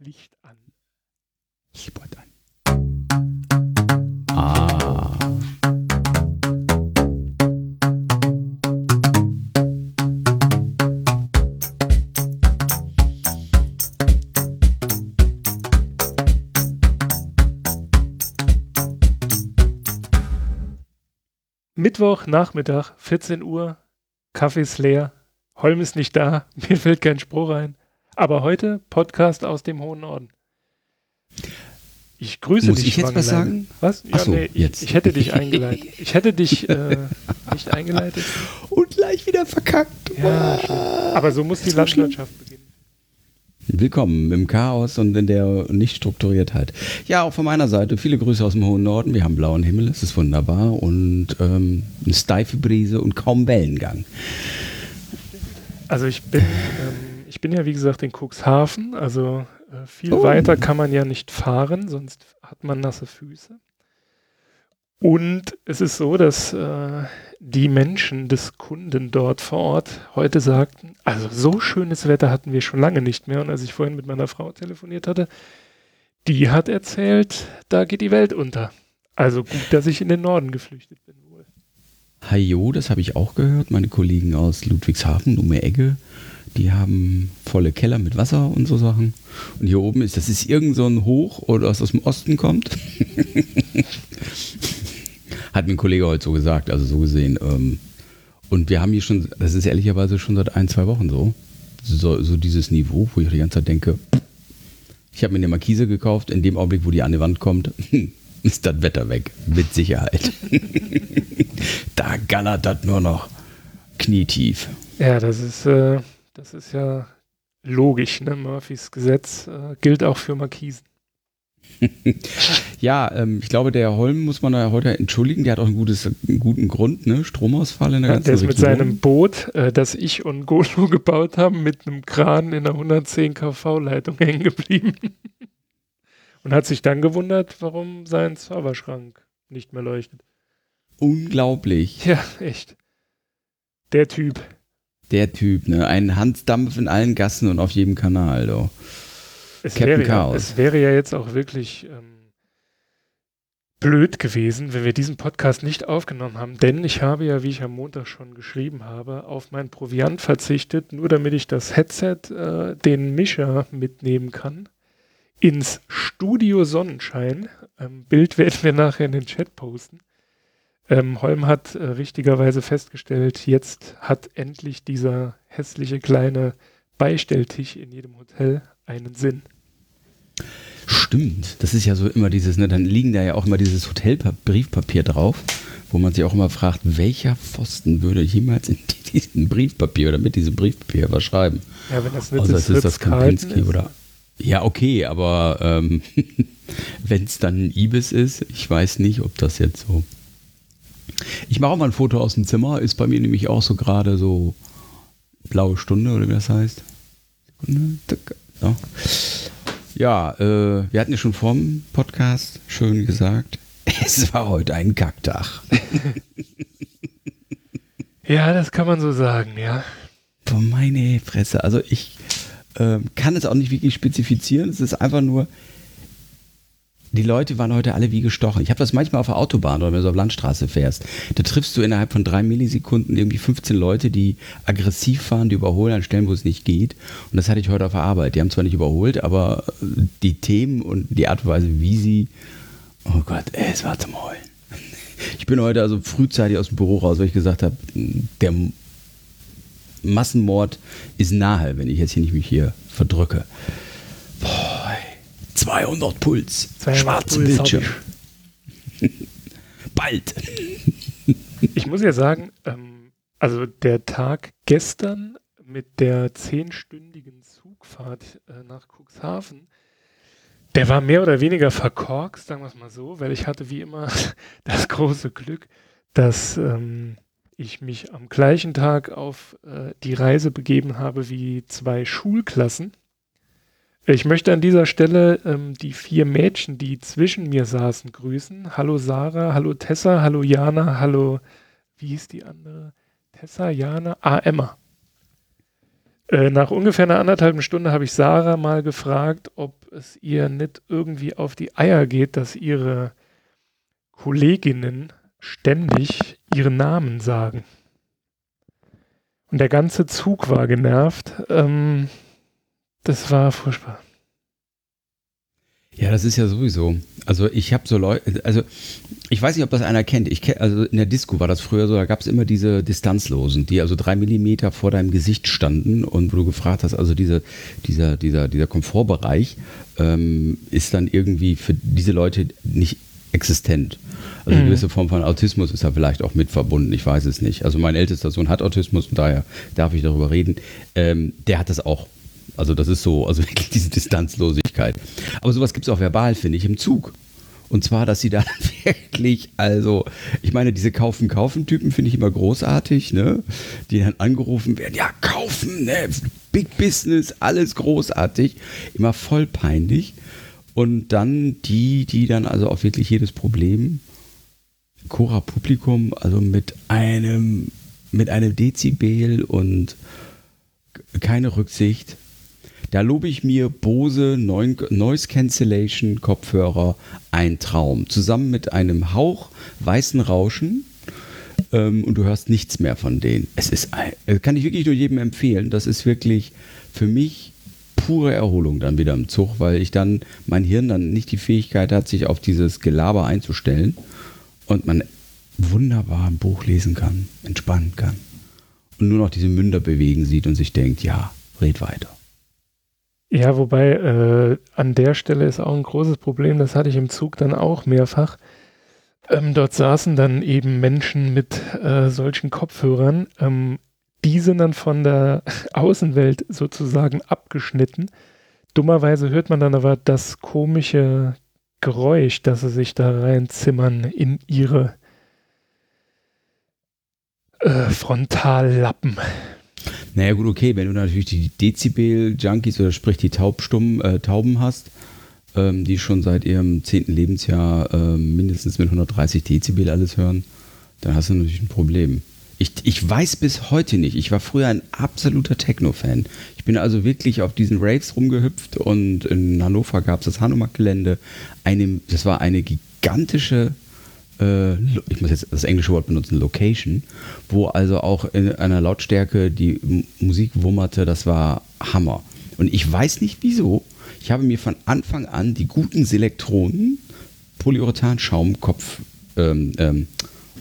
Licht an. Licht an. Ah. Mittwoch, Nachmittag, 14 Uhr, Kaffee ist leer, Holm ist nicht da, mir fällt kein Spruch ein. Aber heute Podcast aus dem hohen Norden. Ich grüße Muss dich. ich jetzt was sagen? Was? Ach so, ich, jetzt. ich hätte dich eingeleitet. Ich hätte dich äh, nicht eingeleitet. Und gleich wieder verkackt. Ja. Aber so muss die. Landwirtschaft beginnen. Willkommen im Chaos und in der Nicht-Strukturiertheit. Ja, auch von meiner Seite viele Grüße aus dem hohen Norden. Wir haben blauen Himmel, es ist wunderbar und ähm, eine steife Brise und kaum Wellengang. Also ich bin, ähm, ich bin ja wie gesagt in Cuxhaven, also äh, viel Oh. weiter kann man ja nicht fahren, sonst hat man nasse Füße. Und es ist so, dass äh, die Menschen des Kunden dort vor Ort heute sagten, also so schönes Wetter hatten wir schon lange nicht mehr. Und als ich vorhin mit meiner Frau telefoniert hatte, die hat erzählt, da geht die Welt unter. Also gut, dass ich in den Norden geflüchtet bin wohl. Hajo, das habe ich auch gehört. Meine Kollegen aus Ludwigshafen, um Ecke, die haben volle Keller mit Wasser und so Sachen. Und hier oben ist, das ist irgend so ein Hoch oder was aus dem Osten kommt. Hat mir ein Kollege heute so gesagt, also so gesehen. Ähm, und wir haben hier schon, das ist ehrlicherweise schon seit ein, zwei Wochen so, so, so dieses Niveau, wo ich die ganze Zeit denke, ich habe mir eine Markise gekauft, in dem Augenblick, wo die an die Wand kommt, ist das Wetter weg, mit Sicherheit. da gallert das nur noch knietief. Ja, das ist, äh, das ist ja logisch, ne? Murphys Gesetz äh, gilt auch für Markisen. Ja, ähm, ich glaube, der Holm muss man da heute entschuldigen. Der hat auch ein gutes, einen guten Grund, ne? Stromausfall in der Ja, ganzen der ist mit seinem Boot, äh, das ich und Golo gebaut haben, mit einem Kran in einer 110 kV-Leitung hängen geblieben. und hat sich dann gewundert, warum sein Serverschrank nicht mehr leuchtet. Unglaublich. Ja, echt. Der Typ. Der Typ, ne? Ein Hansdampf in allen Gassen und auf jedem Kanal, doch. Es Captain wäre, ja, Chaos. es wäre ja jetzt auch wirklich ähm, blöd gewesen, wenn wir diesen Podcast nicht aufgenommen haben, denn ich habe ja, wie ich am Montag schon geschrieben habe, auf mein Proviant verzichtet, nur damit ich das Headset, äh, den Mischer mitnehmen kann, ins Studio Sonnenschein. Ähm, Bild werden wir nachher in den Chat posten. Ähm, Holm hat äh, richtigerweise festgestellt, jetzt hat endlich dieser hässliche kleine Beistelltisch in jedem Hotel einen Sinn. Stimmt. Das ist ja so immer dieses, ne? Dann liegen da ja auch immer dieses Hotelbriefpapier drauf, wo man sich auch immer fragt, welcher Pfosten würde jemals in diesem Briefpapier oder mit diesem Briefpapier was schreiben? Ja, wenn das nicht Außer es ist das Kempinski oder. Ja, okay, aber ähm, wenn es dann ein Ibis ist, ich weiß nicht, ob das jetzt so. Ich mache auch mal ein Foto aus dem Zimmer, ist bei mir nämlich auch so gerade so blaue Stunde oder wie das heißt. So. Ja, äh, wir hatten ja schon vorm Podcast schön gesagt, es war heute ein Kacktag. Ja, das kann man so sagen, ja. Boah, meine Fresse. Also ich ähm, kann es auch nicht wirklich spezifizieren. Es ist einfach nur, die Leute waren heute alle wie gestochen. Ich habe das manchmal auf der Autobahn oder wenn du auf Landstraße fährst. Da triffst du innerhalb von drei Millisekunden irgendwie 15 Leute, die aggressiv fahren, die überholen an Stellen, wo es nicht geht. Und das hatte ich heute auf der Arbeit. Die haben zwar nicht überholt, aber äh, die Themen und die Art und Weise, wie sie, oh Gott, ey, es war zum Heulen. Ich bin heute also frühzeitig aus dem Büro raus, weil ich gesagt habe, der Massenmord ist nahe, wenn ich jetzt hier nicht mich hier verdrücke. Boah, ey. 200 Puls, 200 schwarze Puls Bildschirm. Bald. Ich muss ja sagen, ähm, also der Tag gestern mit der zehnstündigen Zugfahrt äh, nach Cuxhaven, der war mehr oder weniger verkorkst, sagen wir es mal so, weil ich hatte wie immer das große Glück, dass ähm, ich mich am gleichen Tag auf äh, die Reise begeben habe wie zwei Schulklassen. Ich möchte an dieser Stelle ähm, die vier Mädchen, die zwischen mir saßen, grüßen. Hallo Sarah, hallo Tessa, hallo Jana, hallo, wie hieß die andere? Tessa, Jana, ah, Emma. Äh, nach ungefähr einer anderthalben Stunde habe ich Sarah mal gefragt, ob es ihr nicht irgendwie auf die Eier geht, dass ihre Kolleginnen ständig ihren Namen sagen. Und der ganze Zug war genervt. Ähm, das war furchtbar. Ja, das ist ja sowieso. Also ich habe so Leute, also ich weiß nicht, ob das einer kennt. Ich kenn, also in der Disco war das früher so, da gab es immer diese Distanzlosen, die also drei Millimeter vor deinem Gesicht standen und wo du gefragt hast, also diese, dieser, dieser, dieser Komfortbereich ähm, ist dann irgendwie für diese Leute nicht existent. Also eine mhm. gewisse Form von Autismus ist da vielleicht auch mit verbunden, ich weiß es nicht. Also mein ältester Sohn hat Autismus und daher darf ich darüber reden. Ähm, der hat das auch also das ist so, also wirklich diese Distanzlosigkeit. Aber sowas gibt es auch verbal, finde ich, im Zug. Und zwar, dass sie da wirklich, also, ich meine, diese Kaufen-Kaufen-Typen finde ich immer großartig, ne? Die dann angerufen werden, ja, kaufen, ne? Big Business, alles großartig. Immer voll peinlich. Und dann die, die dann also auch wirklich jedes Problem, Cora Publikum, also mit einem, mit einem Dezibel und keine Rücksicht da lobe ich mir Bose Noise Cancellation Kopfhörer ein Traum. Zusammen mit einem Hauch weißen Rauschen. Ähm, und du hörst nichts mehr von denen. Es ist, äh, kann ich wirklich nur jedem empfehlen. Das ist wirklich für mich pure Erholung dann wieder im Zug, weil ich dann, mein Hirn dann nicht die Fähigkeit hat, sich auf dieses Gelaber einzustellen und man wunderbar ein Buch lesen kann, entspannen kann und nur noch diese Münder bewegen sieht und sich denkt, ja, red weiter. Ja, wobei äh, an der Stelle ist auch ein großes Problem, das hatte ich im Zug dann auch mehrfach. Ähm, dort saßen dann eben Menschen mit äh, solchen Kopfhörern. Ähm, die sind dann von der Außenwelt sozusagen abgeschnitten. Dummerweise hört man dann aber das komische Geräusch, dass sie sich da reinzimmern in ihre äh, Frontallappen. Naja, gut, okay, wenn du natürlich die Dezibel-Junkies oder sprich die Taubstummen, äh, Tauben hast, ähm, die schon seit ihrem zehnten Lebensjahr äh, mindestens mit 130 Dezibel alles hören, dann hast du natürlich ein Problem. Ich, ich weiß bis heute nicht. Ich war früher ein absoluter Techno-Fan. Ich bin also wirklich auf diesen Raves rumgehüpft und in Hannover gab es das Hanomag-Gelände. Das war eine gigantische ich muss jetzt das englische Wort benutzen, Location, wo also auch in einer Lautstärke die Musik wummerte, das war Hammer. Und ich weiß nicht wieso, ich habe mir von Anfang an die guten Selektronen, Polyurethan-Schaumkopf, ähm, ähm,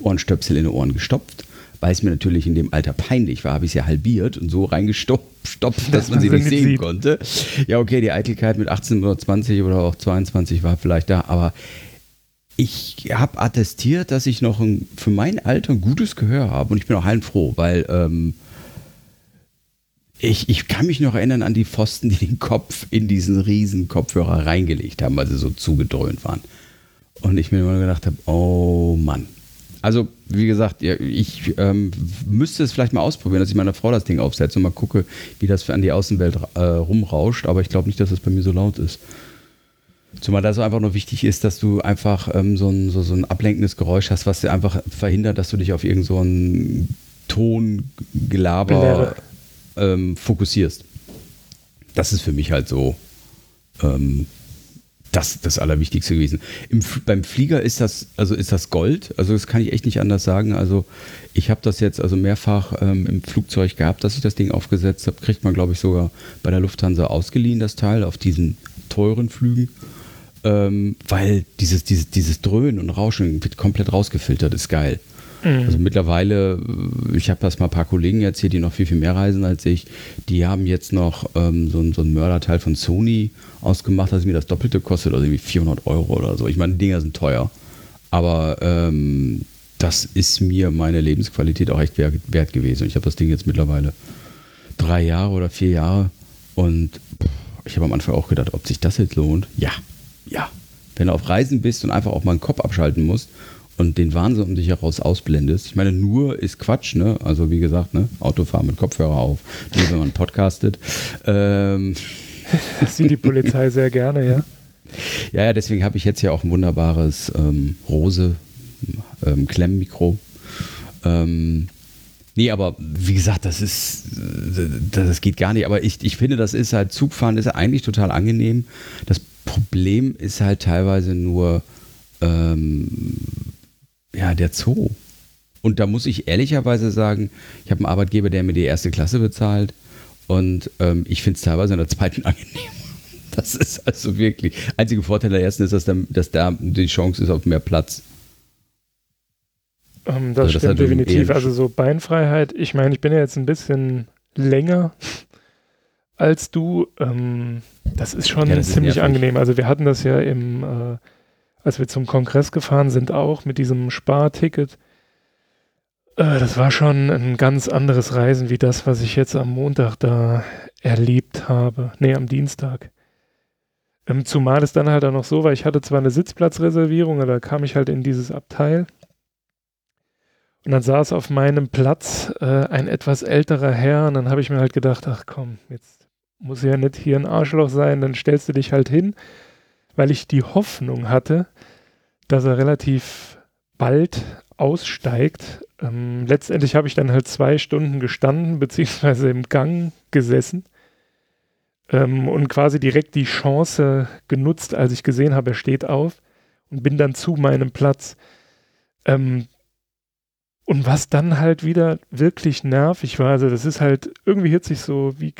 Ohrenstöpsel in die Ohren gestopft, weil es mir natürlich in dem Alter peinlich war, habe ich es ja halbiert und so reingestopft, dass man sie nicht sehen sieht. konnte. Ja, okay, die Eitelkeit mit 18 oder 20 oder auch 22 war vielleicht da, aber ich habe attestiert, dass ich noch ein, für mein Alter ein gutes Gehör habe und ich bin auch heilfroh, weil ähm, ich, ich kann mich noch erinnern an die Pfosten, die den Kopf in diesen riesen Kopfhörer reingelegt haben, weil sie so zugedröhnt waren. Und ich mir immer gedacht habe, oh Mann. Also, wie gesagt, ich ähm, müsste es vielleicht mal ausprobieren, dass ich meiner Frau das Ding aufsetze und mal gucke, wie das an die Außenwelt äh, rumrauscht. Aber ich glaube nicht, dass es bei mir so laut ist. Zumal da so einfach nur wichtig ist, dass du einfach ähm, so, ein, so, so ein ablenkendes Geräusch hast, was dir einfach verhindert, dass du dich auf irgendeinen so Tongelaber ähm, fokussierst. Das ist für mich halt so ähm, das, das Allerwichtigste gewesen. Im, beim Flieger ist das, also ist das Gold, also das kann ich echt nicht anders sagen. Also ich habe das jetzt also mehrfach ähm, im Flugzeug gehabt, dass ich das Ding aufgesetzt habe. Kriegt man, glaube ich, sogar bei der Lufthansa ausgeliehen, das Teil, auf diesen teuren Flügen ähm, weil dieses, dieses, dieses Dröhnen und Rauschen wird komplett rausgefiltert, ist geil. Mhm. Also mittlerweile, äh, ich habe das mal ein paar Kollegen erzählt, die noch viel, viel mehr reisen als ich, die haben jetzt noch ähm, so, so ein Mörderteil von Sony ausgemacht, dass mir das Doppelte kostet, also irgendwie 400 Euro oder so. Ich meine, die Dinger sind teuer, aber ähm, das ist mir meine Lebensqualität auch echt wert, gewesen. Ich habe das Ding jetzt mittlerweile drei Jahre oder vier Jahre und ich habe am Anfang auch gedacht, ob sich das jetzt lohnt. Ja, ja, wenn du auf Reisen bist und einfach auch mal einen Kopf abschalten musst und den Wahnsinn um dich heraus ausblendest. Ich meine, nur ist Quatsch, ne? Also wie gesagt, ne? Autofahren mit Kopfhörer auf, nur wenn man podcastet. Ähm. Das sieht die Polizei sehr gerne, ja. Ja, ja, deswegen habe ich jetzt ja auch ein wunderbares ähm, Rose ähm, Klemmmikro. Ähm, Nee, aber wie gesagt, das ist, das geht gar nicht. Aber ich, ich finde, das ist halt, Zugfahren ist eigentlich total angenehm. Das Problem ist halt teilweise nur, ähm, ja, der Zoo. Und da muss ich ehrlicherweise sagen, ich habe einen Arbeitgeber, der mir die erste Klasse bezahlt. Und ähm, ich finde es teilweise in der zweiten angenehm. Das ist also wirklich. Einziger Vorteil der ersten ist, dass da, dass da die Chance ist auf mehr Platz. Ähm, das also stimmt das definitiv. Also so Beinfreiheit, ich meine, ich bin ja jetzt ein bisschen länger als du. Ähm, das ist schon ja, das ziemlich ist angenehm. Also wir hatten das ja im, äh, als wir zum Kongress gefahren sind, auch mit diesem Sparticket. Äh, das war schon ein ganz anderes Reisen wie das, was ich jetzt am Montag da erlebt habe. Nee, am Dienstag. Ähm, zumal es dann halt auch noch so war, ich hatte zwar eine Sitzplatzreservierung, aber da kam ich halt in dieses Abteil und dann saß auf meinem Platz äh, ein etwas älterer Herr und dann habe ich mir halt gedacht, ach komm, jetzt muss ja nicht hier ein Arschloch sein, dann stellst du dich halt hin, weil ich die Hoffnung hatte, dass er relativ bald aussteigt. Ähm, letztendlich habe ich dann halt zwei Stunden gestanden, beziehungsweise im Gang gesessen ähm, und quasi direkt die Chance genutzt, als ich gesehen habe, er steht auf und bin dann zu meinem Platz. Ähm, und was dann halt wieder wirklich nervig war, also das ist halt, irgendwie hört sich so wie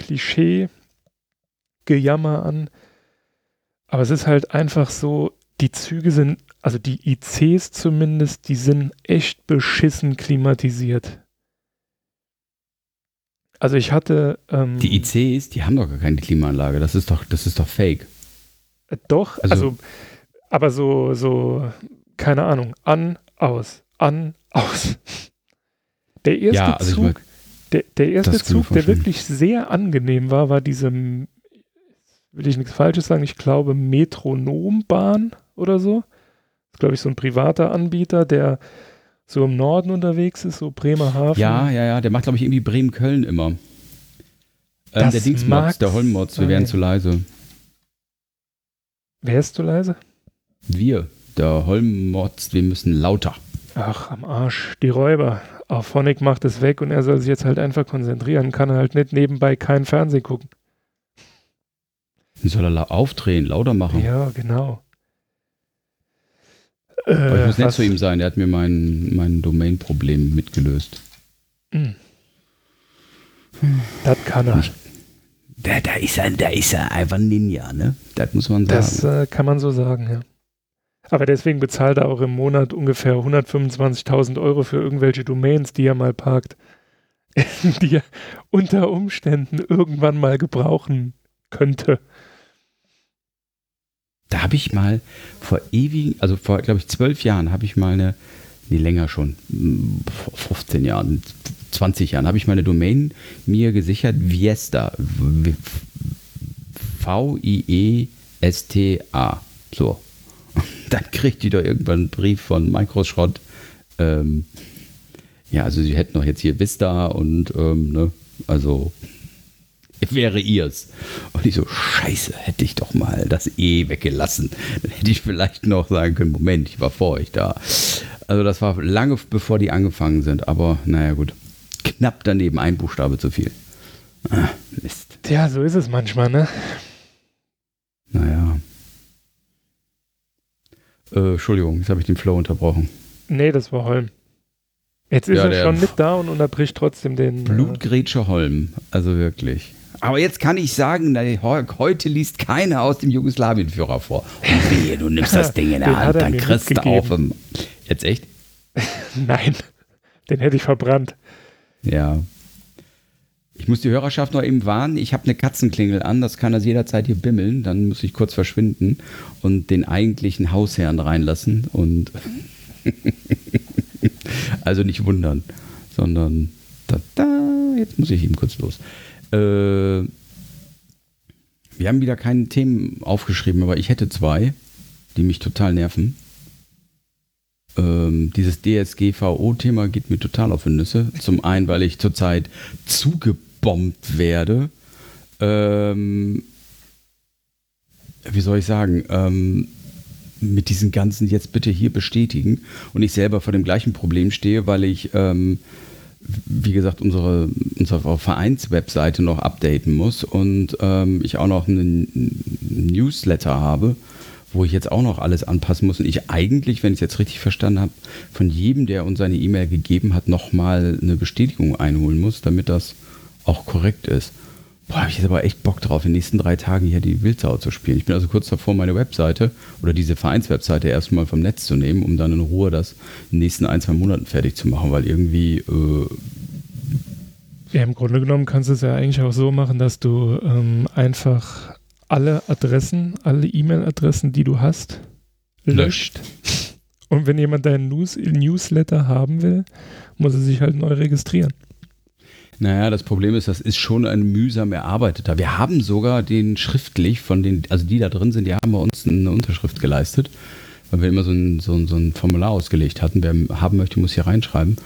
Klischee-Gejammer an, aber es ist halt einfach so, die Züge sind, also die ICs zumindest, die sind echt beschissen klimatisiert. Also ich hatte. Ähm, die ICs, die haben doch gar keine Klimaanlage. Das ist doch, das ist doch fake. Äh, doch, also, also, aber so, so, keine Ahnung, an, aus, an, aus. Der erste ja, also Zug, der, der erste Zug, der wirklich sehr angenehm war, war diese, will ich nichts Falsches sagen, ich glaube Metronombahn oder so. Das ist, glaube ich, so ein privater Anbieter, der so im Norden unterwegs ist, so Bremerhaven. Ja, ja, ja, der macht, glaube ich, irgendwie Bremen-Köln immer. Ähm, der Dingsmods, der Holmmods, wir wären zu leise. Wer ist zu leise? Wir, der Holmmods, wir müssen lauter. Ach, am Arsch, die Räuber. Auch Phonic macht es weg und er soll sich jetzt halt einfach konzentrieren, kann halt nicht nebenbei kein Fernsehen gucken. Wie soll er aufdrehen, lauter machen? Ja, genau. Aber ich muss nett zu ihm sein, er hat mir mein, mein Domain-Problem mitgelöst. Mhm. Das kann er. Da, da, ist er, da ist er einfach Ninja, ne? Das muss man sagen. Das äh, kann man so sagen, ja. Aber deswegen bezahlt er auch im Monat ungefähr 125.000 Euro für irgendwelche Domains, die er mal parkt, die er unter Umständen irgendwann mal gebrauchen könnte. Da habe ich mal vor ewig, also vor, glaube ich, zwölf Jahren habe ich mal eine, nee, länger schon, vor 15 Jahren, 20 Jahren, habe ich mal eine Domain mir gesichert, Viesta. V-I-E-S-T-A. So. dann kriegt die doch irgendwann einen Brief von Microschrott. Ähm, ja, also sie hätten doch jetzt hier Vista und ähm, ne, also wäre ihrs. Und ich so, scheiße, hätte ich doch mal das E weggelassen. Dann hätte ich vielleicht noch sagen können, Moment, ich war vor euch da. Also das war lange bevor die angefangen sind, aber naja gut. Knapp daneben, ein Buchstabe zu viel. Ah, Mist. Ja, so ist es manchmal, ne? Naja. Äh, Entschuldigung, jetzt habe ich den Flow unterbrochen. Nee, das war Holm. Jetzt ist ja, er schon mit da und unterbricht trotzdem den. Äh, Blutgrätsche Holm, also wirklich. Aber jetzt kann ich sagen, heute liest keiner aus dem Jugoslawienführer vor. Und wehe, du nimmst das Ding in der Hand, dann kriegst du auf. Im jetzt echt? Nein, den hätte ich verbrannt. Ja, ich muss die Hörerschaft noch eben warnen, ich habe eine Katzenklingel an, das kann das jederzeit hier bimmeln, dann muss ich kurz verschwinden und den eigentlichen Hausherrn reinlassen und also nicht wundern, sondern da, da, jetzt muss ich eben kurz los. Äh, wir haben wieder keine Themen aufgeschrieben, aber ich hätte zwei, die mich total nerven. Ähm, dieses DSGVO-Thema geht mir total auf die Nüsse. Zum einen, weil ich zurzeit zuge weggebombt werde. Ähm, wie soll ich sagen, ähm, mit diesen ganzen jetzt bitte hier bestätigen und ich selber vor dem gleichen Problem stehe, weil ich ähm, wie gesagt, unsere, unsere Vereinswebseite noch updaten muss und ähm, ich auch noch einen Newsletter habe, wo ich jetzt auch noch alles anpassen muss und ich eigentlich, wenn ich es jetzt richtig verstanden habe, von jedem, der uns seine E-Mail gegeben hat, nochmal eine Bestätigung einholen muss, damit das auch korrekt ist. Boah, habe ich jetzt aber echt Bock drauf, in den nächsten drei Tagen hier die Wildsau zu spielen. Ich bin also kurz davor, meine Webseite oder diese Vereinswebseite erstmal vom Netz zu nehmen, um dann in Ruhe das in den nächsten ein, zwei Monaten fertig zu machen, weil irgendwie. Äh ja, im Grunde genommen kannst du es ja eigentlich auch so machen, dass du ähm, einfach alle Adressen, alle E-Mail-Adressen, die du hast, löscht. Und wenn jemand deinen News Newsletter haben will, muss er sich halt neu registrieren. Naja, das Problem ist, das ist schon ein mühsam erarbeiteter. Wir haben sogar den schriftlich von den, also die da drin sind, die haben bei uns eine Unterschrift geleistet, weil wir immer so ein, so ein, so ein Formular ausgelegt hatten. Wer haben möchte, muss hier reinschreiben.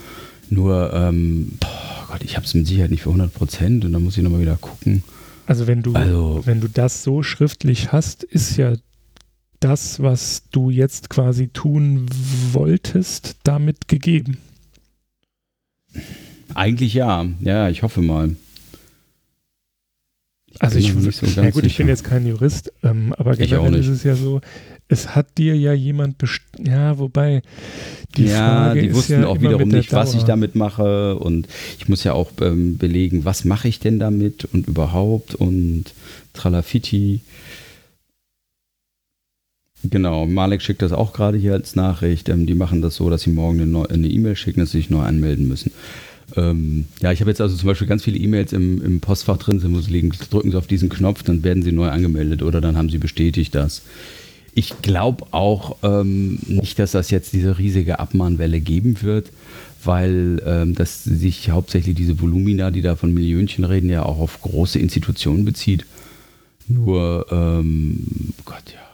Nur, ähm, boah Gott, ich habe es mit Sicherheit nicht für 100 Prozent und dann muss ich nochmal wieder gucken. Also wenn du, also, wenn du das so schriftlich hast, ist ja das, was du jetzt quasi tun wolltest, damit gegeben. Eigentlich ja. Ja, ich hoffe mal. Ich also ich, so ja gut, ich bin jetzt kein Jurist, ähm, aber generell ist es ja so, es hat dir ja jemand bestimmt, ja, wobei die ja, Frage die wussten ja auch wiederum nicht, was ich damit mache und ich muss ja auch ähm, belegen, was mache ich denn damit und überhaupt und Tralafiti. Genau, Malek schickt das auch gerade hier als Nachricht. Ähm, die machen das so, dass sie morgen eine E-Mail schicken, dass sie sich neu anmelden müssen. Ähm, ja, ich habe jetzt also zum Beispiel ganz viele E-Mails im, im, Postfach drin, sie muss liegen, drücken Sie auf diesen Knopf, dann werden Sie neu angemeldet oder dann haben Sie bestätigt das. Ich glaube auch ähm, nicht, dass das jetzt diese riesige Abmahnwelle geben wird, weil ähm, das sich hauptsächlich diese Volumina, die da von Millionchen reden, ja auch auf große Institutionen bezieht. Nur, ähm, Gott, ja.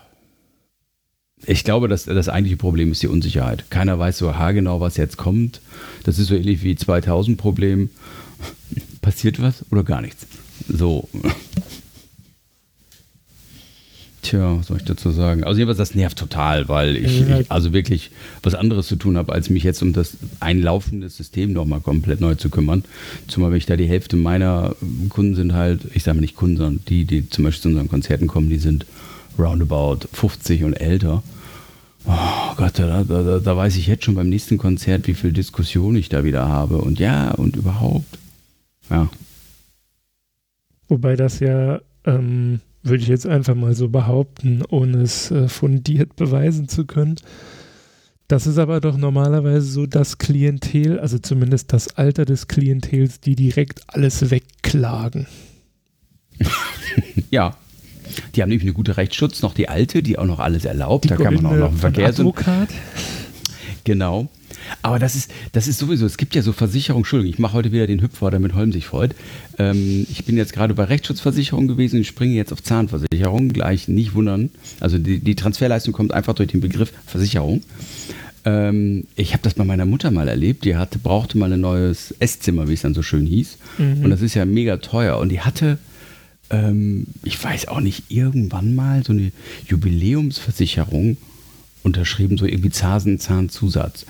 Ich glaube, dass das eigentliche Problem ist die Unsicherheit. Keiner weiß so haargenau, was jetzt kommt. Das ist so ähnlich wie 2000 Problem. Passiert was oder gar nichts? So. Tja, was soll ich dazu sagen? Also jedenfalls, das nervt total, weil ich, ich also wirklich was anderes zu tun habe, als mich jetzt um das einlaufende System nochmal komplett neu zu kümmern. Zumal wenn ich da die Hälfte meiner Kunden sind halt, ich sage mal nicht Kunden, sondern die, die zum Beispiel zu unseren Konzerten kommen, die sind roundabout 50 und älter. Oh Gott, da, da, da weiß ich jetzt schon beim nächsten Konzert, wie viel Diskussion ich da wieder habe. Und ja, und überhaupt. Ja. Wobei das ja ähm, würde ich jetzt einfach mal so behaupten, ohne es äh, fundiert beweisen zu können. Das ist aber doch normalerweise so das Klientel, also zumindest das Alter des Klientels, die direkt alles wegklagen. ja. Die haben nämlich eine gute Rechtsschutz, noch die alte, die auch noch alles erlaubt. Die da kann man auch noch einen Verkehrs... Genau. Aber das ist, das ist sowieso, es gibt ja so Versicherungen, Entschuldigung, ich mache heute wieder den Hüpfer, damit Holm sich freut. Ähm, ich bin jetzt gerade bei Rechtsschutzversicherung gewesen und springe jetzt auf Zahnversicherung, gleich nicht wundern. Also die, die Transferleistung kommt einfach durch den Begriff Versicherung. Ähm, ich habe das bei meiner Mutter mal erlebt, die hatte, brauchte mal ein neues Esszimmer, wie es dann so schön hieß. Mhm. Und das ist ja mega teuer. Und die hatte, ähm, ich weiß auch nicht, irgendwann mal so eine Jubiläumsversicherung unterschrieben, so irgendwie Zahnzusatz.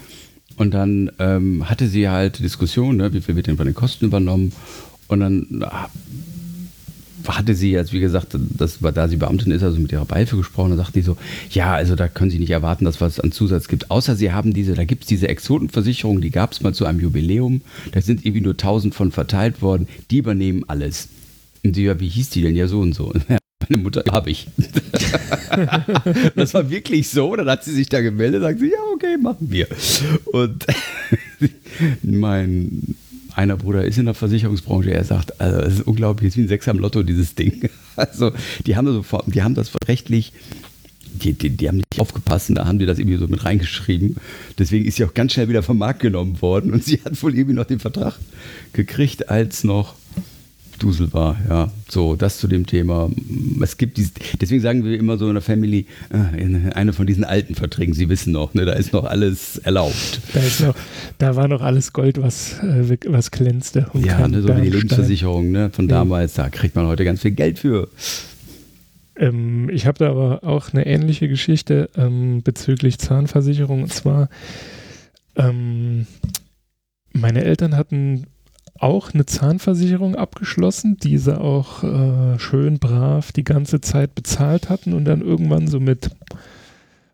Und dann ähm, hatte sie halt Diskussionen, ne, wie viel wird denn von den Kosten übernommen. Und dann hatte sie jetzt, wie gesagt, das war da sie Beamtin ist, also mit ihrer Beihilfe gesprochen, und sagt die so, ja, also da können Sie nicht erwarten, dass was an Zusatz gibt. Außer Sie haben diese, da gibt es diese Exotenversicherung, die gab es mal zu einem Jubiläum, da sind irgendwie nur tausend von verteilt worden, die übernehmen alles. Und sie, ja, wie hieß die denn? Ja, so und so. meine Mutter habe ich. das war wirklich so. Dann hat sie sich da gemeldet, sagt sie, ja, okay, machen wir. Und mein einer Bruder ist in der Versicherungsbranche, er sagt, also es ist unglaublich, es ist wie ein Sechser am Lotto, dieses Ding. Also die haben, sofort, die haben das rechtlich, die, die, die, haben nicht aufgepasst, da haben die das irgendwie so mit reingeschrieben. Deswegen ist sie auch ganz schnell wieder vom Markt genommen worden und sie hat wohl irgendwie noch den Vertrag gekriegt, als noch Dusel war, ja. So, das zu dem Thema. Es gibt dieses, deswegen sagen wir immer so in der Family, äh, eine von diesen alten Verträgen, Sie wissen noch, ne, da ist noch alles erlaubt. Da, ist noch, da war noch alles Gold, was, äh, was glänzte. ja, ne, so die Lebensversicherung ne, von damals, da kriegt man heute ganz viel Geld für. Ähm, ich habe da aber auch eine ähnliche Geschichte ähm, bezüglich Zahnversicherung. Und zwar ähm, meine Eltern hatten auch eine Zahnversicherung abgeschlossen, die sie auch äh, schön brav die ganze Zeit bezahlt hatten und dann irgendwann so mit,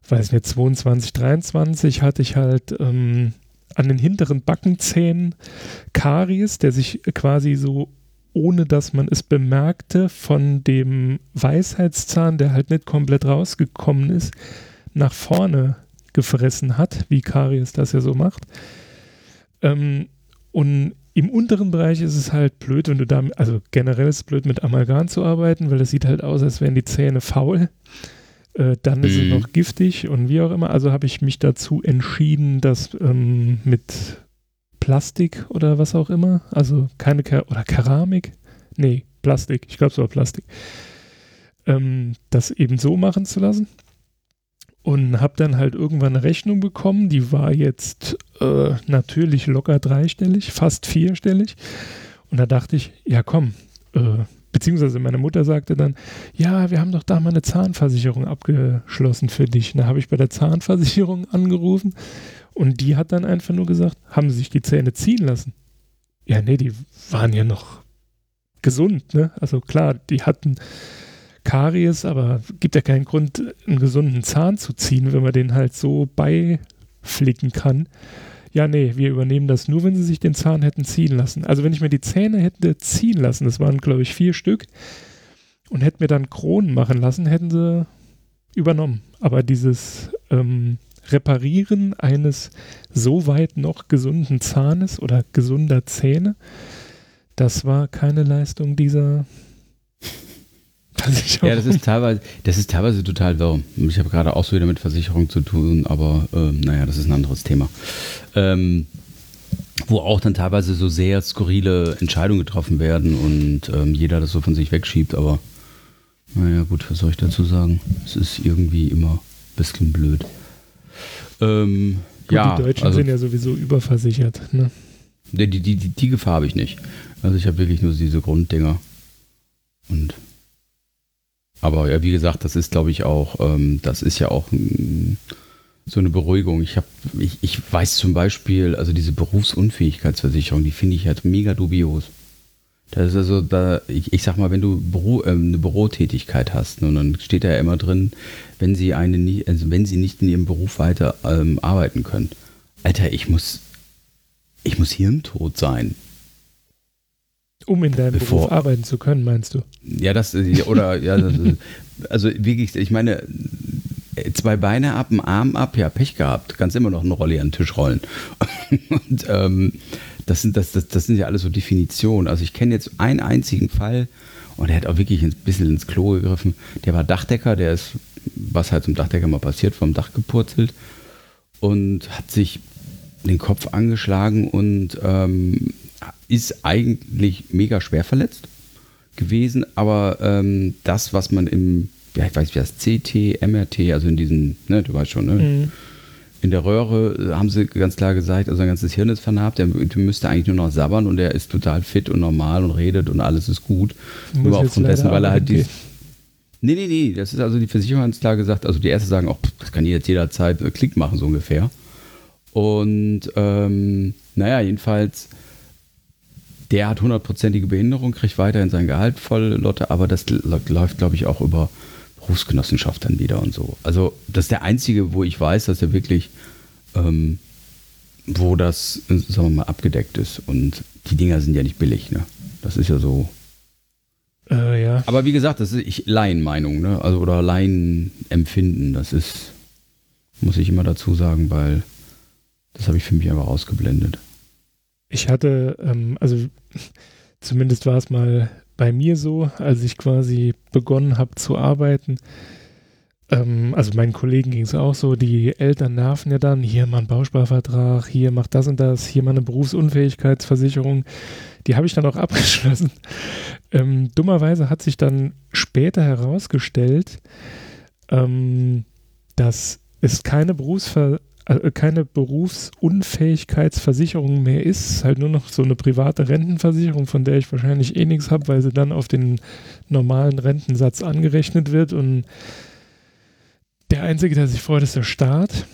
weiß nicht, 22, 23 hatte ich halt ähm, an den hinteren Backenzähnen Karies, der sich quasi so, ohne dass man es bemerkte, von dem Weisheitszahn, der halt nicht komplett rausgekommen ist, nach vorne gefressen hat, wie Karies das ja so macht. Ähm, und im unteren Bereich ist es halt blöd, wenn du da, also generell ist es blöd mit Amalgam zu arbeiten, weil es sieht halt aus, als wären die Zähne faul. Äh, dann mhm. ist es mhm. noch giftig und wie auch immer. Also habe ich mich dazu entschieden, das ähm, mit Plastik oder was auch immer, also keine Ker oder Keramik, nee, Plastik, ich glaube es war Plastik, ähm, das eben so machen zu lassen. Und habe dann halt irgendwann eine Rechnung bekommen, die war jetzt äh, natürlich locker dreistellig, fast vierstellig. Und da dachte ich, ja komm, äh, beziehungsweise meine Mutter sagte dann, ja, wir haben doch da mal eine Zahnversicherung abgeschlossen für dich. Und da habe ich bei der Zahnversicherung angerufen und die hat dann einfach nur gesagt, haben sie sich die Zähne ziehen lassen? Ja, nee, die waren ja noch gesund, ne? Also klar, die hatten Karies, aber gibt ja keinen Grund, einen gesunden Zahn zu ziehen, wenn man den halt so beiflicken kann ja, nee, wir übernehmen das nur, wenn sie sich den Zahn hätten ziehen lassen. Also wenn ich mir die Zähne hätte ziehen lassen, das waren, glaube ich, vier Stück, und hätte mir dann Kronen machen lassen, hätten sie übernommen. Aber dieses ähm, Reparieren eines so weit noch gesunden Zahnes oder gesunder Zähne, das war keine Leistung dieser. Ja, das ist teilweise, das ist teilweise total wirr. Ich habe gerade auch so wieder mit Versicherung zu tun, aber ähm, naja, das ist ein anderes Thema. Ähm, wo auch dann teilweise so sehr skurrile Entscheidungen getroffen werden und ähm, jeder das so von sich wegschiebt, aber naja, gut, was soll ich dazu sagen? Es ist irgendwie immer ein bisschen blöd. Ähm, gut, ja, die Deutschen also, sind ja sowieso überversichert. Ne? Die, die, die, die Gefahr habe ich nicht. Also ich habe wirklich nur diese Grunddinger. Und aber ja, wie gesagt, das ist, glaube ich, auch, ähm, das ist ja auch m, so eine Beruhigung. Ich habe, ich, ich weiß zum Beispiel, also diese Berufsunfähigkeitsversicherung, die finde ich halt mega dubios. Das ist also da, ich, ich sag mal, wenn du Büro, äh, eine Bürotätigkeit hast, ne, und dann steht da ja immer drin, wenn sie eine also wenn sie nicht in ihrem Beruf weiter ähm, arbeiten können. Alter, ich muss, ich muss hirntot sein. Um in deinem Bevor, Beruf arbeiten zu können, meinst du? Ja, das oder ja, das, also wirklich, ich meine, zwei Beine ab, einen Arm ab, ja, Pech gehabt. Kannst immer noch eine Rolle an den Tisch rollen. Und ähm, das, sind, das, das, das sind ja alles so Definitionen. Also ich kenne jetzt einen einzigen Fall und der hat auch wirklich ein bisschen ins Klo gegriffen. Der war Dachdecker, der ist, was halt zum Dachdecker mal passiert, vom Dach gepurzelt und hat sich den Kopf angeschlagen und ähm, ist eigentlich mega schwer verletzt gewesen, aber ähm, das, was man im, ja, ich weiß nicht, wie das CT, MRT, also in diesen, ne, du weißt schon, ne? Mhm. In der Röhre haben sie ganz klar gesagt, also sein ganzes Hirn ist vernarbt, der, der müsste eigentlich nur noch sabbern und er ist total fit und normal und redet und alles ist gut. Nur aufgrund dessen, weil er halt die. Nee, nee, nee, das ist also die Versicherung ganz klar gesagt, also die erste sagen auch, das kann jetzt jederzeit Klick machen, so ungefähr. Und ähm, naja, jedenfalls der hat hundertprozentige Behinderung, kriegt weiterhin sein Gehalt voll Lotte, aber das läuft, glaube ich, auch über Berufsgenossenschaft dann wieder und so. Also das ist der einzige, wo ich weiß, dass er wirklich, ähm, wo das, sagen wir mal, abgedeckt ist. Und die Dinger sind ja nicht billig, ne? Das ist ja so. Äh, ja. Aber wie gesagt, das ist ich, Laienmeinung, ne? Also oder Laienempfinden, das ist, muss ich immer dazu sagen, weil das habe ich für mich einfach ausgeblendet. Ich hatte, ähm, also zumindest war es mal bei mir so, als ich quasi begonnen habe zu arbeiten. Ähm, also meinen Kollegen ging es auch so, die Eltern nerven ja dann, hier mal einen Bausparvertrag, hier macht das und das, hier mal eine Berufsunfähigkeitsversicherung. Die habe ich dann auch abgeschlossen. Ähm, dummerweise hat sich dann später herausgestellt, ähm, dass es keine Berufsver keine Berufsunfähigkeitsversicherung mehr ist, halt nur noch so eine private Rentenversicherung, von der ich wahrscheinlich eh nichts habe, weil sie dann auf den normalen Rentensatz angerechnet wird und der Einzige, der sich freut, ist der Staat.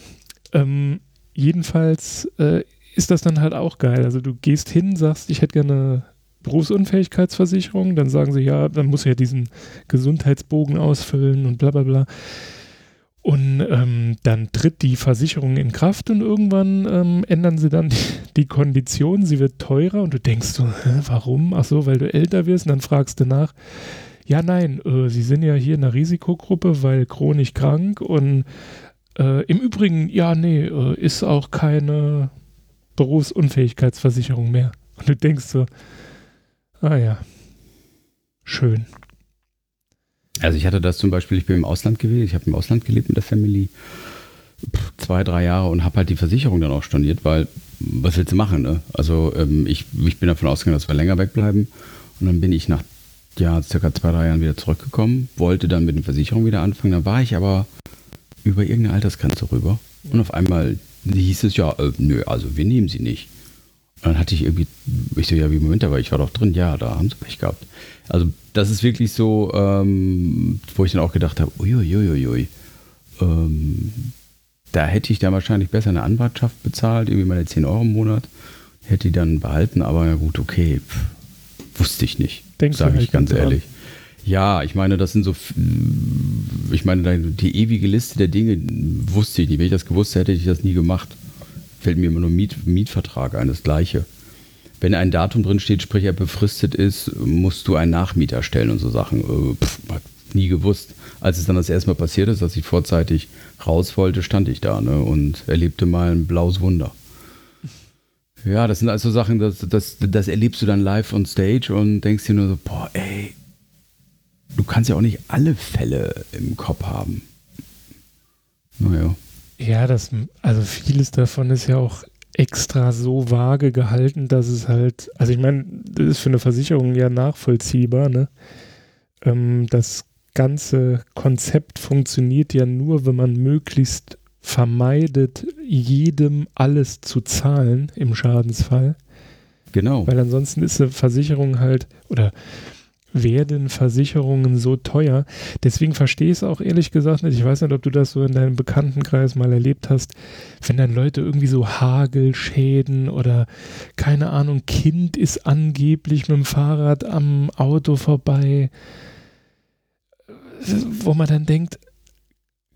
Ähm, jedenfalls äh, ist das dann halt auch geil. Also du gehst hin, sagst, ich hätte gerne Berufsunfähigkeitsversicherung, dann sagen sie, ja, dann muss ja diesen Gesundheitsbogen ausfüllen und bla bla bla. Und ähm, dann tritt die Versicherung in Kraft und irgendwann ähm, ändern sie dann die, die Konditionen. Sie wird teurer und du denkst so, hä, warum? Ach so, weil du älter wirst und dann fragst du nach. Ja, nein, äh, sie sind ja hier in einer Risikogruppe, weil chronisch krank und äh, im Übrigen, ja, nee, äh, ist auch keine Berufsunfähigkeitsversicherung mehr. Und du denkst so, ah ja, schön. Also ich hatte das zum Beispiel, ich bin im Ausland gewesen, ich habe im Ausland gelebt mit der Family zwei, drei Jahre und habe halt die Versicherung dann auch storniert, weil was willst du machen? Ne? Also ähm, ich, ich bin davon ausgegangen, dass wir länger wegbleiben und dann bin ich nach ja, circa zwei, drei Jahren wieder zurückgekommen, wollte dann mit den Versicherungen wieder anfangen, dann war ich aber über irgendeine Altersgrenze rüber und auf einmal hieß es ja, äh, nö, also wir nehmen sie nicht. Und dann hatte ich irgendwie, ich so, ja, wie Moment, aber ich war doch drin, ja, da haben sie Pech gehabt. Also das ist wirklich so, ähm, wo ich dann auch gedacht habe, uiuiuiui, ähm, da hätte ich dann wahrscheinlich besser eine Anwartschaft bezahlt, irgendwie meine 10 Euro im Monat, hätte die dann behalten, aber ja gut, okay, pff, wusste ich nicht, sage ich ganz ehrlich. Dran. Ja, ich meine, das sind so, ich meine, die ewige Liste der Dinge wusste ich nicht. Wenn ich das gewusst hätte, hätte ich das nie gemacht. Fällt mir immer nur Miet, Mietvertrag ein, das gleiche wenn ein Datum drin steht, sprich er befristet ist, musst du einen Nachmieter stellen und so Sachen. Äh, pff, nie gewusst. Als es dann das erste Mal passiert ist, dass ich vorzeitig raus wollte, stand ich da ne, und erlebte mal ein blaues Wunder. Ja, das sind also Sachen, das, das, das erlebst du dann live on stage und denkst dir nur so, boah, ey, du kannst ja auch nicht alle Fälle im Kopf haben. Naja. Ja, das, also vieles davon ist ja auch extra so vage gehalten, dass es halt, also ich meine, das ist für eine Versicherung ja nachvollziehbar, ne? Ähm, das ganze Konzept funktioniert ja nur, wenn man möglichst vermeidet, jedem alles zu zahlen im Schadensfall. Genau. Weil ansonsten ist eine Versicherung halt, oder werden Versicherungen so teuer. Deswegen verstehe ich es auch ehrlich gesagt nicht. Ich weiß nicht, ob du das so in deinem Bekanntenkreis mal erlebt hast, wenn dann Leute irgendwie so Hagelschäden oder keine Ahnung, Kind ist angeblich mit dem Fahrrad am Auto vorbei, wo man dann denkt,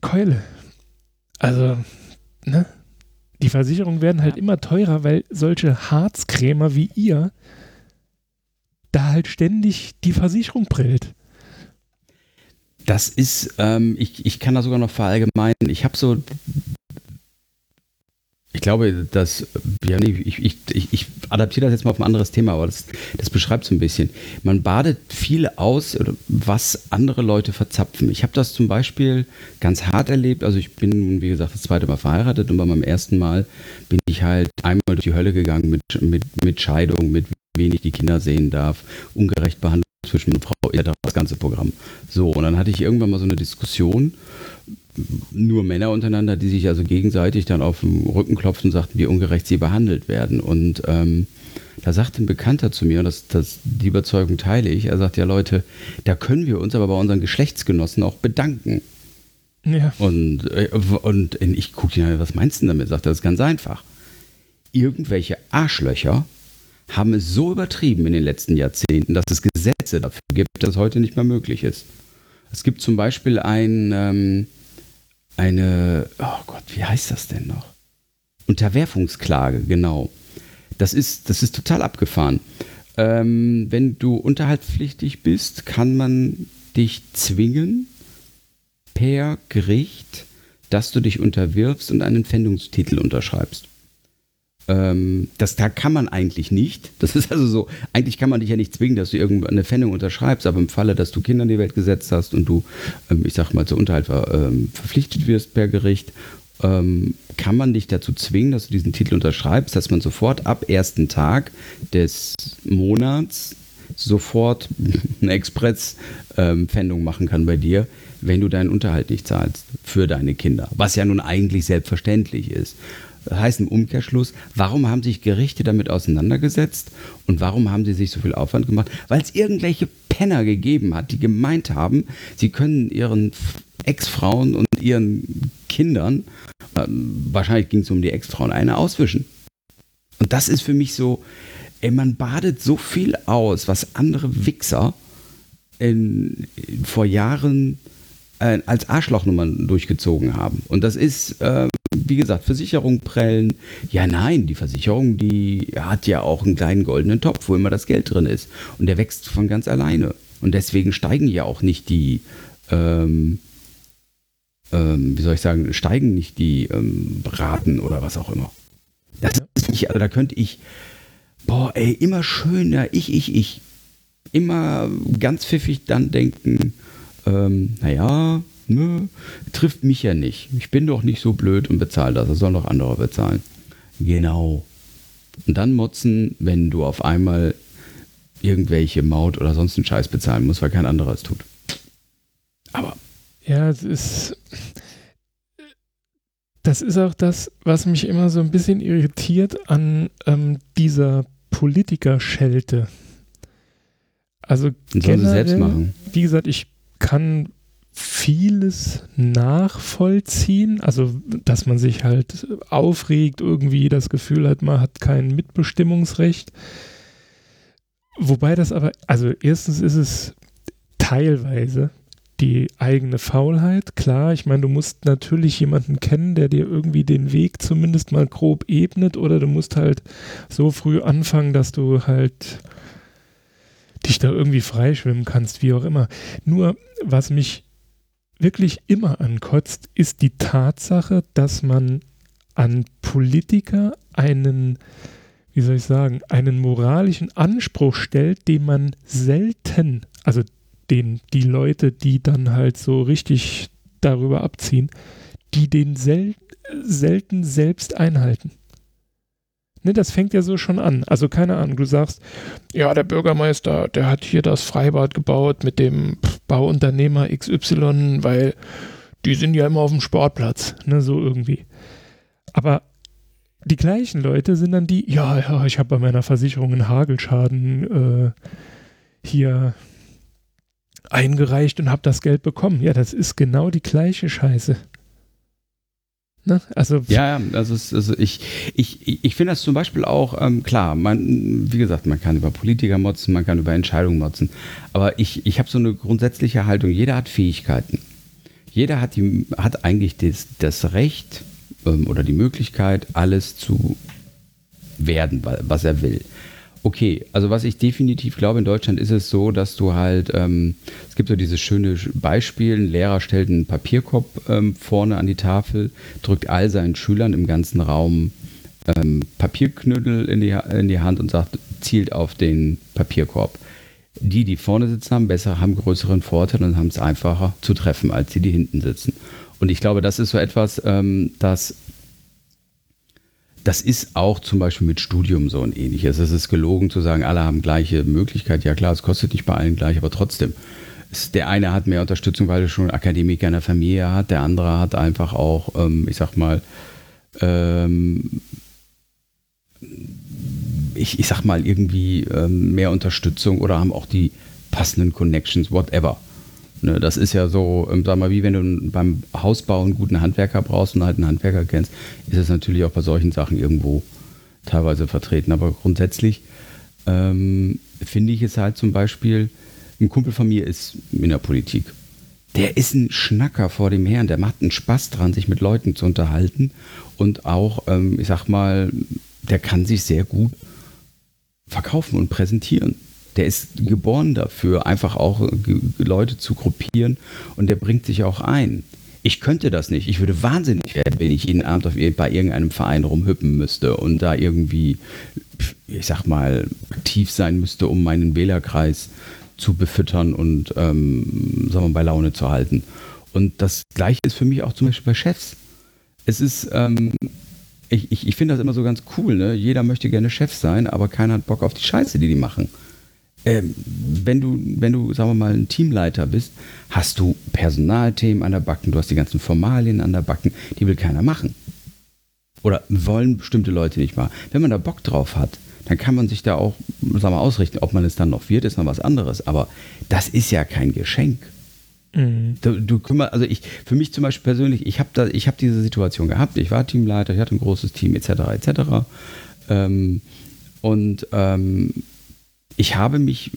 Keule. Also, ne? Die Versicherungen werden halt immer teurer, weil solche Harzkrämer wie ihr da halt ständig die Versicherung brillt. Das ist, ähm, ich, ich kann da sogar noch verallgemeinern. Ich habe so, ich glaube, dass, ja, nee, ich, ich, ich, adaptiere das jetzt mal auf ein anderes Thema, aber das, das beschreibt so ein bisschen. Man badet viel aus, was andere Leute verzapfen. Ich habe das zum Beispiel ganz hart erlebt. Also ich bin, wie gesagt, das zweite Mal verheiratet und bei meinem ersten Mal bin ich halt einmal durch die Hölle gegangen mit, mit, mit Scheidung, mit wenig die Kinder sehen darf, ungerecht behandelt zwischen Mann und Frau, das ganze Programm. So, und dann hatte ich irgendwann mal so eine Diskussion, nur Männer untereinander, die sich also gegenseitig dann auf den Rücken klopften und sagten, wie ungerecht sie behandelt werden. Und ähm, da sagte ein Bekannter zu mir, und das, das, die Überzeugung teile ich, er sagt, ja Leute, da können wir uns aber bei unseren Geschlechtsgenossen auch bedanken. Ja. Und, äh, und ich gucke ihn, was meinst du damit? Sagt er, das ist ganz einfach. Irgendwelche Arschlöcher haben es so übertrieben in den letzten Jahrzehnten, dass es Gesetze dafür gibt, dass es heute nicht mehr möglich ist. Es gibt zum Beispiel ein, ähm, eine, oh Gott, wie heißt das denn noch? Unterwerfungsklage, genau. Das ist, das ist total abgefahren. Ähm, wenn du unterhaltspflichtig bist, kann man dich zwingen per Gericht, dass du dich unterwirfst und einen Pfändungstitel unterschreibst. Ähm, das da kann man eigentlich nicht. Das ist also so, eigentlich kann man dich ja nicht zwingen, dass du irgendeine Pfändung unterschreibst, aber im Falle, dass du Kinder in die Welt gesetzt hast und du, ähm, ich sag mal, zur Unterhalt ähm, verpflichtet wirst per Gericht, ähm, kann man dich dazu zwingen, dass du diesen Titel unterschreibst, dass man sofort ab ersten Tag des Monats sofort eine Express-Pfändung ähm, machen kann bei dir, wenn du deinen Unterhalt nicht zahlst für deine Kinder. Was ja nun eigentlich selbstverständlich ist. Heißt im Umkehrschluss, warum haben sich Gerichte damit auseinandergesetzt und warum haben sie sich so viel Aufwand gemacht? Weil es irgendwelche Penner gegeben hat, die gemeint haben, sie können ihren Ex-Frauen und ihren Kindern, äh, wahrscheinlich ging es um die Ex-Frauen, eine auswischen. Und das ist für mich so, ey, man badet so viel aus, was andere Wichser in, in, vor Jahren äh, als Arschlochnummern durchgezogen haben. Und das ist, äh, wie gesagt, Versicherung prellen. Ja, nein, die Versicherung, die hat ja auch einen kleinen goldenen Topf, wo immer das Geld drin ist. Und der wächst von ganz alleine. Und deswegen steigen ja auch nicht die, ähm, ähm, wie soll ich sagen, steigen nicht die ähm, Raten oder was auch immer. Das ist nicht, also da könnte ich, boah, ey, immer schöner, ich, ich, ich. Immer ganz pfiffig dann denken, ähm, naja, nö, trifft mich ja nicht. Ich bin doch nicht so blöd und bezahle das. Das sollen doch andere bezahlen. Genau. Und dann motzen, wenn du auf einmal irgendwelche Maut oder sonst einen Scheiß bezahlen musst, weil kein anderer es tut. Aber. Ja, es ist. Das ist auch das, was mich immer so ein bisschen irritiert an ähm, dieser Politikerschelte. Also generell, wie gesagt, ich kann vieles nachvollziehen, also dass man sich halt aufregt, irgendwie das Gefühl hat, man hat kein Mitbestimmungsrecht. Wobei das aber, also erstens ist es teilweise die eigene Faulheit, klar, ich meine, du musst natürlich jemanden kennen, der dir irgendwie den Weg zumindest mal grob ebnet oder du musst halt so früh anfangen, dass du halt dich da irgendwie freischwimmen kannst, wie auch immer. Nur, was mich wirklich immer ankotzt, ist die Tatsache, dass man an Politiker einen, wie soll ich sagen, einen moralischen Anspruch stellt, den man selten, also den die Leute, die dann halt so richtig darüber abziehen, die den sel selten selbst einhalten. Ne, das fängt ja so schon an. Also keine Ahnung, du sagst, ja, der Bürgermeister, der hat hier das Freibad gebaut mit dem Bauunternehmer XY, weil die sind ja immer auf dem Sportplatz, ne, so irgendwie. Aber die gleichen Leute sind dann die, ja, ja, ich habe bei meiner Versicherung einen Hagelschaden äh, hier eingereicht und habe das Geld bekommen. Ja, das ist genau die gleiche Scheiße. Ne? Also ja, also, es, also ich, ich, ich finde das zum Beispiel auch ähm, klar. Man, wie gesagt, man kann über Politiker motzen, man kann über Entscheidungen motzen. Aber ich, ich habe so eine grundsätzliche Haltung. Jeder hat Fähigkeiten. Jeder hat, die, hat eigentlich das, das Recht ähm, oder die Möglichkeit, alles zu werden, was er will. Okay, also was ich definitiv glaube, in Deutschland ist es so, dass du halt, ähm, es gibt so dieses schöne Beispiel, ein Lehrer stellt einen Papierkorb ähm, vorne an die Tafel, drückt all seinen Schülern im ganzen Raum ähm, Papierknödel in die, in die Hand und sagt, zielt auf den Papierkorb. Die, die vorne sitzen, haben besser, haben größeren Vorteil und haben es einfacher zu treffen, als die, die hinten sitzen. Und ich glaube, das ist so etwas, ähm, das das ist auch zum Beispiel mit Studium so ein ähnliches. Es ist gelogen zu sagen, alle haben gleiche Möglichkeit. Ja klar, es kostet nicht bei allen gleich, aber trotzdem. Es, der eine hat mehr Unterstützung, weil er schon Akademiker in der Familie hat. Der andere hat einfach auch, ähm, ich sag mal, ähm, ich, ich sag mal irgendwie ähm, mehr Unterstützung oder haben auch die passenden Connections, whatever. Ne, das ist ja so, ähm, sag mal, wie wenn du beim Hausbau einen guten Handwerker brauchst und halt einen Handwerker kennst, ist es natürlich auch bei solchen Sachen irgendwo teilweise vertreten. Aber grundsätzlich ähm, finde ich es halt zum Beispiel, ein Kumpel von mir ist in der Politik. Der ist ein Schnacker vor dem Herrn, der macht einen Spaß dran, sich mit Leuten zu unterhalten und auch, ähm, ich sag mal, der kann sich sehr gut verkaufen und präsentieren. Der ist geboren dafür, einfach auch Leute zu gruppieren und der bringt sich auch ein. Ich könnte das nicht. Ich würde wahnsinnig werden, wenn ich jeden Abend auf, bei irgendeinem Verein rumhüppen müsste und da irgendwie, ich sag mal, aktiv sein müsste, um meinen Wählerkreis zu befüttern und, ähm, sagen wir, bei Laune zu halten. Und das Gleiche ist für mich auch zum Beispiel bei Chefs. Es ist, ähm, ich, ich, ich finde das immer so ganz cool, ne? Jeder möchte gerne Chef sein, aber keiner hat Bock auf die Scheiße, die die machen ähm, wenn du, wenn du, sagen wir mal, ein Teamleiter bist, hast du Personalthemen an der Backen, du hast die ganzen Formalien an der Backen, die will keiner machen. Oder wollen bestimmte Leute nicht machen. Wenn man da Bock drauf hat, dann kann man sich da auch, sagen wir, ausrichten. Ob man es dann noch wird, ist noch was anderes. Aber das ist ja kein Geschenk. Mhm. Du, du kümmer, also ich, für mich zum Beispiel persönlich, ich habe hab diese Situation gehabt. Ich war Teamleiter, ich hatte ein großes Team, etc., etc. Ähm, und ähm, ich habe mich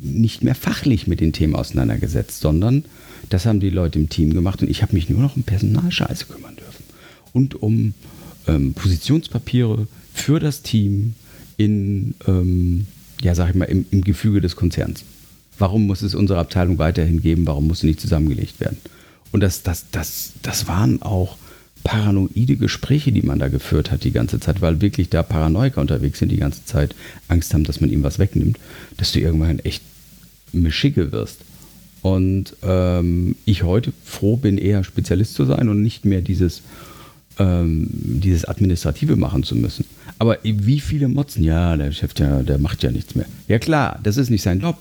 nicht mehr fachlich mit den Themen auseinandergesetzt, sondern das haben die Leute im Team gemacht und ich habe mich nur noch um Personalscheiße kümmern dürfen. Und um ähm, Positionspapiere für das Team in, ähm, ja, sag ich mal, im, im Gefüge des Konzerns. Warum muss es unsere Abteilung weiterhin geben? Warum muss sie nicht zusammengelegt werden? Und das, das, das, das waren auch paranoide Gespräche, die man da geführt hat die ganze Zeit, weil wirklich da Paranoiker unterwegs sind die ganze Zeit, Angst haben, dass man ihm was wegnimmt, dass du irgendwann echt Mischige wirst. Und ähm, ich heute froh bin, eher Spezialist zu sein und nicht mehr dieses, ähm, dieses Administrative machen zu müssen. Aber wie viele motzen? Ja, der Chef, der, der macht ja nichts mehr. Ja klar, das ist nicht sein Job.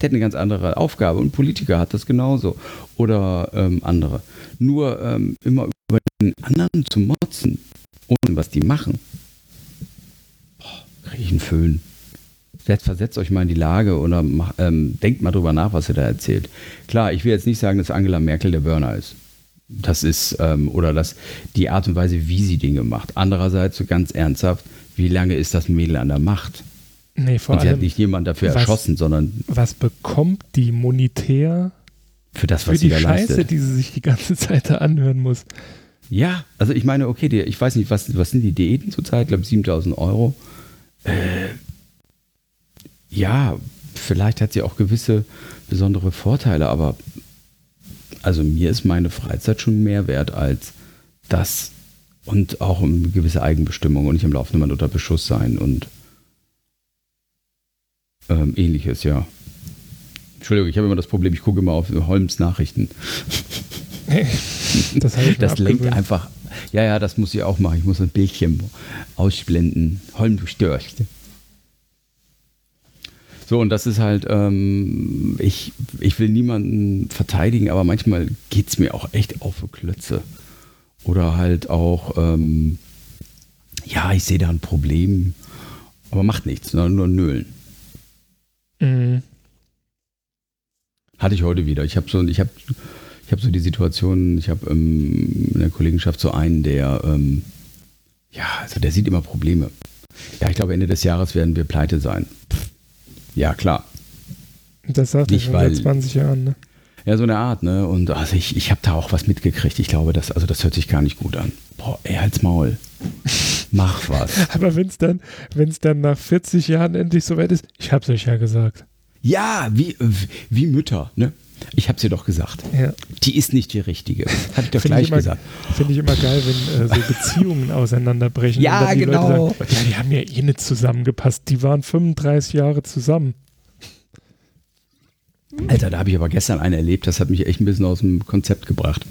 Der hat eine ganz andere Aufgabe und Politiker hat das genauso. Oder ähm, andere. Nur ähm, immer über den anderen zu motzen, ohne was die machen, kriege ich einen Föhn. Jetzt versetzt euch mal in die Lage oder mach, ähm, denkt mal drüber nach, was ihr da erzählt. Klar, ich will jetzt nicht sagen, dass Angela Merkel der Burner ist. Das ist, ähm, oder dass die Art und Weise, wie sie Dinge macht. Andererseits, so ganz ernsthaft, wie lange ist das Mädel an der Macht? Nee, vor und sie hat nicht jemand dafür was, erschossen, sondern. Was bekommt die monetär für das, was für sie die da Scheiße, leistet? die sie sich die ganze Zeit da anhören muss? Ja, also ich meine, okay, die, ich weiß nicht, was, was sind die Diäten zurzeit? Ich glaube 7000 Euro. Äh, ja, vielleicht hat sie auch gewisse besondere Vorteile, aber also mir ist meine Freizeit schon mehr wert als das und auch eine gewisse Eigenbestimmung und nicht im laufenden unter Beschuss sein und ähm, ähnliches, ja. Entschuldigung, ich habe immer das Problem, ich gucke immer auf Holmes Nachrichten. das, das lenkt einfach. Ja, ja, das muss ich auch machen. Ich muss ein Bildchen ausblenden. Holm, du störst. So, und das ist halt, ähm, ich, ich will niemanden verteidigen, aber manchmal geht es mir auch echt auf Klötze. Oder halt auch, ähm, ja, ich sehe da ein Problem, aber macht nichts, nur, nur nölen. Mhm. Hatte ich heute wieder. Ich habe so, ich habe, ich habe so die Situation. Ich habe ähm, in der Kollegenschaft so einen, der, ähm, ja, also der sieht immer Probleme. Ja, ich glaube Ende des Jahres werden wir pleite sein. Ja, klar. Das sagt Nicht, er weil- seit 20 Jahren. Ne? Ja, so eine Art, ne? Und also ich, ich habe da auch was mitgekriegt. Ich glaube, das, also das hört sich gar nicht gut an. Boah, ey, halt's Maul. Mach was. Aber wenn es dann, wenn's dann nach 40 Jahren endlich soweit ist, ich hab's euch ja gesagt. Ja, wie, wie Mütter, ne? Ich hab's dir doch gesagt. Ja. Die ist nicht die richtige. Hatte ich doch Finde ich, gleich immer- gesagt. Finde ich immer geil, wenn äh, so Beziehungen auseinanderbrechen. Ja, genau. Sagen, ja, die haben ja eh nicht zusammengepasst. Die waren 35 Jahre zusammen. Alter, da habe ich aber gestern einen erlebt, das hat mich echt ein bisschen aus dem Konzept gebracht.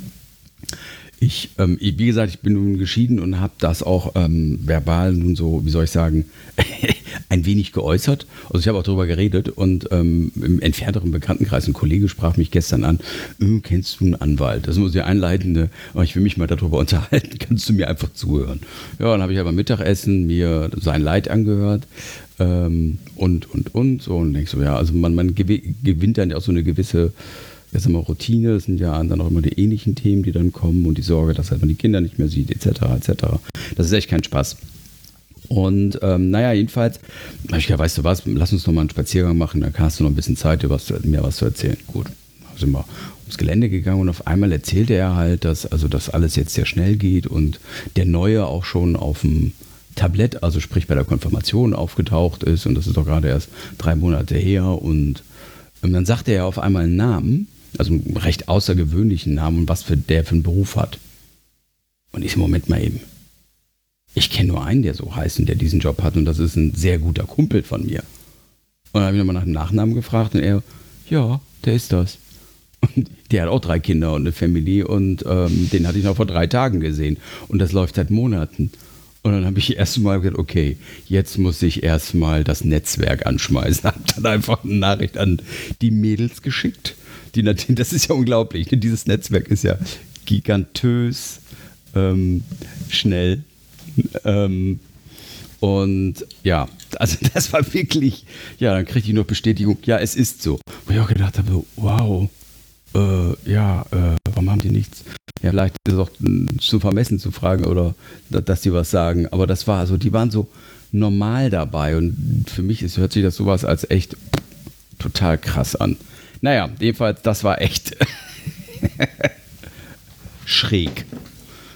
Ich, ähm, wie gesagt, ich bin nun geschieden und habe das auch ähm, verbal nun so, wie soll ich sagen, ein wenig geäußert. Also ich habe auch darüber geredet und ähm, im entfernteren Bekanntenkreis ein Kollege sprach mich gestern an, "Äh, kennst du einen Anwalt? Das muss ja einleitende, aber ich will mich mal darüber unterhalten, kannst du mir einfach zuhören? Ja, dann habe ich aber Mittagessen mir sein Leid angehört ähm, und, und, und so und denk so, ja, also man, man gewi- gewinnt dann ja auch so eine gewisse haben wir Routine, das sind ja dann auch immer die ähnlichen Themen, die dann kommen und die Sorge, dass halt man die Kinder nicht mehr sieht, etc. etc. Das ist echt kein Spaß. Und ähm, naja, jedenfalls ich gesagt, weißt du was, lass uns noch mal einen Spaziergang machen, dann hast du noch ein bisschen Zeit, dir was mir was zu erzählen. Gut, sind wir ums Gelände gegangen und auf einmal erzählte er halt, dass also das alles jetzt sehr schnell geht und der Neue auch schon auf dem Tablett, also sprich bei der Konfirmation aufgetaucht ist und das ist doch gerade erst drei Monate her und, und dann sagte er auf einmal einen Namen, also einen recht außergewöhnlichen Namen und was für der für einen Beruf hat. Und ich Moment mal eben. Ich kenne nur einen, der so heißt und der diesen Job hat und das ist ein sehr guter Kumpel von mir. Und dann habe ich nochmal nach dem Nachnamen gefragt und er, ja, der ist das. Und der hat auch drei Kinder und eine Familie und ähm, den hatte ich noch vor drei Tagen gesehen. Und das läuft seit Monaten. Und dann habe ich erstmal gesagt, okay, jetzt muss ich erstmal das Netzwerk anschmeißen. Habe dann einfach eine Nachricht an die Mädels geschickt. Die das ist ja unglaublich. Dieses Netzwerk ist ja gigantös ähm, schnell. Ähm, und ja, also das war wirklich, ja, dann kriegte ich noch Bestätigung, ja, es ist so. Wo ich auch gedacht habe, wow, äh, ja, äh, warum haben die nichts? Ja, vielleicht ist es auch zu vermessen zu fragen oder dass die was sagen. Aber das war so, die waren so normal dabei. Und für mich ist, hört sich das sowas als echt total krass an. Naja, jedenfalls, das war echt schräg.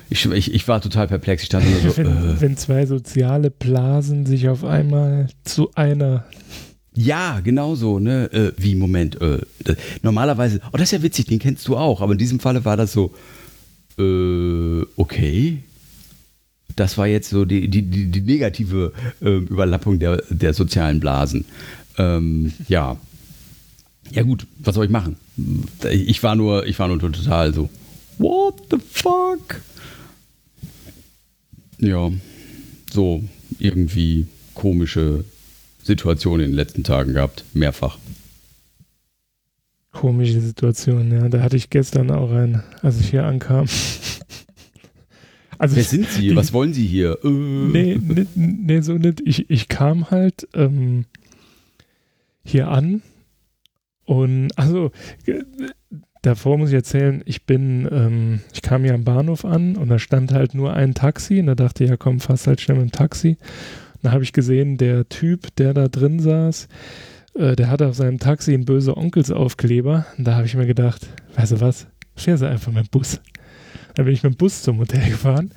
Ich, ich, ich, war total perplex. Ich dachte nur so, wenn, äh, wenn zwei soziale Blasen sich auf einmal zu einer ja, genau so, ne? Äh, wie, Moment, äh, normalerweise, oh, das ist ja witzig, den kennst du auch, aber in diesem Falle war das so, äh, okay. Das war jetzt so die, die, die, die negative äh, Überlappung der, der sozialen Blasen. Ähm, ja. Ja, gut, was soll ich machen? Ich war nur, ich war nur total so, what the fuck? Ja, so irgendwie komische Situationen in den letzten Tagen gehabt, mehrfach. Komische Situation, ja. Da hatte ich gestern auch einen, als ich hier ankam. Also Wer sind Sie? Die, Was wollen Sie hier? Äh. Nee, nee, nee, so nicht. Ich, ich kam halt ähm, hier an und also davor muss ich erzählen, ich bin, ähm, ich kam hier am Bahnhof an und da stand halt nur ein Taxi und da dachte ich, ja komm, fass halt schnell mit dem Taxi. Da habe ich gesehen, der Typ, der da drin saß, äh, der hatte auf seinem Taxi einen böse Onkels-Aufkleber. Und da habe ich mir gedacht, weißt du was, fähr sie einfach mit dem Bus. Dann bin ich mit dem Bus zum Hotel gefahren.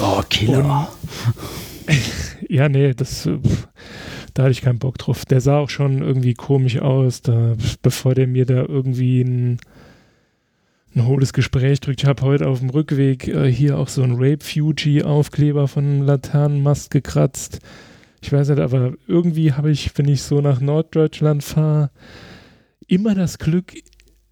Oh, Killer. Und, ja, nee, das, da hatte ich keinen Bock drauf. Der sah auch schon irgendwie komisch aus, da, bevor der mir da irgendwie ein, ein hohles Gespräch drückt. Ich habe heute auf dem Rückweg äh, hier auch so einen Rape-Fuji-Aufkleber von Laternenmast gekratzt. Ich weiß nicht, aber irgendwie habe ich, wenn ich so nach Norddeutschland fahre, immer das Glück,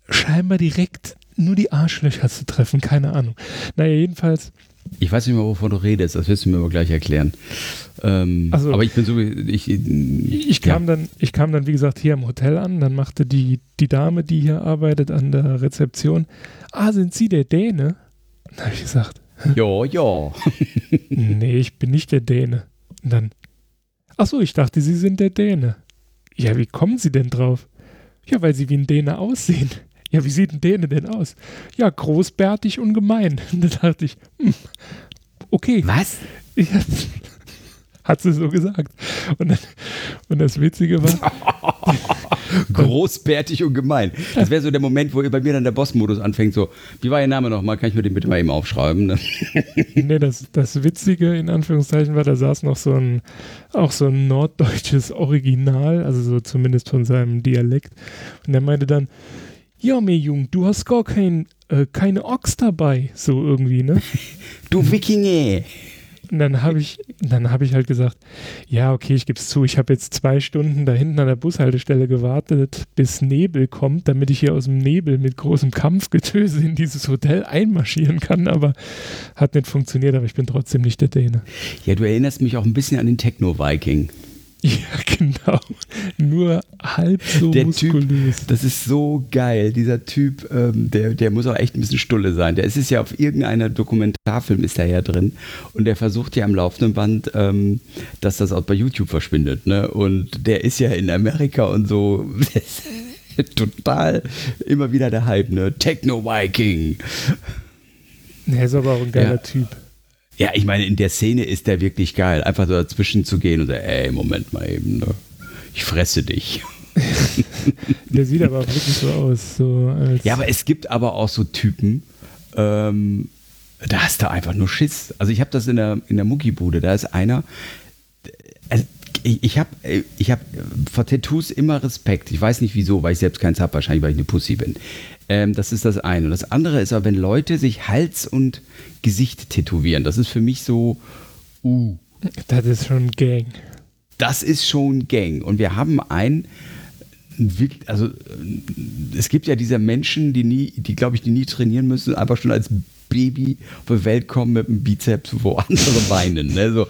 scheinbar direkt nur die Arschlöcher zu treffen. Keine Ahnung. Naja, jedenfalls. Ich weiß nicht mehr, wovon du redest, das wirst du mir aber gleich erklären. Ähm, also, aber ich bin so, ich, ich kam ja. dann, ich kam dann, wie gesagt, hier im Hotel an, dann machte die, die Dame, die hier arbeitet an der Rezeption, ah, sind Sie der Däne? Dann habe ich gesagt, ja, ja. nee, ich bin nicht der Däne. Und dann, Ach so, ich dachte, Sie sind der Däne. Ja, wie kommen Sie denn drauf? Ja, weil Sie wie ein Däne aussehen. Ja, wie sieht ein Däne denn aus? Ja, großbärtig und gemein. da dachte ich, hm, okay. Was? Ja, hat sie so gesagt. Und, und das Witzige war. Großbärtig und gemein. Das wäre so der Moment, wo bei mir dann der Boss-Modus anfängt. So, wie war Ihr Name nochmal? Kann ich mir den bitte mal eben aufschreiben? Ne? nee, das, das Witzige in Anführungszeichen war, da saß noch so ein, auch so ein norddeutsches Original, also so zumindest von seinem Dialekt. Und der meinte dann, ja, mir Jung, du hast gar kein, äh, keine Ochs dabei, so irgendwie, ne? Du Wikinger. Und dann habe ich, dann habe ich halt gesagt, ja, okay, ich gebe es zu, ich habe jetzt zwei Stunden da hinten an der Bushaltestelle gewartet, bis Nebel kommt, damit ich hier aus dem Nebel mit großem Kampfgetöse in dieses Hotel einmarschieren kann, aber hat nicht funktioniert, aber ich bin trotzdem nicht der Däne. Ja, du erinnerst mich auch ein bisschen an den Techno-Viking. Ja, genau. Nur halb so der muskulös. Typ, das ist so geil. Dieser Typ, ähm, der, der muss auch echt ein bisschen Stulle sein. Der ist es ja auf irgendeiner Dokumentarfilm ist er ja drin und der versucht ja am laufenden Band, ähm, dass das auch bei YouTube verschwindet. Ne? Und der ist ja in Amerika und so total immer wieder der Hype, ne? Techno-Viking. Er ist aber auch ein geiler ja. Typ. Ja, ich meine, in der Szene ist der wirklich geil. Einfach so dazwischen zu gehen und sagen, ey, Moment mal eben, ne? ich fresse dich. der sieht aber auch wirklich so aus. So ja, aber es gibt aber auch so Typen, ähm, da hast du einfach nur Schiss. Also ich habe das in der, in der Muckibude, da ist einer, also ich, ich habe ich hab vor Tattoos immer Respekt. Ich weiß nicht wieso, weil ich selbst keins habe, wahrscheinlich weil ich eine Pussy bin. Ähm, das ist das eine. Und das andere ist aber, wenn Leute sich Hals und Gesicht tätowieren. Das ist für mich so, uh. Das ist schon Gang. Das ist schon Gang. Und wir haben ein, also es gibt ja diese Menschen, die nie, die glaube ich, die nie trainieren müssen, einfach schon als Baby auf die Welt kommen mit einem Bizeps, wo andere weinen. Ne? So,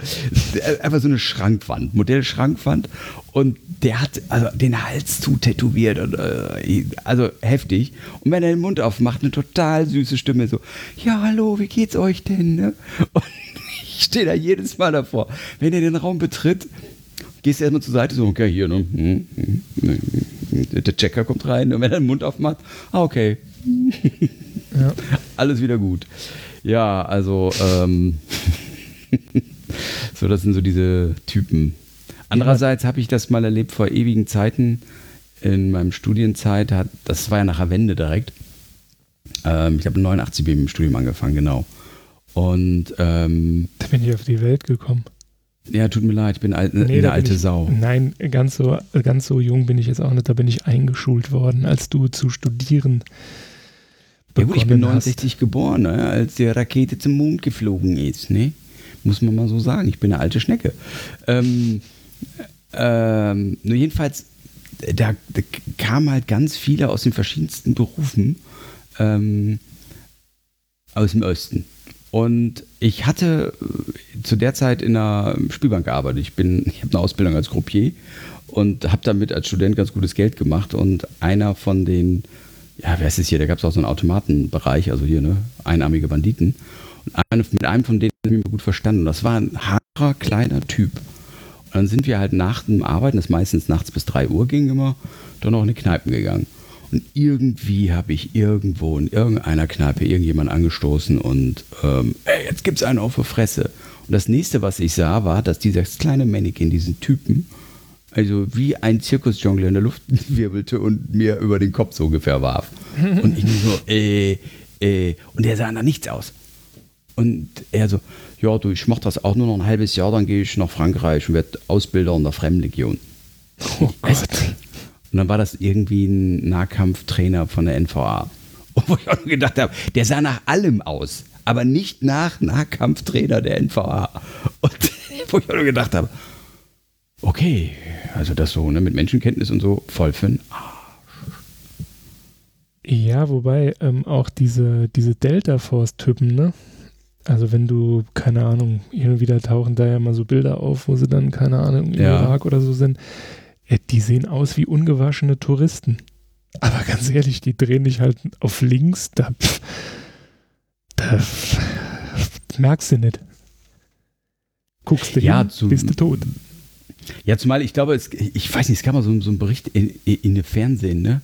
einfach so eine Schrankwand, Modell-Schrankwand. Und der hat also den Hals zu tätowiert. Und, äh, also heftig. Und wenn er den Mund aufmacht, eine total süße Stimme, so: Ja, hallo, wie geht's euch denn? Ne? Und ich stehe da jedes Mal davor. Wenn er den Raum betritt, gehst du erstmal zur Seite, so, okay, hier, ne? Hm, hm, hm, der Checker kommt rein und wenn er den Mund aufmacht, ah, okay, ja. Alles wieder gut. Ja, also, ähm, so, das sind so diese Typen. Andererseits habe ich das mal erlebt vor ewigen Zeiten in meinem Studienzeit. Hat, das war ja nach der Wende direkt. Ähm, ich habe 89 mit dem Studium angefangen, genau. Und ähm, da bin ich auf die Welt gekommen. Ja, tut mir leid, ich bin alt, nee, eine alte ich, Sau. Nein, ganz so, ganz so jung bin ich jetzt auch nicht. Da bin ich eingeschult worden, als du zu studieren. Ja gut, ich bin 69 hast. geboren, ne, als die Rakete zum Mond geflogen ist. Ne? Muss man mal so sagen. Ich bin eine alte Schnecke. Ähm, ähm, nur jedenfalls, da, da kamen halt ganz viele aus den verschiedensten Berufen ähm, aus dem Osten. Und ich hatte äh, zu der Zeit in einer Spielbank gearbeitet. Ich, ich habe eine Ausbildung als Gruppier und habe damit als Student ganz gutes Geld gemacht. Und einer von den, ja, wer ist es hier? Da gab es auch so einen Automatenbereich, also hier, ne? Einarmige Banditen. Und mit einem von denen habe ich mich gut verstanden. Das war ein haarer, kleiner Typ. Und dann sind wir halt nach dem Arbeiten, das meistens nachts bis 3 Uhr ging immer, dann noch in die Kneipen gegangen. Und irgendwie habe ich irgendwo in irgendeiner Kneipe irgendjemand angestoßen und ähm, ey, jetzt gibt's einen auf der Fresse. Und das nächste, was ich sah, war, dass dieses kleine Mannequin, diesen Typen, also wie ein Zirkusjongleur in der Luft wirbelte und mir über den Kopf so ungefähr warf. Und ich so, äh, äh, und der sah nach nichts aus. Und er so, ja, du, ich mache das auch nur noch ein halbes Jahr, dann gehe ich nach Frankreich und werde Ausbilder in der Fremdenlegion. Oh Gott. Und dann war das irgendwie ein Nahkampftrainer von der NVA. Wo ich auch gedacht habe, der sah nach allem aus, aber nicht nach Nahkampftrainer der NVA. Und wo ich auch nur gedacht habe, okay, also das so ne, mit Menschenkenntnis und so, voll für den Arsch. Ja, wobei ähm, auch diese, diese Delta Force-Typen, ne? Also wenn du, keine Ahnung, hin und wieder tauchen da ja mal so Bilder auf, wo sie dann, keine Ahnung, im ja. Irak oder so sind. Ja, die sehen aus wie ungewaschene Touristen. Aber ganz ehrlich, die drehen dich halt auf links, da, da merkst du nicht. Guckst du ja, hin, zu, bist du tot. Ja, zumal ich glaube, es, ich weiß nicht, es gab mal so, so einen Bericht in, in, in Fernsehen, ne?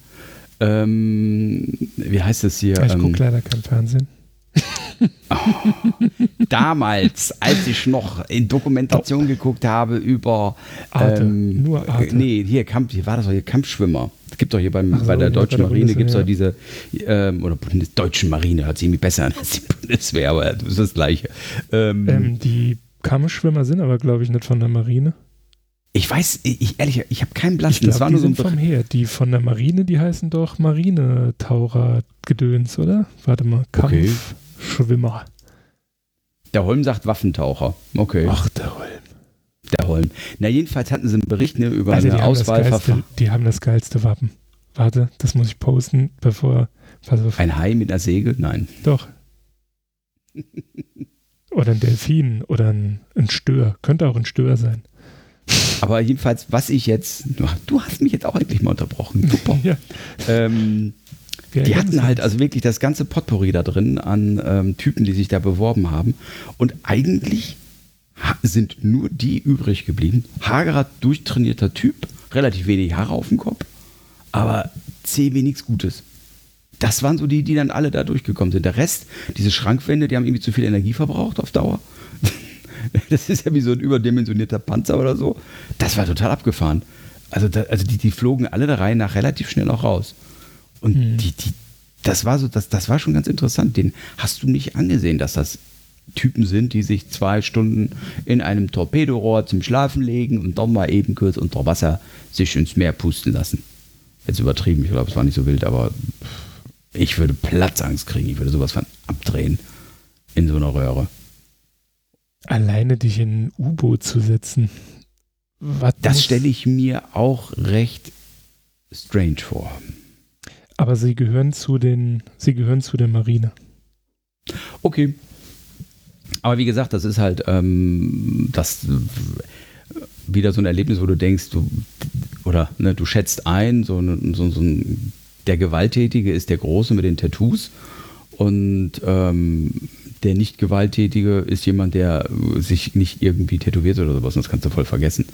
Ähm, wie heißt das hier? Ich ähm, gucke leider kein Fernsehen. Oh, damals, als ich noch in Dokumentation oh. geguckt habe über Arte, ähm, nur Arte. Nee, hier, Kamp, hier war das doch hier Kampfschwimmer. Es gibt doch hier beim, so, bei der deutschen bei der Marine gibt es ja. doch diese, ähm, oder Bundes deutschen Marine hört sich irgendwie besser an als die Bundeswehr, aber das ist das Gleiche. Ähm, ähm, die Kampfschwimmer sind aber, glaube ich, nicht von der Marine. Ich weiß, ich ehrlich, ich habe keinen Blassen. Ich glaub, das war die nur so ein vom Heer. Die von der Marine, die heißen doch Marinetaucher-Gedöns, oder? Warte mal, Kampf. Okay. Schwimmer. Der Holm sagt Waffentaucher. Okay. Ach, der Holm. Der Holm. Na, jedenfalls hatten sie einen Bericht ne, über also eine Auswahlverfahren. Die haben das geilste Wappen. Warte, das muss ich posten, bevor. Ein Hai mit einer Segel? Nein. Doch. oder ein Delfin oder ein, ein Stör. Könnte auch ein Stör sein. Aber jedenfalls, was ich jetzt. Du hast mich jetzt auch endlich mal unterbrochen. Super. ja. ähm, die hatten halt also wirklich das ganze Potpourri da drin an ähm, Typen, die sich da beworben haben. Und eigentlich sind nur die übrig geblieben. Hagerer, durchtrainierter Typ, relativ wenig Haare auf dem Kopf, aber CW nichts Gutes. Das waren so die, die dann alle da durchgekommen sind. Der Rest, diese Schrankwände, die haben irgendwie zu viel Energie verbraucht auf Dauer. Das ist ja wie so ein überdimensionierter Panzer oder so. Das war total abgefahren. Also, da, also die, die flogen alle der Reihe nach relativ schnell auch raus. Und hm. die, die, das war so, das, das war schon ganz interessant. Den hast du nicht angesehen, dass das Typen sind, die sich zwei Stunden in einem Torpedorohr zum Schlafen legen und dann mal eben kurz unter Wasser sich ins Meer pusten lassen. Jetzt übertrieben, ich glaube, es war nicht so wild, aber ich würde Platzangst kriegen. Ich würde sowas von abdrehen in so einer Röhre. Alleine dich in ein U-Boot zu setzen. Was das stelle ich mir auch recht strange vor. Aber sie gehören zu den, sie gehören zu der Marine. Okay. Aber wie gesagt, das ist halt ähm, das wieder so ein Erlebnis, wo du denkst, du oder ne, du schätzt ein, so, so, so ein, der Gewalttätige ist der Große mit den Tattoos und ähm, der nicht Gewalttätige ist jemand, der sich nicht irgendwie tätowiert oder sowas. Und das kannst du voll vergessen.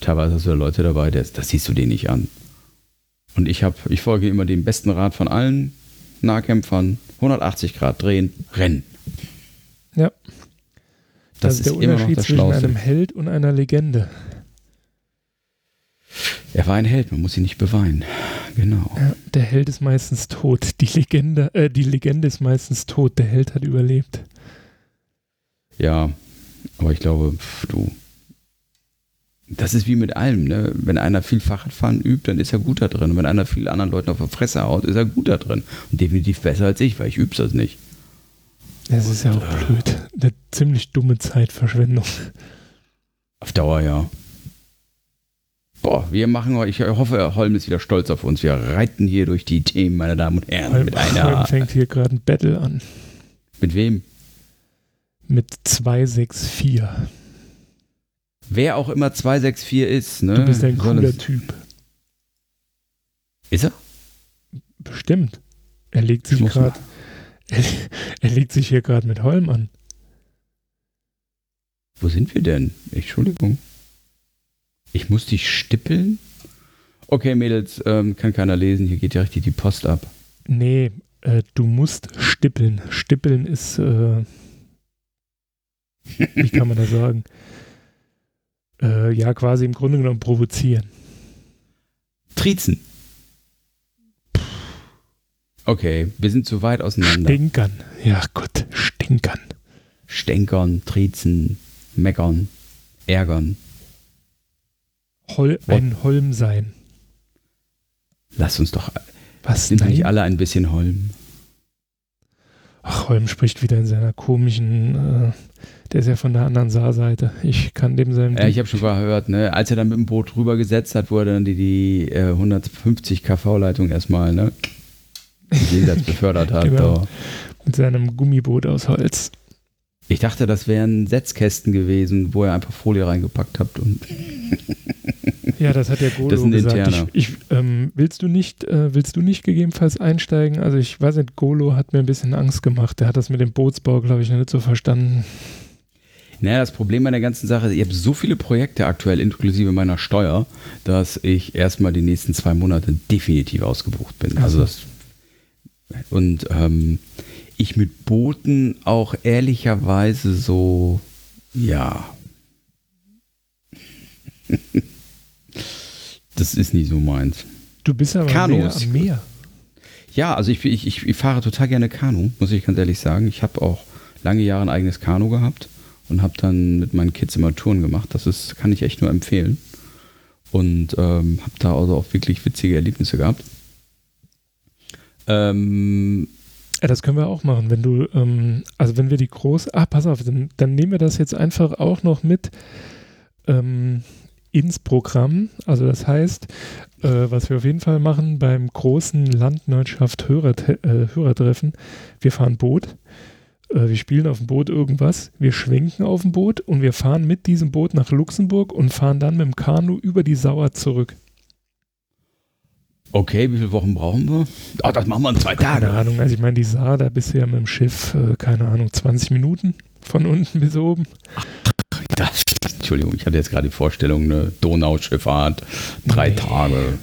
Teilweise hast du da Leute dabei, das, das siehst du denen nicht an. Und ich habe, ich folge immer dem besten Rat von allen. Nahkämpfern, 180 Grad drehen, rennen. Ja. Das, Das, ist ist der immer noch Unterschied das zwischen Schlauste. einem Held und einer Legende. Er war ein Held, man muss ihn nicht beweinen. Genau. Ja, der Held ist meistens tot. Die Legende, äh, die Legende ist meistens tot. Der Held hat überlebt. Ja, aber ich glaube, pf, du. Das ist wie mit allem, ne? Wenn einer viel Fahrradfahren übt, dann ist er gut da drin. Und wenn einer viel anderen Leuten auf die Fresse haut, ist er gut da drin. Und definitiv besser als ich, weil ich üb's das nicht. Das ist ja auch blöd. Eine ziemlich dumme Zeitverschwendung. Auf Dauer, ja. Boah, wir machen heute, ich hoffe, Holm ist wieder stolz auf uns. Wir reiten hier durch die Themen, meine Damen und Herren, Holm, mit einer. Holm fängt hier gerade ein Battle an. Mit wem? Mit 264. Wer auch immer 264 ist, ne? Du bist ein cooler es- Typ. Ist er? Bestimmt. Er legt sich gerade. Er, er legt sich hier gerade mit Holm an. Wo sind wir denn? Entschuldigung. Ich muss dich stippeln? Okay, Mädels, ähm, kann keiner lesen. Hier geht ja richtig die Post ab. Nee, äh, du musst stippeln. Stippeln ist, äh, wie kann man das sagen? Äh, ja, quasi im Grunde genommen provozieren. Triezen. Okay, wir sind zu weit auseinander. Stinkern. Ja, Gott, stinkern. Stänkern, triezen, meckern, ärgern. Hol, ein Holm sein. Lass uns doch. Was? Sind nicht alle ein bisschen Holm? Ach, Holm spricht wieder in seiner komischen, äh, der ist ja von der anderen Saarseite. Ich kann dem seinem. Ja, ich habe schon gehört, ne, als er dann mit dem Boot rübergesetzt hat, er dann die, die äh, 150 kV-Leitung erstmal, ne, jenseits befördert hat. Genau. mit seinem Gummiboot aus Holz. Ich dachte, das wären Setzkästen gewesen, wo er einfach Folie reingepackt hat. Und Ja, das hat der Golo Das ist ein gesagt. interner. Ich, ich, ähm, willst du nicht, äh, willst du nicht gegebenenfalls einsteigen? Also ich weiß nicht, Golo hat mir ein bisschen Angst gemacht. Der hat das mit dem Bootsbau, glaube ich, noch nicht so verstanden. naja, das Problem bei der ganzen Sache ist, ich habe so viele Projekte aktuell, inklusive meiner Steuer, dass ich erstmal die nächsten zwei Monate definitiv ausgebucht bin. Also so. das, und ähm, ich mit Booten auch ehrlicherweise so, ja. das ist nicht so meins. Du bist aber Kanus. mehr am Meer. Ja, also ich, ich, ich, ich fahre total gerne Kanu, muss ich ganz ehrlich sagen. Ich habe auch lange Jahre ein eigenes Kanu gehabt und habe dann mit meinen Kids immer Touren gemacht. Das ist, kann ich echt nur empfehlen. Und ähm, habe da also auch wirklich witzige Erlebnisse gehabt. Ähm, Ja, das können wir auch machen, wenn du, ähm, also wenn wir die groß, ah, pass auf, dann, dann nehmen wir das jetzt einfach auch noch mit ähm, ins Programm. Also das heißt, äh, was wir auf jeden Fall machen beim großen Landwirtschaft Hörer, äh, Hörertreffen, wir fahren Boot, äh, wir spielen auf dem Boot irgendwas, wir schwenken auf dem Boot und wir fahren mit diesem Boot nach Luxemburg und fahren dann mit dem Kanu über die Sauer zurück. Okay, wie viele Wochen brauchen wir? Ah, das machen wir in zwei Keine Tage. Ahnung, also ich meine, die Saar, da bist du ja mit dem Schiff, äh, keine Ahnung, 20 Minuten von unten bis oben. Das, Entschuldigung, ich hatte jetzt gerade die Vorstellung, eine Donauschifffahrt, drei Nee. Tage.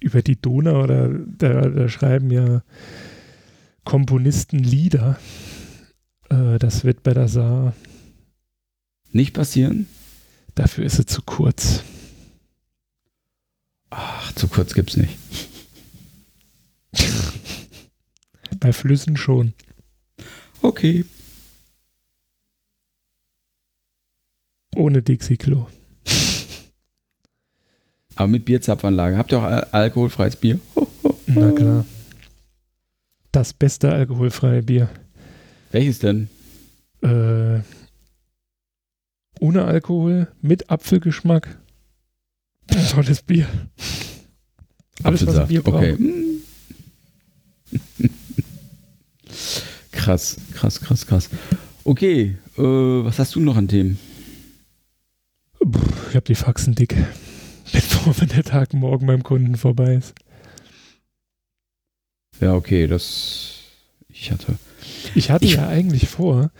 Über die Donau, da, da, da schreiben ja Komponisten Lieder. Äh, das wird bei der Saar, Nicht passieren? dafür ist sie zu kurz. Ach, zu kurz gibt's nicht. Bei Flüssen schon. Okay. Ohne Dixie-Klo. Aber mit Bierzapfanlage. Habt ihr auch al alkoholfreies Bier? Ho, ho, Na klar. Das beste alkoholfreie Bier. Welches denn? Äh, ohne Alkohol, mit Apfelgeschmack. Tolles Bier. Alles, was. Bier braucht. Okay. krass, krass, krass, krass. Okay, äh, was hast du noch an Themen? Ich habe die Faxen dick. Bevor wenn der Tag morgen beim Kunden vorbei ist. Ja, okay, das. Ich hatte. Ich hatte Ich- ja eigentlich vor,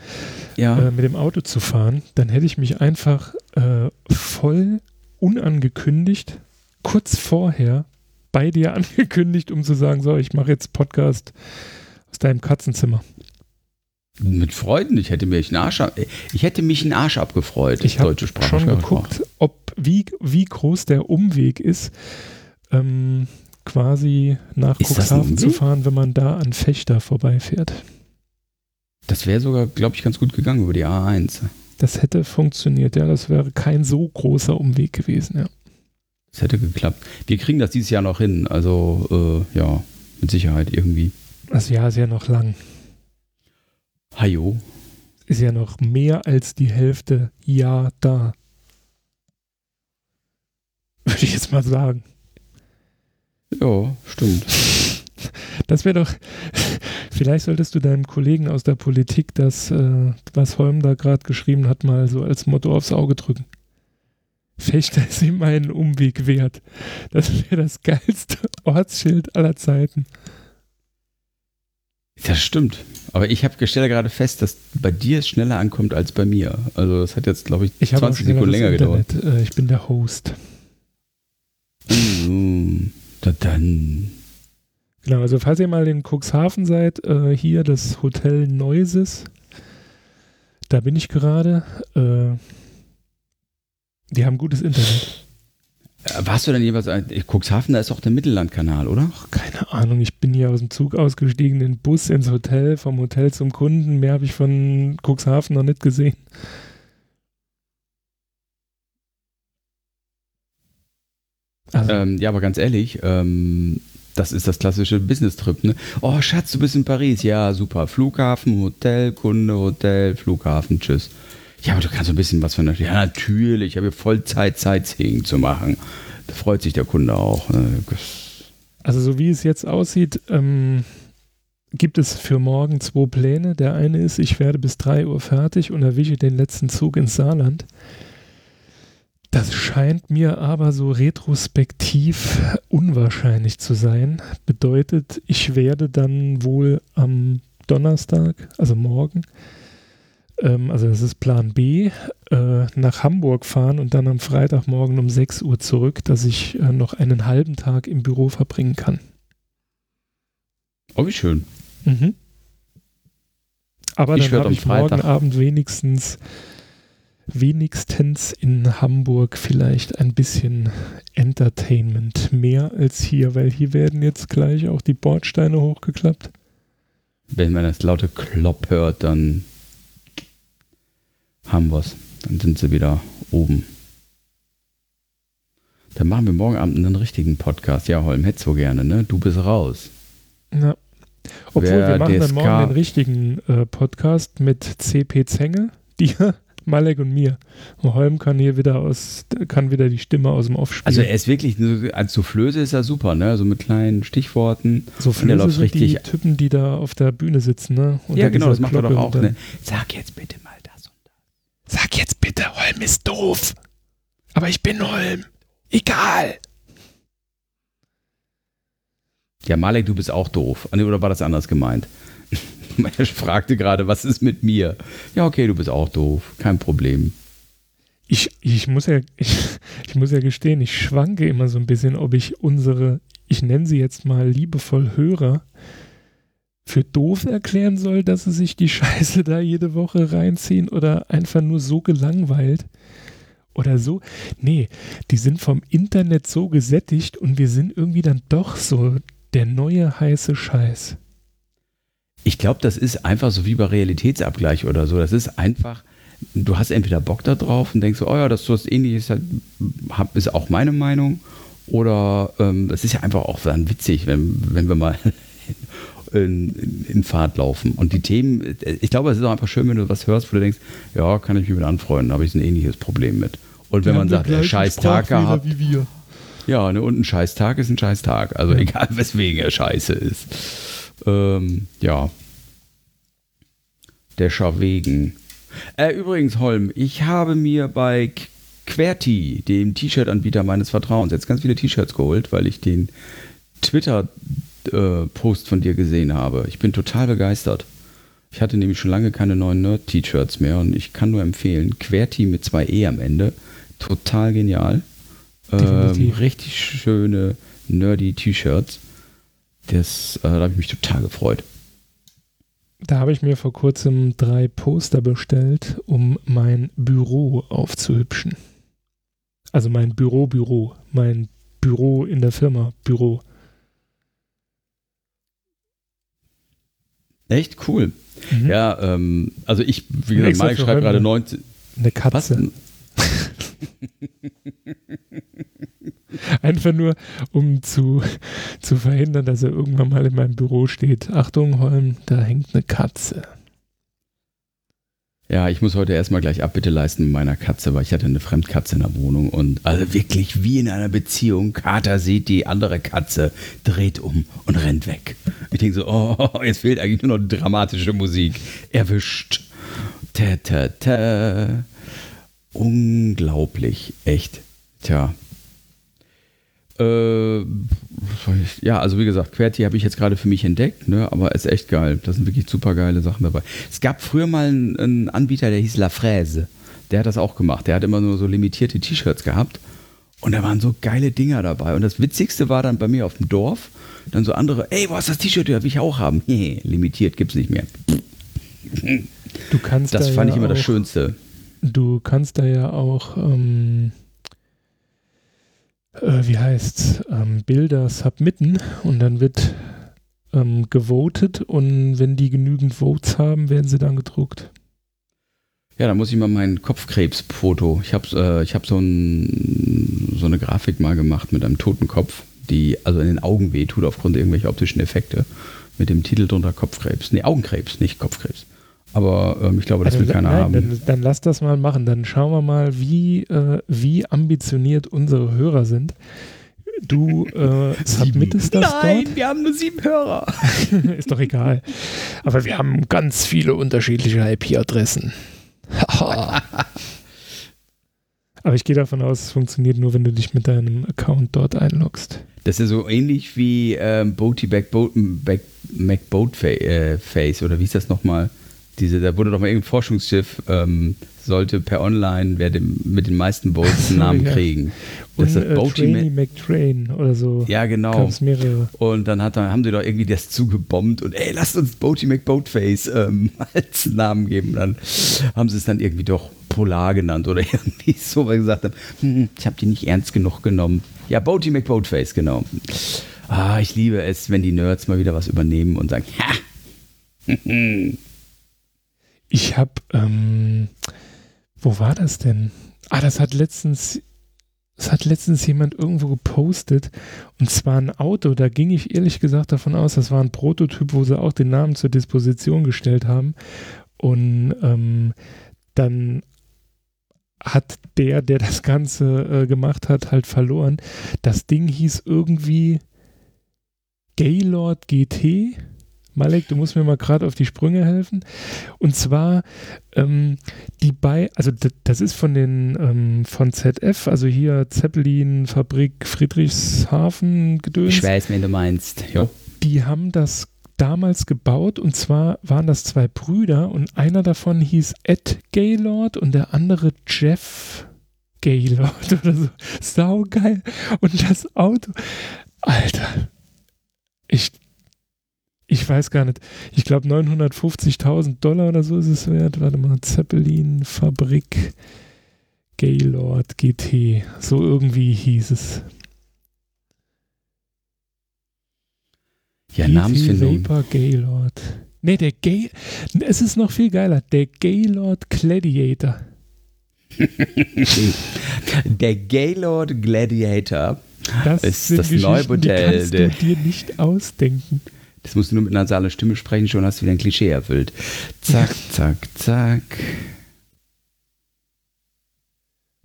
Ja. äh, mit dem Auto zu fahren. Dann hätte ich mich einfach äh, voll unangekündigt kurz vorher bei dir angekündigt, um zu sagen, so, ich mache jetzt Podcast aus deinem Katzenzimmer. Mit Freuden, ich hätte mich einen Arsch, ab, ich hätte mich einen Arsch abgefreut. Ich habe schon geguckt, ob wie, wie groß der Umweg ist, ähm, quasi nach ist Cuxhaven zu fahren, wenn man da an Fechter vorbeifährt. Das wäre sogar, glaube ich, ganz gut gegangen über die A1. Das hätte funktioniert, ja. Das wäre kein so großer Umweg gewesen, ja. Das hätte geklappt. Wir kriegen das dieses Jahr noch hin, also äh, ja, mit Sicherheit irgendwie. Das Jahr ist ja noch lang. Hajo. Ist ja noch mehr als die Hälfte Jahr da. Würde ich jetzt mal sagen. Ja, stimmt. Das wäre doch, vielleicht solltest du deinem Kollegen aus der Politik das, äh, was Holm da gerade geschrieben hat, mal so als Motto aufs Auge drücken. Fechter ist ihm einen Umweg wert. Das wäre das geilste Ortsschild aller Zeiten. Das stimmt. Aber ich habe stelle gerade fest, dass bei dir es schneller ankommt als bei mir. Also das hat jetzt, glaube ich, ich 20 Sekunden länger gedauert. Äh, ich bin der Host. Mhm. dann. Genau, also falls ihr mal in Cuxhaven seid, äh, hier das Hotel Neuses, da bin ich gerade. Äh, die haben gutes Internet. Äh, warst du denn jeweils, Cuxhaven, da ist auch der Mittellandkanal, oder? Ach, keine Ahnung, ich bin hier aus dem Zug ausgestiegen, den Bus ins Hotel, vom Hotel zum Kunden. Mehr habe ich von Cuxhaven noch nicht gesehen. Also. Ähm, ja, aber ganz ehrlich, ähm, das ist das klassische Business-Trip. Ne? Oh, Schatz, du bist in Paris. Ja, super. Flughafen, Hotel, Kunde, Hotel, Flughafen, tschüss. Ja, aber du kannst ein bisschen was von der. Ja, natürlich. Ich habe voll Zeit, Sightseeing zu machen. Da freut sich der Kunde auch. Ne? Also, so wie es jetzt aussieht, ähm, gibt es für morgen zwei Pläne. Der eine ist, ich werde bis 3 Uhr fertig und erwische den letzten Zug ins Saarland. Das scheint mir aber so retrospektiv unwahrscheinlich zu sein. Bedeutet, ich werde dann wohl am Donnerstag, also morgen, ähm, also das ist Plan B, äh, nach Hamburg fahren und dann am Freitagmorgen um 6 Uhr zurück, dass ich äh, noch einen halben Tag im Büro verbringen kann. Oh, wie schön. Mhm. Aber ich dann habe ich morgen Abend wenigstens wenigstens in Hamburg vielleicht ein bisschen Entertainment. Mehr als hier, weil hier werden jetzt gleich auch die Bordsteine hochgeklappt. Wenn man das laute Klopp hört, dann haben wir es. Dann sind sie wieder oben. Dann machen wir morgen Abend einen richtigen Podcast. Ja, Holm, hättest du gerne, ne? Du bist raus. Ja. Obwohl, Wer wir machen dann morgen den richtigen äh, Podcast mit CP Zenge, dir Malek und mir. Und Holm kann hier wieder aus, kann wieder die Stimme aus dem Off spielen. Also er ist wirklich, als Soufflöse ist er super, ne? So mit kleinen Stichworten. Soufflöse sind richtig. die Typen, die da auf der Bühne sitzen, ne? Und ja, genau, das macht er doch auch, ne? Sag jetzt bitte mal das und das. Sag jetzt bitte, Holm ist doof. Aber ich bin Holm. Egal. Ja, Malek, du bist auch doof. Oder war das anders gemeint? Er fragte gerade, was ist mit mir? Ja, okay, du bist auch doof. Kein Problem. Ich, ich, muss ja, ich, ich muss ja gestehen, ich schwanke immer so ein bisschen, ob ich unsere, ich nenne sie jetzt mal liebevoll Hörer, für doof erklären soll, dass sie sich die Scheiße da jede Woche reinziehen oder einfach nur so gelangweilt oder so. Nee, die sind vom Internet so gesättigt und wir sind irgendwie dann doch so der neue heiße Scheiß. Ich glaube, das ist einfach so wie bei Realitätsabgleich oder so. Das ist einfach, du hast entweder Bock da drauf und denkst so, oh ja, das ist was ähnliches, halt, ist auch meine Meinung. Oder ähm, es ist ja einfach auch dann witzig, wenn, wenn wir mal in, in, Fahrt laufen. Und die Themen, ich glaube, es ist auch einfach schön, wenn du was hörst, wo du denkst, ja, kann ich mich mit anfreunden, habe ich ein ähnliches Problem mit. Und wenn man sagt, der scheiß Tag gehabt. Ja, ne, und ein scheiß Tag ist ein scheiß Tag. Also ja. egal, weswegen er scheiße ist. Ähm, ja. Der Scharwegen. Äh, übrigens, Holm, ich habe mir bei Querti, dem T-Shirt-Anbieter meines Vertrauens, jetzt ganz viele T-Shirts geholt, weil ich den Twitter-Post äh, von dir gesehen habe. Ich bin total begeistert. Ich hatte nämlich schon lange keine neuen Nerd-T-Shirts mehr und ich kann nur empfehlen, Querti mit zwei E am Ende. Total genial. Ähm, richtig schöne nerdy T-Shirts. Das, äh, da habe ich mich total gefreut. Da habe ich mir vor kurzem drei Poster bestellt, um mein Büro aufzuhübschen. Also mein Büro-Büro, mein Büro in der Firma, Büro. Echt cool. Mhm. Ja, ähm, also ich, wie gesagt, Mike schreibt gerade 19. Eine Katze. Einfach nur, um zu, zu verhindern, dass er irgendwann mal in meinem Büro steht. Achtung, Holm, da hängt eine Katze. Ja, ich muss heute erstmal gleich Abbitte leisten mit meiner Katze, weil ich hatte eine Fremdkatze in der Wohnung und also wirklich wie in einer Beziehung. Kater sieht die andere Katze, dreht um und rennt weg. Ich denke so, oh, jetzt fehlt eigentlich nur noch dramatische Musik. Erwischt. Ta, ta, ta. Unglaublich, echt. Tja, äh, ja, also wie gesagt, QWERTY habe ich jetzt gerade für mich entdeckt, ne, aber ist echt geil. Da sind wirklich super geile Sachen dabei. Es gab früher mal einen, einen Anbieter, der hieß La Fraise. Der hat das auch gemacht. Der hat immer nur so limitierte T-Shirts gehabt. Und da waren so geile Dinger dabei. Und das Witzigste war dann bei mir auf dem Dorf, dann so andere, ey, wo ist das T-Shirt? Ja, will ich auch haben. limitiert gibt's nicht mehr. Du kannst das da fand ja ich immer auch, das Schönste. Du kannst da ja auch ähm, äh, wie heißt ähm, Bilder submitten und dann wird ähm, gewotet und wenn die genügend Votes haben, werden sie dann gedruckt. Ja, da muss ich mal mein Kopfkrebsfoto. Ich habe äh, hab so, ein, so eine Grafik mal gemacht mit einem toten Kopf, die also in den Augen wehtut aufgrund irgendwelcher optischen Effekte. Mit dem Titel drunter Kopfkrebs. Nee, Augenkrebs, nicht Kopfkrebs. Aber ähm, ich glaube, das also, will keiner nein, haben. Dann, dann, lass das mal machen. Dann schauen wir mal, wie, äh, wie ambitioniert unsere Hörer sind. Du äh, submittest das Nein, dort? wir haben nur sieben Hörer. Ist doch egal. Aber wir haben ganz viele unterschiedliche IP-Adressen. Aber ich gehe davon aus, es funktioniert nur, wenn du dich mit deinem Account dort einloggst. Das ist ja so ähnlich wie ähm, Boaty Back Boat, Back, Mac Boat äh, Face oder wie ist das nochmal? Diese, da wurde doch mal irgendein Forschungsschiff, ähm, sollte per Online wer dem, mit den meisten Boats einen Namen ja. kriegen. Das Und, ist das äh, Trainy McTrain oder so. Ja, genau. Und dann hat, haben sie doch irgendwie das zugebombt und ey, lasst uns Boaty McBoatface ähm, als Namen geben. dann haben sie es dann irgendwie doch Polar genannt oder irgendwie so, weil sie gesagt haben, hm, ich habe die nicht ernst genug genommen. Ja, Boaty McBoatface, genau. Ah, ich liebe es, wenn die Nerds mal wieder was übernehmen und sagen, ha! Ich habe, ähm, wo war das denn? Ah, das hat letztens, das hat letztens jemand irgendwo gepostet und zwar ein Auto. Da ging ich ehrlich gesagt davon aus, das war ein Prototyp, wo sie auch den Namen zur Disposition gestellt haben. Und ähm, dann hat der, der das Ganze äh, gemacht hat, halt verloren. Das Ding hieß irgendwie Gaylord GT Malek, du musst mir mal gerade auf die Sprünge helfen. Und zwar ähm, die bei, also das ist von den ähm, von ZF, also hier Zeppelin Fabrik Friedrichshafen gedöns. Ich weiß, wenn du meinst. Ja. Die haben das damals gebaut und zwar waren das zwei Brüder und einer davon hieß Ed Gaylord und der andere Jeff Gaylord oder so. Sau geil. Und das Auto, Alter, ich ich weiß gar nicht, ich glaube 950.000 Dollar oder so ist es wert. Warte mal, Zeppelin Fabrik Gaylord GT. So irgendwie hieß es. Ja, Namensfindung. Vapor Gaylord. Nee, der Gay. Es ist noch viel geiler. Der Gaylord Gladiator. der Gaylord Gladiator das ist das neue Modell. Die kannst du dir nicht ausdenken. Das musst du nur mit einer nasaler Stimme sprechen, schon hast du wieder ein Klischee erfüllt. Zack, zack, zack.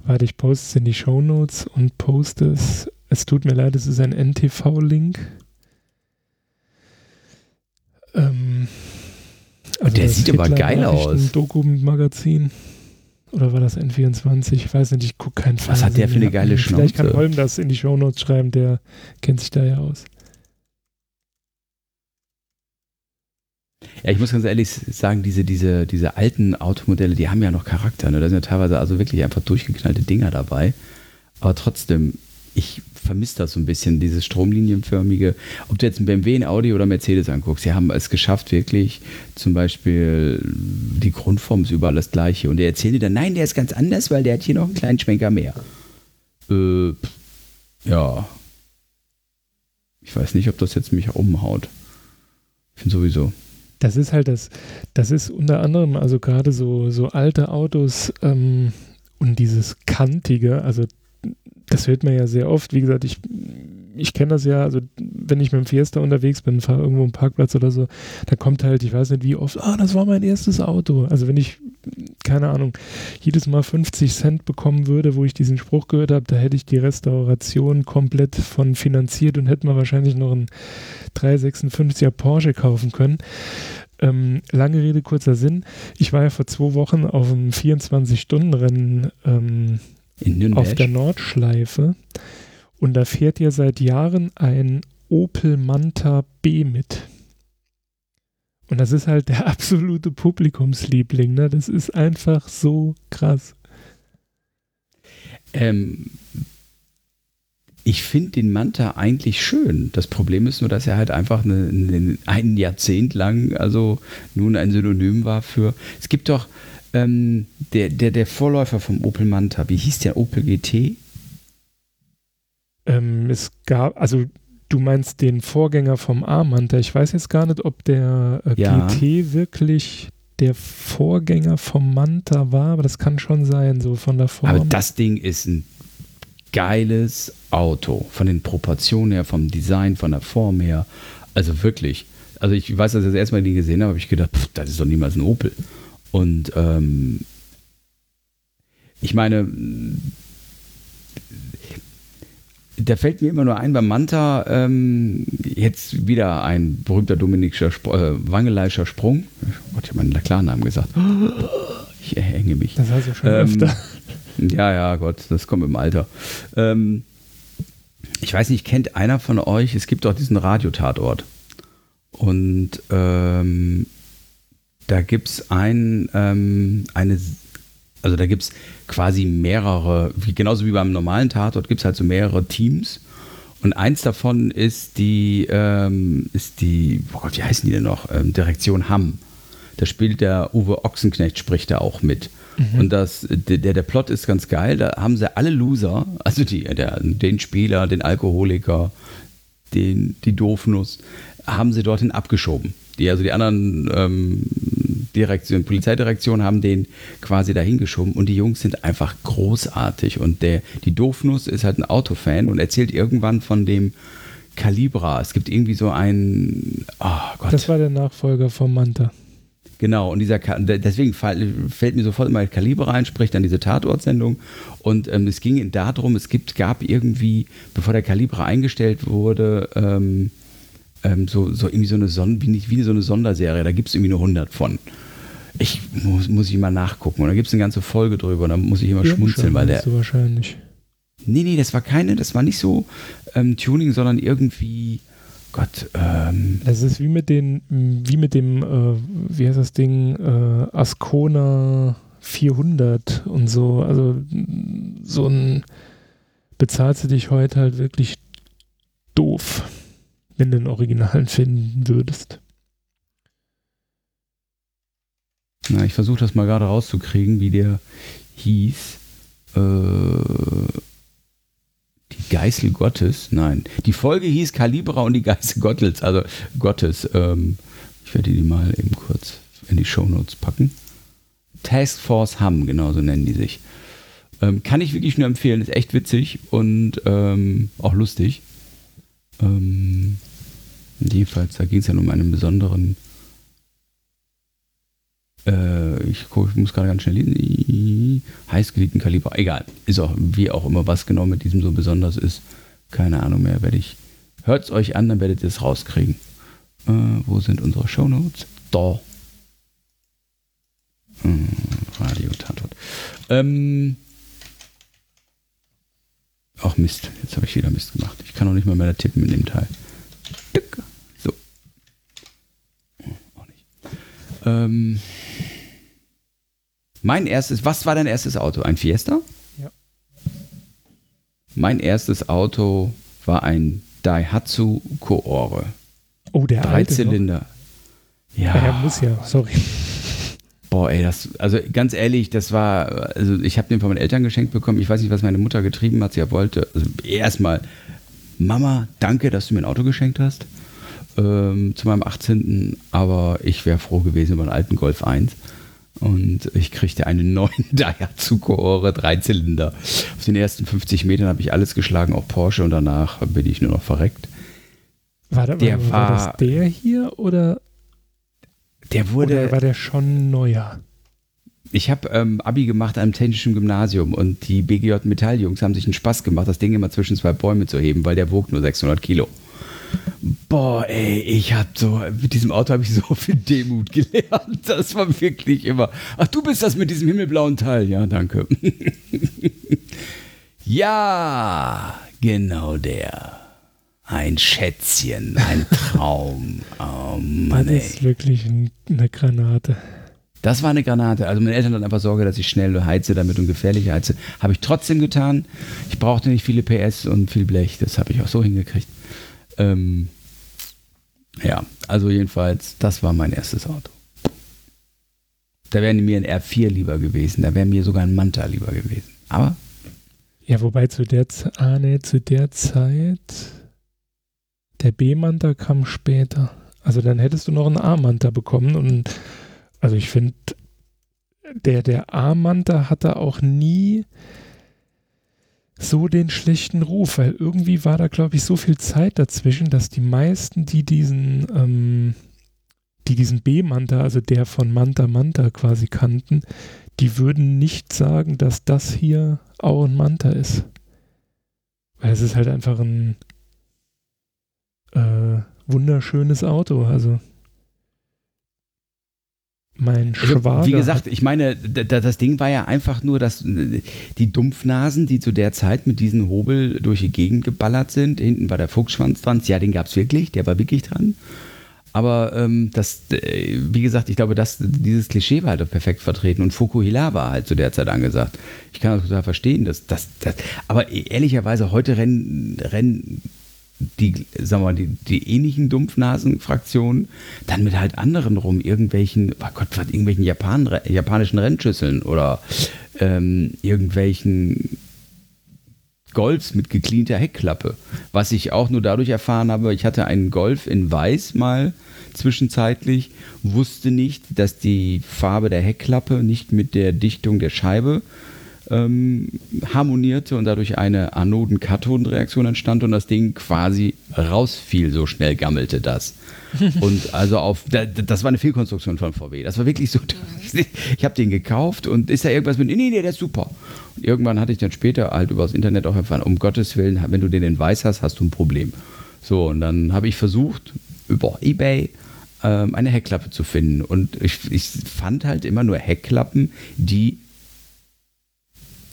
Warte, ich poste es in die Show Notes und poste es. Es tut mir leid, es ist ein NTV-Link. Ähm, also der sieht aber geil aus. Ein Doku-Magazin. Oder war das N24? Ich weiß nicht, ich gucke keinen Fall. Was hat der für eine geile Schnauze? Vielleicht kann Holm das in die Show Notes schreiben, der kennt sich da ja aus. Ja, ich muss ganz ehrlich sagen, diese, diese, diese alten Automodelle, die haben ja noch Charakter. Ne? Da sind ja teilweise also wirklich einfach durchgeknallte Dinger dabei. Aber trotzdem, ich vermisse das so ein bisschen, dieses stromlinienförmige. Ob du jetzt ein BMW, ein Audi oder Mercedes anguckst, sie haben es geschafft, wirklich zum Beispiel die Grundform ist überall das gleiche. Und er erzählt dir dann, nein, der ist ganz anders, weil der hat hier noch einen kleinen Schwenker mehr. Äh, ja. Ich weiß nicht, ob das jetzt mich umhaut. Ich finde sowieso. Das ist halt das, das ist unter anderem, also gerade so, so alte Autos ähm, und dieses Kantige, also das hört man ja sehr oft. Wie gesagt, ich, ich kenne das ja, also wenn ich mit dem Fiesta unterwegs bin, fahre irgendwo einen Parkplatz oder so, da kommt halt, ich weiß nicht wie oft, ah, das war mein erstes Auto. Also wenn ich, keine Ahnung, jedes Mal 50 Cent bekommen würde, wo ich diesen Spruch gehört habe, da hätte ich die Restauration komplett von finanziert und hätte man wahrscheinlich noch einen 356er Porsche kaufen können. Ähm, lange Rede, kurzer Sinn. Ich war ja vor zwei Wochen auf einem 24-Stunden-Rennen ähm, auf der Nordschleife und da fährt ja seit Jahren ein Opel Manta B mit. Und das ist halt der absolute Publikumsliebling. Ne? Das ist einfach so krass. Ähm, ich finde den Manta eigentlich schön. Das Problem ist nur, dass er halt einfach eine, eine, ein Jahrzehnt lang also nun ein Synonym war für. Es gibt doch ähm, der, der, der Vorläufer vom Opel Manta, wie hieß der Opel GT? Ähm, es gab, also du meinst den Vorgänger vom A-Manta. Ich weiß jetzt gar nicht, ob der äh, ja. GT wirklich der Vorgänger vom Manta war, aber das kann schon sein, so von der Form. Aber das Ding ist ein geiles Auto. Von den Proportionen her, vom Design, von der Form her. Also wirklich. Also ich weiß, dass ich das erste Mal den gesehen habe, habe ich gedacht, pff, das ist doch niemals ein Opel. Und ähm, ich meine, da fällt mir immer nur ein beim Manta, ähm, jetzt wieder ein berühmter dominikischer Sp äh, Wangeleischer Sprung. Oh Gott, ich habe meinen Klarnamen gesagt. Ich erhänge mich. Das heißt ja schon ähm, öfter. Ja, ja, Gott, das kommt im Alter. Ähm, ich weiß nicht, kennt einer von euch, es gibt auch diesen Radiotatort. Und ähm, da gibt es ein, ähm, eine, also da gibt es quasi mehrere, genauso wie beim normalen Tatort, gibt es halt so mehrere Teams. Und eins davon ist die, ähm, ist die, oh Gott, wie heißen die denn noch? Ähm, Direktion Hamm. Da spielt der Uwe Ochsenknecht, spricht da auch mit. Mhm. Und das, der, der Plot ist ganz geil. Da haben sie alle Loser, also die, der, den Spieler, den Alkoholiker, den, die Doofnuss, haben sie dorthin abgeschoben. Die, also die anderen ähm, Direktion, Polizeidirektionen haben den quasi dahin geschoben und die Jungs sind einfach großartig. Und der, die Doofnuss ist halt ein Autofan und erzählt irgendwann von dem Calibra. Es gibt irgendwie so ein. Oh Gott. Das war der Nachfolger vom Manta. Genau, und dieser deswegen fällt mir sofort immer Kaliber rein, spricht dann diese Tatortsendung. Und ähm, es ging darum, es gibt, gab irgendwie, bevor der Kaliber eingestellt wurde, ähm, ähm, so, so irgendwie so eine, Son wie, wie so eine Sonderserie, da gibt es irgendwie nur 100 von. Ich muss, muss ich mal nachgucken. Und da gibt es eine ganze Folge drüber und da muss ich immer ja, schmunzeln, weil der. Du wahrscheinlich. Nee, nee, das war keine, das war nicht so ähm, Tuning, sondern irgendwie Gott. Ähm, es ist wie mit den, wie mit dem, äh, wie heißt das Ding, äh, Ascona 400 und so. Also so ein bezahlst du dich heute halt wirklich doof, wenn du den Originalen finden würdest. Na, ich versuche das mal gerade rauszukriegen, wie der hieß. Äh, die Geißel Gottes, nein. Die Folge hieß Kalibra und die Geißel Gottes, also Gottes. Ähm, ich werde die mal eben kurz in die Shownotes packen. Task Force Hamm, genau so nennen die sich. Ähm, kann ich wirklich nur empfehlen, ist echt witzig und ähm, auch lustig. Ähm, jedenfalls, da ging es ja um einen besonderen äh, ich, guck, ich muss gerade ganz schnell lesen. Heißgeliebten Kaliber. Egal. Ist auch, wie auch immer, was genau mit diesem so besonders ist. Keine Ahnung mehr. Werde ich. Hört es euch an, dann werdet ihr es rauskriegen. Äh, wo sind unsere Shownotes? Da. Hm, Radio Tatort. Ähm. Ach Mist, jetzt habe ich wieder Mist gemacht. Ich kann auch nicht mal mehr tippen in dem Teil. So. Oh, auch nicht. Ähm. Mein erstes, was war dein erstes Auto? Ein Fiesta? Ja. Mein erstes Auto war ein Daihatsu Koore. Oh, der Drei alte noch? Zylinder. Ja. Ja, er muss ja, sorry. Boah, ey, das, also ganz ehrlich, das war, also ich habe den von meinen Eltern geschenkt bekommen. Ich weiß nicht, was meine Mutter getrieben hat. Sie ja wollte, also erstmal, Mama, danke, dass du mir ein Auto geschenkt hast ähm, zu meinem 18. Aber ich wäre froh gewesen über einen alten Golf 1. Und ich kriegte einen neuen Daihatsu Koore Dreizylinder. Auf den ersten 50 Metern habe ich alles geschlagen, auch Porsche, und danach bin ich nur noch verreckt. War, da, Der war, war war- das der hier oder, Der wurde. oder war der schon neuer? Ich habe ähm, Abi gemacht an einem technischen Gymnasium und die BGJ Metalljungs haben sich einen Spaß gemacht, das Ding immer zwischen zwei Bäume zu heben, weil der wog nur 600 Kilo. Boah, ey, ich hab so, mit diesem Auto habe ich so viel Demut gelernt. Das war wirklich immer. Ach, du bist das mit diesem himmelblauen Teil. Ja, danke. ja, genau der. Ein Schätzchen, ein Traum. Oh Mann, das ey. ist wirklich ein, eine Granate. Das war eine Granate. Also meine Eltern hatten einfach Sorge, dass ich schnell heize damit und gefährlich heize. Habe ich trotzdem getan. Ich brauchte nicht viele PS und viel Blech. Das habe ich auch so hingekriegt. Ähm, ja, also jedenfalls, das war mein erstes Auto. Da wäre mir ein R4 lieber gewesen. Da wäre mir sogar ein Manta lieber gewesen. Aber Ja, wobei zu der, Z- ah, nee, zu der Zeit der B-Manta kam später. Also dann hättest du noch einen A-Manta bekommen und also ich finde, der, der A-Manta hatte auch nie so den schlechten Ruf, weil irgendwie war da, glaube ich, so viel Zeit dazwischen, dass die meisten, die diesen, ähm, die diesen B-Manta, also der von Manta Manta quasi kannten, die würden nicht sagen, dass das hier auch ein Manta ist. Weil es ist halt einfach ein äh, wunderschönes Auto. Also mein Also, Schwager. Wie gesagt, ich meine, das Ding war ja einfach nur, dass äh, die Dumpfnasen, die zu der Zeit mit diesem Hobel durch die Gegend geballert sind, hinten war der Fuchsschwanz dran, ja, den gab es wirklich, der war wirklich dran. Aber ähm, das, äh, wie gesagt, ich glaube, dass dieses Klischee war halt auch perfekt vertreten und Fukuhila war halt zu der Zeit angesagt. Ich kann das total verstehen, dass das, das aber ehrlicherweise heute rennen, rennen die, wir mal, die, die ähnlichen Dumpfnasen-Fraktionen dann mit halt anderen rum, irgendwelchen, oh Gott, was, irgendwelchen Japan, japanischen Rennschüsseln oder ähm, irgendwelchen Golfs mit gecleanter Heckklappe. Was ich auch nur dadurch erfahren habe, ich hatte einen Golf in Weiß mal zwischenzeitlich, wusste nicht, dass die Farbe der Heckklappe nicht mit der Dichtung der Scheibe ähm, harmonierte und dadurch eine Anoden-Kathoden-Reaktion entstand und das Ding quasi rausfiel, so schnell gammelte das. Und also auf, da- das war eine Fehlkonstruktion von VW. Das war wirklich so, ich habe den gekauft und ist da irgendwas mit, nee, nee, der ist super. Und irgendwann hatte ich dann später halt übers Internet auch erfahren, um Gottes Willen, wenn du den in weiß hast, hast du ein Problem. So, und dann habe ich versucht, über Ebay ähm, eine Heckklappe zu finden. Und ich, ich fand halt immer nur Heckklappen, die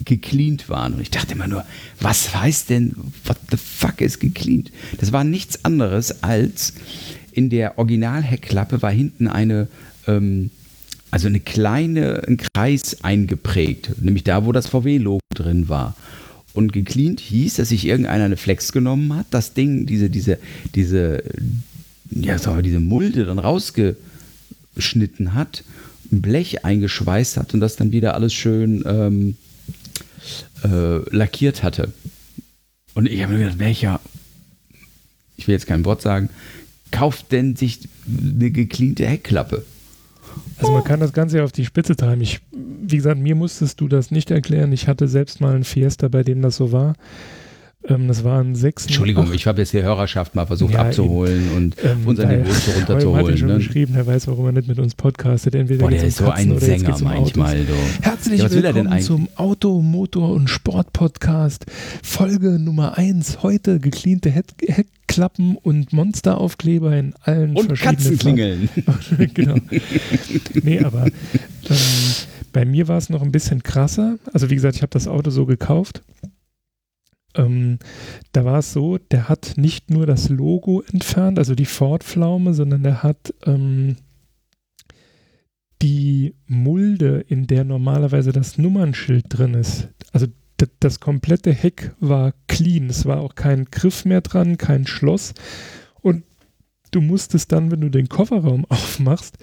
gecleant waren. Und ich dachte immer nur, was heißt denn, what the fuck ist gecleant? Das war nichts anderes als in der Original-Heckklappe war hinten eine, ähm, also eine kleine, ein Kreis eingeprägt, nämlich da, wo das VW-Logo drin war. Und gecleant hieß, dass sich irgendeiner eine Flex genommen hat, das Ding, diese, diese, diese, ja, sagen wir, diese Mulde dann rausgeschnitten hat, ein Blech eingeschweißt hat und das dann wieder alles schön ähm, äh, lackiert hatte. Und ich habe mir gedacht, welcher, ich will jetzt kein Wort sagen, kauft denn sich eine gecleante Heckklappe? Also man kann das Ganze ja auf die Spitze treiben. Ich, wie gesagt, mir musstest du das nicht erklären. Ich hatte selbst mal einen Fiesta, bei dem das so war. Ähm, das war ein 6. Entschuldigung, ich habe jetzt die Hörerschaft mal versucht Ja, abzuholen und ähm, unser daher- Niveau so Holm hat runterzuholen. schon Ne? geschrieben, er weiß, warum er nicht mit uns podcastet. Entweder Boah, der ist so Katzen ein Sänger um manchmal. Autos. Du. Herzlich Ja, er willkommen zum Auto, Motor und Sport Podcast. Folge Nummer 1. Heute gecleante Heck Heckklappen und Monsteraufkleber in allen Und verschiedenen Katzenklingeln. Genau. Nee, aber ähm, bei mir war es noch ein bisschen krasser. Also wie gesagt, ich habe das Auto so gekauft. Ähm, da war es so, der hat nicht nur das Logo entfernt, also die Ford-Pflaume, sondern der hat ähm, die Mulde, in der normalerweise das Nummernschild drin ist, also das komplette Heck war clean. Es war auch kein Griff mehr dran, kein Schloss. Und du musstest dann, wenn du den Kofferraum aufmachst,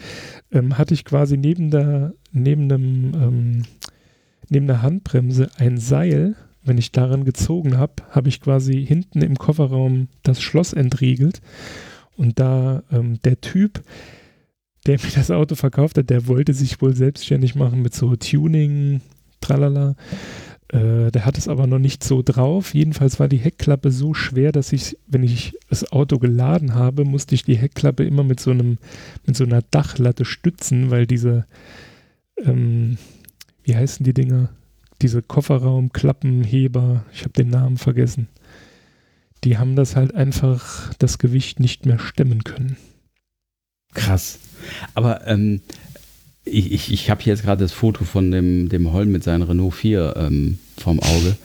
ähm, hatte ich quasi neben der, neben einem, ähm, neben der Handbremse ein Seil. Wenn ich daran gezogen habe, habe ich quasi hinten im Kofferraum das Schloss entriegelt. Und da ähm, der Typ, der mir das Auto verkauft hat, der wollte sich wohl selbstständig machen mit so Tuning, tralala. Äh, der hat es aber noch nicht so drauf. Jedenfalls war die Heckklappe so schwer, dass ich, wenn ich das Auto geladen habe, musste ich die Heckklappe immer mit so einem, mit so einer Dachlatte stützen, weil diese, ähm, wie heißen die Dinger? Diese Kofferraumklappenheber, ich habe den Namen vergessen. Die haben das halt einfach das Gewicht nicht mehr stemmen können. Krass. Aber ähm, ich, ich, habe jetzt gerade das Foto von dem, dem Holm mit seinem Renault 4 ähm, vorm Auge.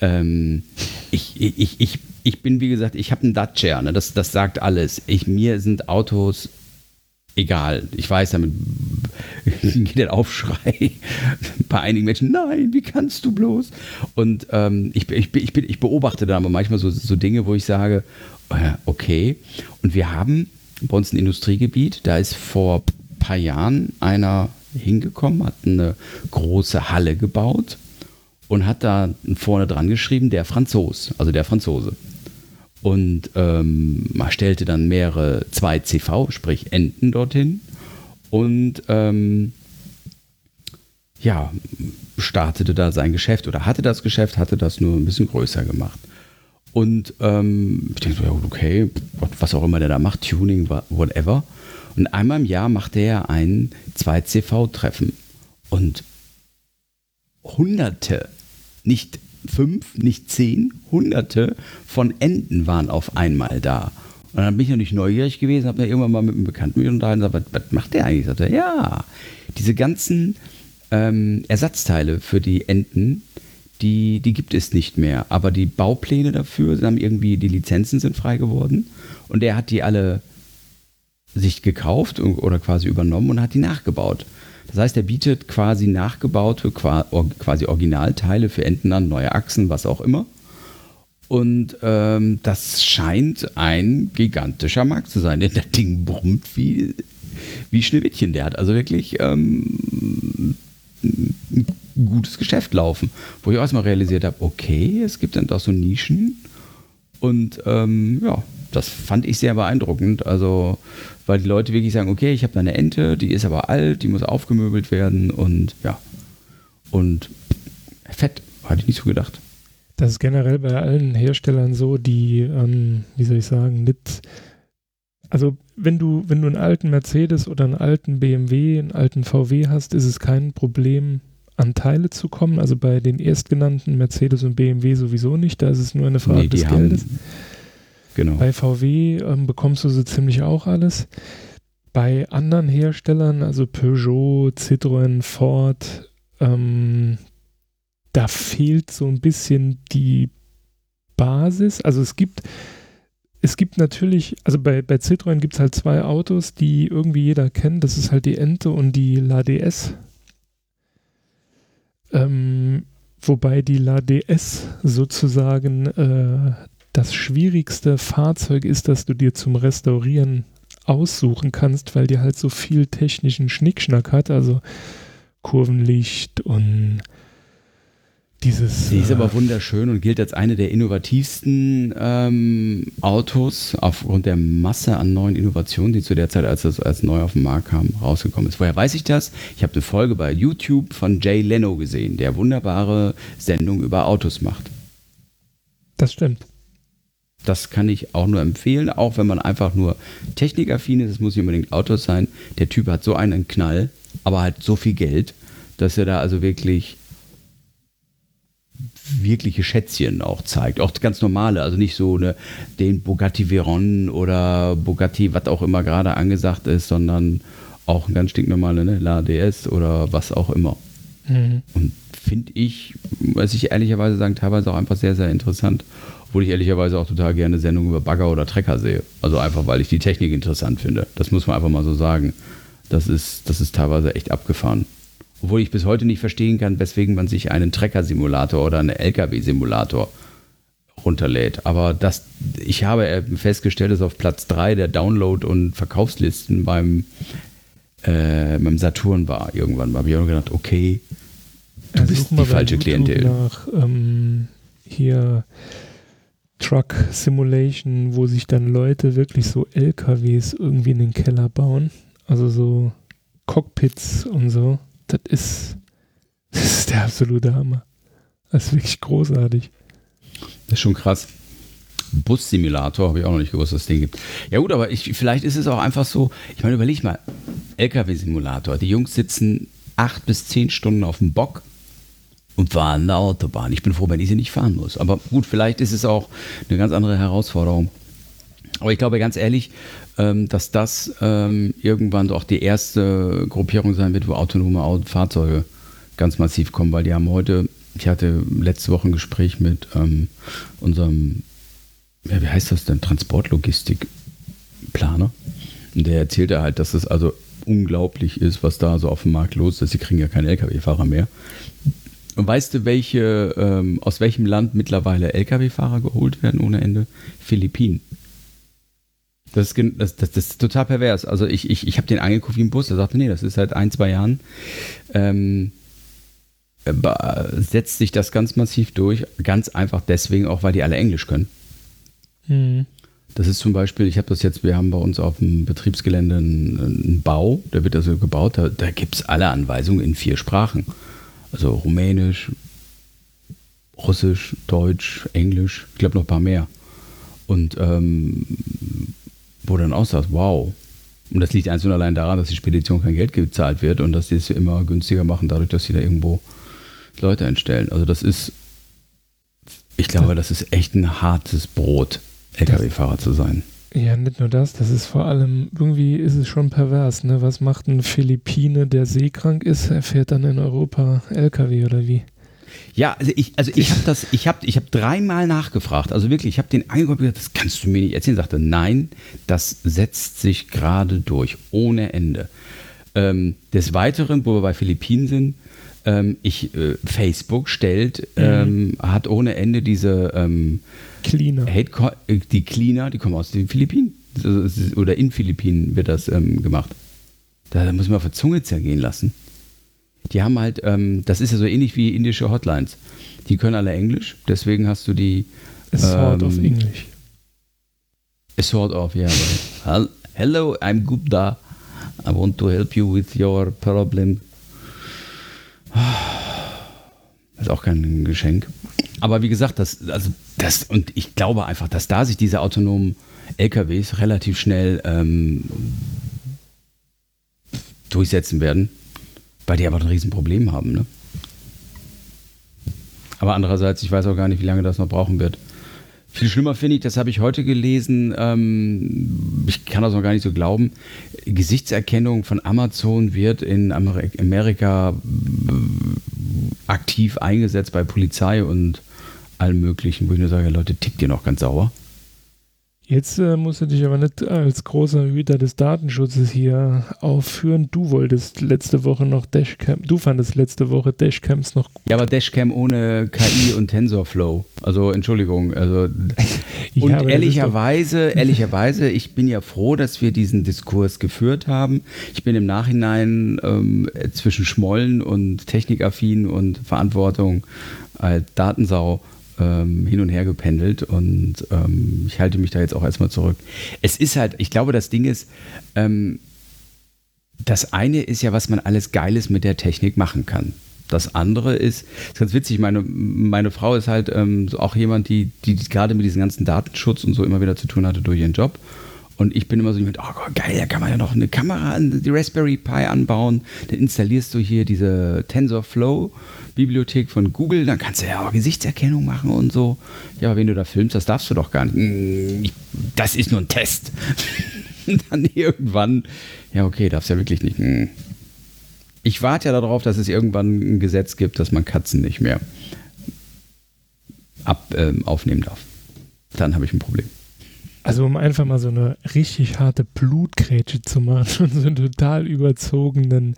Ähm, ich, ich, ich, ich bin, wie gesagt, ich habe einen Dacia, ne? das, das sagt alles. Ich, mir sind Autos egal. Ich weiß, damit geht der Aufschrei bei einigen Menschen, nein, wie kannst du bloß? Und ähm, ich, ich, ich, ich beobachte da aber manchmal so, so Dinge, wo ich sage, äh, okay. Und wir haben bei uns ein Industriegebiet, da ist vor ein paar Jahren einer hingekommen, hat eine große Halle gebaut und hat da vorne dran geschrieben, der Franzos, also der Franzose. Und ähm, man stellte dann mehrere 2CV, sprich Enten dorthin. Und ähm, ja, startete da sein Geschäft oder hatte das Geschäft, hatte das nur ein bisschen größer gemacht. Und ähm, ich denke so, ja, okay, was auch immer der da macht, Tuning, whatever. Und einmal im Jahr macht er ein 2CV-Treffen. Und Hunderte, nicht fünf, nicht zehn, Hunderte von Enten waren auf einmal da. Und dann bin ich natürlich neugierig gewesen, habe mir irgendwann mal mit einem Bekannten mich unterhalten und gesagt, was, macht der eigentlich? Sagt er, ja, diese ganzen ähm, Ersatzteile für die Enten, die, die gibt es nicht mehr. Aber die Baupläne dafür haben irgendwie, die Lizenzen sind frei geworden. Und er hat die alle sich gekauft oder quasi übernommen und hat die nachgebaut. Das heißt, er bietet quasi nachgebaute, quasi Originalteile für Enten an, neue Achsen, was auch immer. Und ähm, das scheint ein gigantischer Markt zu sein, denn das Ding brummt wie, wie Schneewittchen. Der hat also wirklich ähm, ein gutes Geschäft laufen. Wo ich auch erstmal realisiert habe, okay, es gibt dann doch so Nischen. Und ähm, ja, das fand ich sehr beeindruckend. Also, weil die Leute wirklich sagen, okay, ich habe da eine Ente, die ist aber alt, die muss aufgemöbelt werden und ja. Und fett, hatte ich nicht so gedacht. Das ist generell bei allen Herstellern so, die, ähm, wie soll ich sagen, mit, also wenn du, wenn du einen alten Mercedes oder einen alten BMW, einen alten VW hast, ist es kein Problem, an Teile zu kommen. Also bei den erstgenannten Mercedes und BMW sowieso nicht, da ist es nur eine Frage nee, des Geldes. Haben, genau. Bei VW ähm, bekommst du so ziemlich auch alles. Bei anderen Herstellern, also Peugeot, Citroën, Ford, ähm, da fehlt so ein bisschen die Basis. Also es gibt, es gibt natürlich, also bei, bei Citroën gibt es halt zwei Autos, die irgendwie jeder kennt. Das ist halt die Ente und die La DS. Ähm, wobei die La DS sozusagen äh, das schwierigste Fahrzeug ist, das du dir zum Restaurieren aussuchen kannst, weil die halt so viel technischen Schnickschnack hat, also Kurvenlicht und dieses, Sie ist aber äh, wunderschön und gilt als eine der innovativsten ähm, Autos aufgrund der Masse an neuen Innovationen, die zu der Zeit, als es als neu auf den Markt kam, rausgekommen ist. Woher weiß ich das? Ich habe eine Folge bei YouTube von Jay Leno gesehen, der wunderbare Sendung über Autos macht. Das stimmt. Das kann ich auch nur empfehlen, auch wenn man einfach nur technikaffin ist. Es muss nicht unbedingt Autos sein. Der Typ hat so einen Knall, aber halt so viel Geld, dass er da also wirklich wirkliche Schätzchen auch zeigt. Auch ganz normale, also nicht so eine, den Bugatti Veyron oder Bugatti, was auch immer gerade angesagt ist, sondern auch ein ganz stinknormale, ne, La DS oder was auch immer. Mhm. Und finde ich, muss ich ehrlicherweise sagen, teilweise auch einfach sehr, sehr interessant. Obwohl ich ehrlicherweise auch total gerne Sendungen über Bagger oder Trecker sehe. Also einfach, weil ich die Technik interessant finde. Das muss man einfach mal so sagen. Das ist, das ist teilweise echt abgefahren. Obwohl ich bis heute nicht verstehen kann, weswegen man sich einen Trecker-Simulator oder einen LKW-Simulator runterlädt. Aber das, ich habe festgestellt, dass auf Platz 3 der Download- und Verkaufslisten beim, äh, beim Saturn war. Irgendwann habe ich auch gedacht, okay, du ja, bist die falsche Klientel. Nach, ähm, hier Truck Simulation, wo sich dann Leute wirklich so LKWs irgendwie in den Keller bauen. Also so Cockpits und so. Das ist, das ist der absolute Hammer. Das ist wirklich großartig. Das ist schon krass. Bus-Simulator habe ich auch noch nicht gewusst, dass es den gibt. Ja gut, aber ich, vielleicht ist es auch einfach so, ich meine, überleg mal, LKW-Simulator. Die Jungs sitzen acht bis zehn Stunden auf dem Bock und fahren der Autobahn. Ich bin froh, wenn ich sie nicht fahren muss. Aber gut, vielleicht ist es auch eine ganz andere Herausforderung. Aber ich glaube ganz ehrlich, ähm, dass das ähm, irgendwann doch die erste Gruppierung sein wird, wo autonome Fahrzeuge ganz massiv kommen, weil die haben heute, ich hatte letzte Woche ein Gespräch mit ähm, unserem, ja, wie heißt das denn, Transportlogistikplaner. Und der erzählte halt, dass es also unglaublich ist, was da so auf dem Markt los ist. Sie kriegen ja keinen Lkw-Fahrer mehr. Und weißt du, welche, ähm, aus welchem Land mittlerweile Lkw-Fahrer geholt werden ohne Ende? Philippinen. Das ist, das, das, das ist total pervers. Also ich, ich, ich habe den angeguckt wie ein Bus, der sagte, nee, das ist seit ein, zwei Jahren. Ähm, setzt sich das ganz massiv durch. Ganz einfach deswegen auch, weil die alle Englisch können. Mhm. Das ist zum Beispiel, ich habe das jetzt, wir haben bei uns auf dem Betriebsgelände einen, einen Bau, der wird also gebaut, da, da gibt es alle Anweisungen in vier Sprachen. Also Rumänisch, Russisch, Deutsch, Englisch, ich glaube noch ein paar mehr. Und ähm, wo dann auch sagt, wow. Und das liegt einzeln allein daran, dass die Spedition kein Geld gezahlt wird und dass sie es immer günstiger machen, dadurch, dass sie da irgendwo Leute einstellen. Also das ist, ich glaube, das ist echt ein hartes Brot, Lkw-Fahrer zu sein. Ja, nicht nur das, das ist vor allem, irgendwie ist es schon pervers, ne? Was macht ein Philippine, der seekrank ist? Er fährt dann in Europa LKW oder wie? Ja, also ich, also ich habe das, ich habe, ich habe dreimal nachgefragt. Also wirklich, ich habe den angeguckt und gesagt, das kannst du mir nicht erzählen. Sagte, nein, das setzt sich gerade durch, ohne Ende. Ähm, des Weiteren, wo wir bei Philippinen sind, ähm, ich, äh, Facebook stellt, mhm. ähm, hat ohne Ende diese ähm, Cleaner. Hate, äh, die Cleaner, die kommen aus den Philippinen. Oder in Philippinen wird das ähm, gemacht. Da, muss man auf der Zunge zergehen lassen. Die haben halt, ähm, das ist ja so ähnlich wie indische Hotlines. Die können alle Englisch, deswegen hast du die. A sort of ähm, English. A sort of, yeah. Hello, I'm Gupta. I want to help you with your problem. Das ist auch kein Geschenk. Aber wie gesagt, das, also das, und ich glaube einfach, dass da sich diese autonomen LKWs relativ schnell ähm, durchsetzen werden, weil die aber ein Riesenproblem haben. Ne? Aber andererseits, ich weiß auch gar nicht, wie lange das noch brauchen wird. Viel schlimmer finde ich, das habe ich heute gelesen, ähm, ich kann das noch gar nicht so glauben, Gesichtserkennung von Amazon wird in Amerika äh, aktiv eingesetzt bei Polizei und allem Möglichen, wo ich nur sage, Leute, tickt ihr noch ganz sauer? Jetzt äh, musst du dich aber nicht als großer Hüter des Datenschutzes hier aufführen. Du wolltest letzte Woche noch Dashcam, du fandest letzte Woche Dashcams noch gut. Ja, aber Dashcam ohne KI und TensorFlow. Also Entschuldigung, also und ja, ehrlicherweise, ehrlicherweise, ich bin ja froh, dass wir diesen Diskurs geführt haben. Ich bin im Nachhinein ähm, zwischen Schmollen und Technikaffin und Verantwortung als Datensau ähm, hin und her gependelt und ähm, ich halte mich da jetzt auch erstmal zurück. Es ist halt, ich glaube, das Ding ist, ähm, das eine ist ja, was man alles Geiles mit der Technik machen kann. Das andere ist, ist ganz witzig, meine, meine Frau ist halt ähm, auch jemand, die, die gerade mit diesem ganzen Datenschutz und so immer wieder zu tun hatte durch ihren Job. Und ich bin immer so mit, oh geil, da kann man ja noch eine Kamera an die Raspberry Pi anbauen. Dann installierst du hier diese TensorFlow Bibliothek von Google, dann kannst du ja auch Gesichtserkennung machen und so. Ja, aber wenn du da filmst, das darfst du doch gar nicht. Hm, das ist nur ein Test. dann irgendwann, ja, okay, darfst ja wirklich nicht. Hm. Ich warte ja darauf, dass es irgendwann ein Gesetz gibt, dass man Katzen nicht mehr ab, ähm, aufnehmen darf. Dann habe ich ein Problem. Also um einfach mal so eine richtig harte Blutgrätsche zu machen und so einen total überzogenen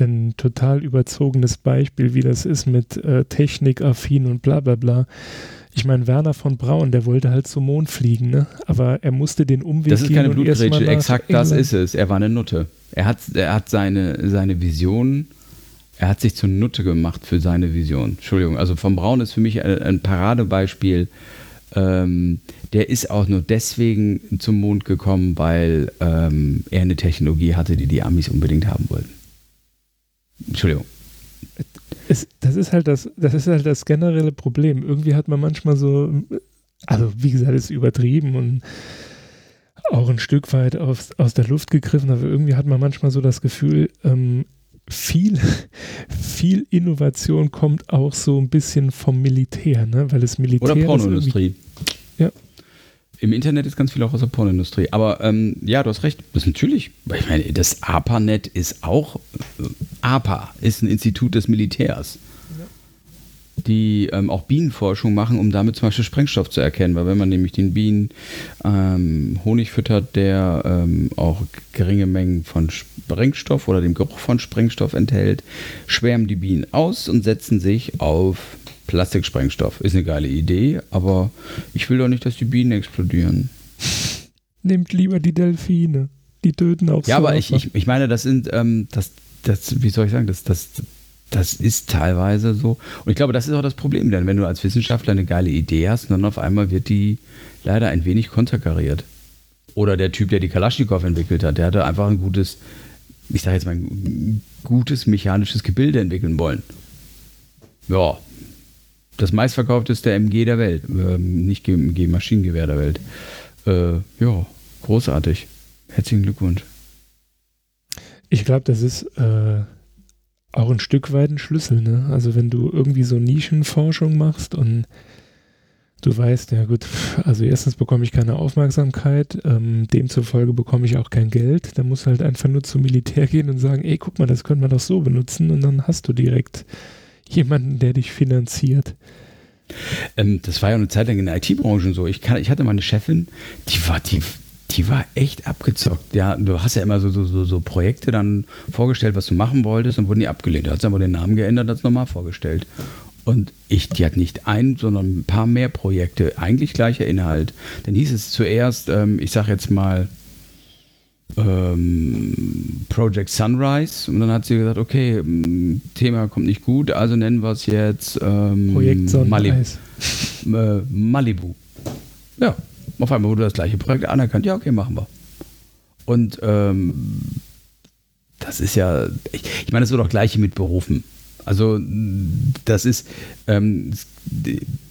ein total überzogenes Beispiel, wie das ist mit äh, Technikaffin und bla bla bla. Ich meine, Werner von Braun, der wollte halt zum Mond fliegen, ne? aber er musste den Umweg Das ist keine Blutgrätsche, exakt das ist es. Er war eine Nutte. Er hat, er hat seine, seine Vision, er hat sich zur Nutte gemacht für seine Vision. Entschuldigung, also von Braun ist für mich ein, ein Paradebeispiel. Ähm, der ist auch nur deswegen zum Mond gekommen, weil ähm, er eine Technologie hatte, die die Amis unbedingt haben wollten. Entschuldigung. es, das ist halt das, das ist halt das generelle Problem. Irgendwie hat man manchmal so, also wie gesagt, ist übertrieben und auch ein Stück weit aus, aus der Luft gegriffen, aber irgendwie hat man manchmal so das Gefühl, ähm, viel, viel Innovation kommt auch so ein bisschen vom Militär, ne? weil das Militär. Oder Pornoindustrie. Ja. Im Internet ist ganz viel auch aus der Pornoindustrie. Aber ähm, ja, du hast recht. Das ist natürlich, ich meine, das APA-Net ist auch, äh, APA ist ein Institut des Militärs, die ähm, auch Bienenforschung machen, um damit zum Beispiel Sprengstoff zu erkennen. Weil wenn man nämlich den Bienen ähm, Honig füttert, der ähm, auch geringe Mengen von Sprengstoff oder dem Geruch von Sprengstoff enthält, schwärmen die Bienen aus und setzen sich auf Plastiksprengstoff. Ist eine geile Idee, aber ich will doch nicht, dass die Bienen explodieren. Nehmt lieber die Delfine. Die töten auch Ja, aber ich, ich, ich meine, das sind, ähm, das, das, wie soll ich sagen, das, das, das ist teilweise so. Und ich glaube, das ist auch das Problem, denn wenn du als Wissenschaftler eine geile Idee hast, dann auf einmal wird die leider ein wenig konterkariert. Oder der Typ, der die Kalaschnikow entwickelt hat, der hatte einfach ein gutes, ich sage jetzt mal, ein gutes mechanisches Gebilde entwickeln wollen. Ja, das meistverkaufteste MG der Welt, ähm, nicht MG, Maschinengewehr der Welt. Äh, ja, großartig. Herzlichen Glückwunsch. Ich glaube, das ist äh, auch ein Stück weit ein Schlüssel. Ne? Also wenn du irgendwie so Nischenforschung machst und du weißt, ja gut, also erstens bekomme ich keine Aufmerksamkeit, ähm, demzufolge bekomme ich auch kein Geld, dann musst du halt einfach nur zum Militär gehen und sagen, ey, guck mal, das könnte man doch so benutzen und dann hast du direkt jemanden, der dich finanziert. Ähm, das war ja eine Zeit lang in der IT-Branche so. Ich, kann, ich hatte mal eine Chefin, die war, die, die war echt abgezockt. Ja, du hast ja immer so, so, so, Projekte dann vorgestellt, was du machen wolltest und wurden die abgelehnt. Da hat sie aber den Namen geändert, hat es nochmal vorgestellt. Und ich, die hat nicht ein, sondern ein paar mehr Projekte, eigentlich gleicher Inhalt. Dann hieß es zuerst, ähm, ich sag jetzt mal, ähm, Project Sunrise und dann hat sie gesagt, okay, Thema kommt nicht gut, also nennen wir es jetzt ähm, Projekt Malibu. Sonneneis. Äh, Malibu. Ja, auf einmal wurde das gleiche Projekt anerkannt. Ja, okay, machen wir. Und ähm, das ist ja, ich, ich meine, das wird auch gleiche mit Berufen. Also das ist, ähm,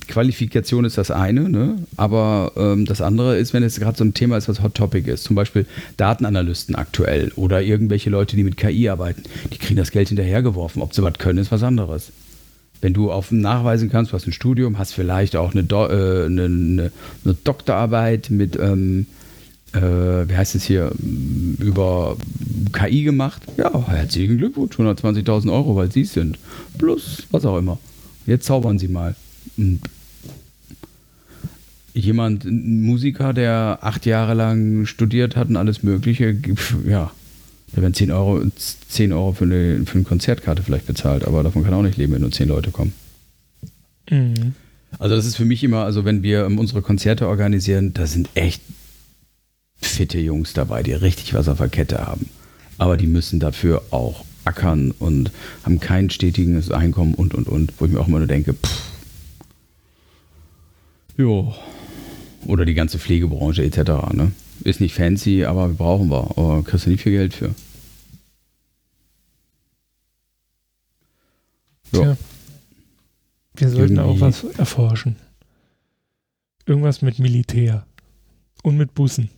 Qualifikation ist das eine, ne? aber ähm, das andere ist, wenn es gerade so ein Thema ist, was Hot Topic ist, zum Beispiel Datenanalysten aktuell oder irgendwelche Leute, die mit KI arbeiten, die kriegen das Geld hinterhergeworfen. Ob sie was können, ist was anderes. Wenn du auf nachweisen kannst, du hast ein Studium, hast vielleicht auch eine, Do äh, eine, eine, eine Doktorarbeit mit, ähm, äh, wie heißt es hier, m, über KI gemacht, ja, herzlichen Glückwunsch, 120.000 Euro, weil sie es sind. Plus, was auch immer. Jetzt zaubern sie mal. Und jemand, ein Musiker, der acht Jahre lang studiert hat und alles Mögliche, ja, da werden 10 Euro, 10 Euro für eine, für eine Konzertkarte vielleicht bezahlt, aber davon kann auch nicht leben, wenn nur 10 Leute kommen. Mhm. Also das ist für mich immer, also wenn wir ähm, unsere Konzerte organisieren, da sind echt fitte Jungs dabei, die richtig was auf der Kette haben. Aber die müssen dafür auch ackern und haben kein stetiges Einkommen und, und, und. Wo ich mir auch immer nur denke, pff. Jo. Oder die ganze Pflegebranche etc. Ne? Ist nicht fancy, aber wir brauchen wir. Aber kriegst du nicht viel Geld für. Ja. Tja. Wir sollten auch Irgendwie- was erforschen. Irgendwas mit Militär. Und mit Bussen.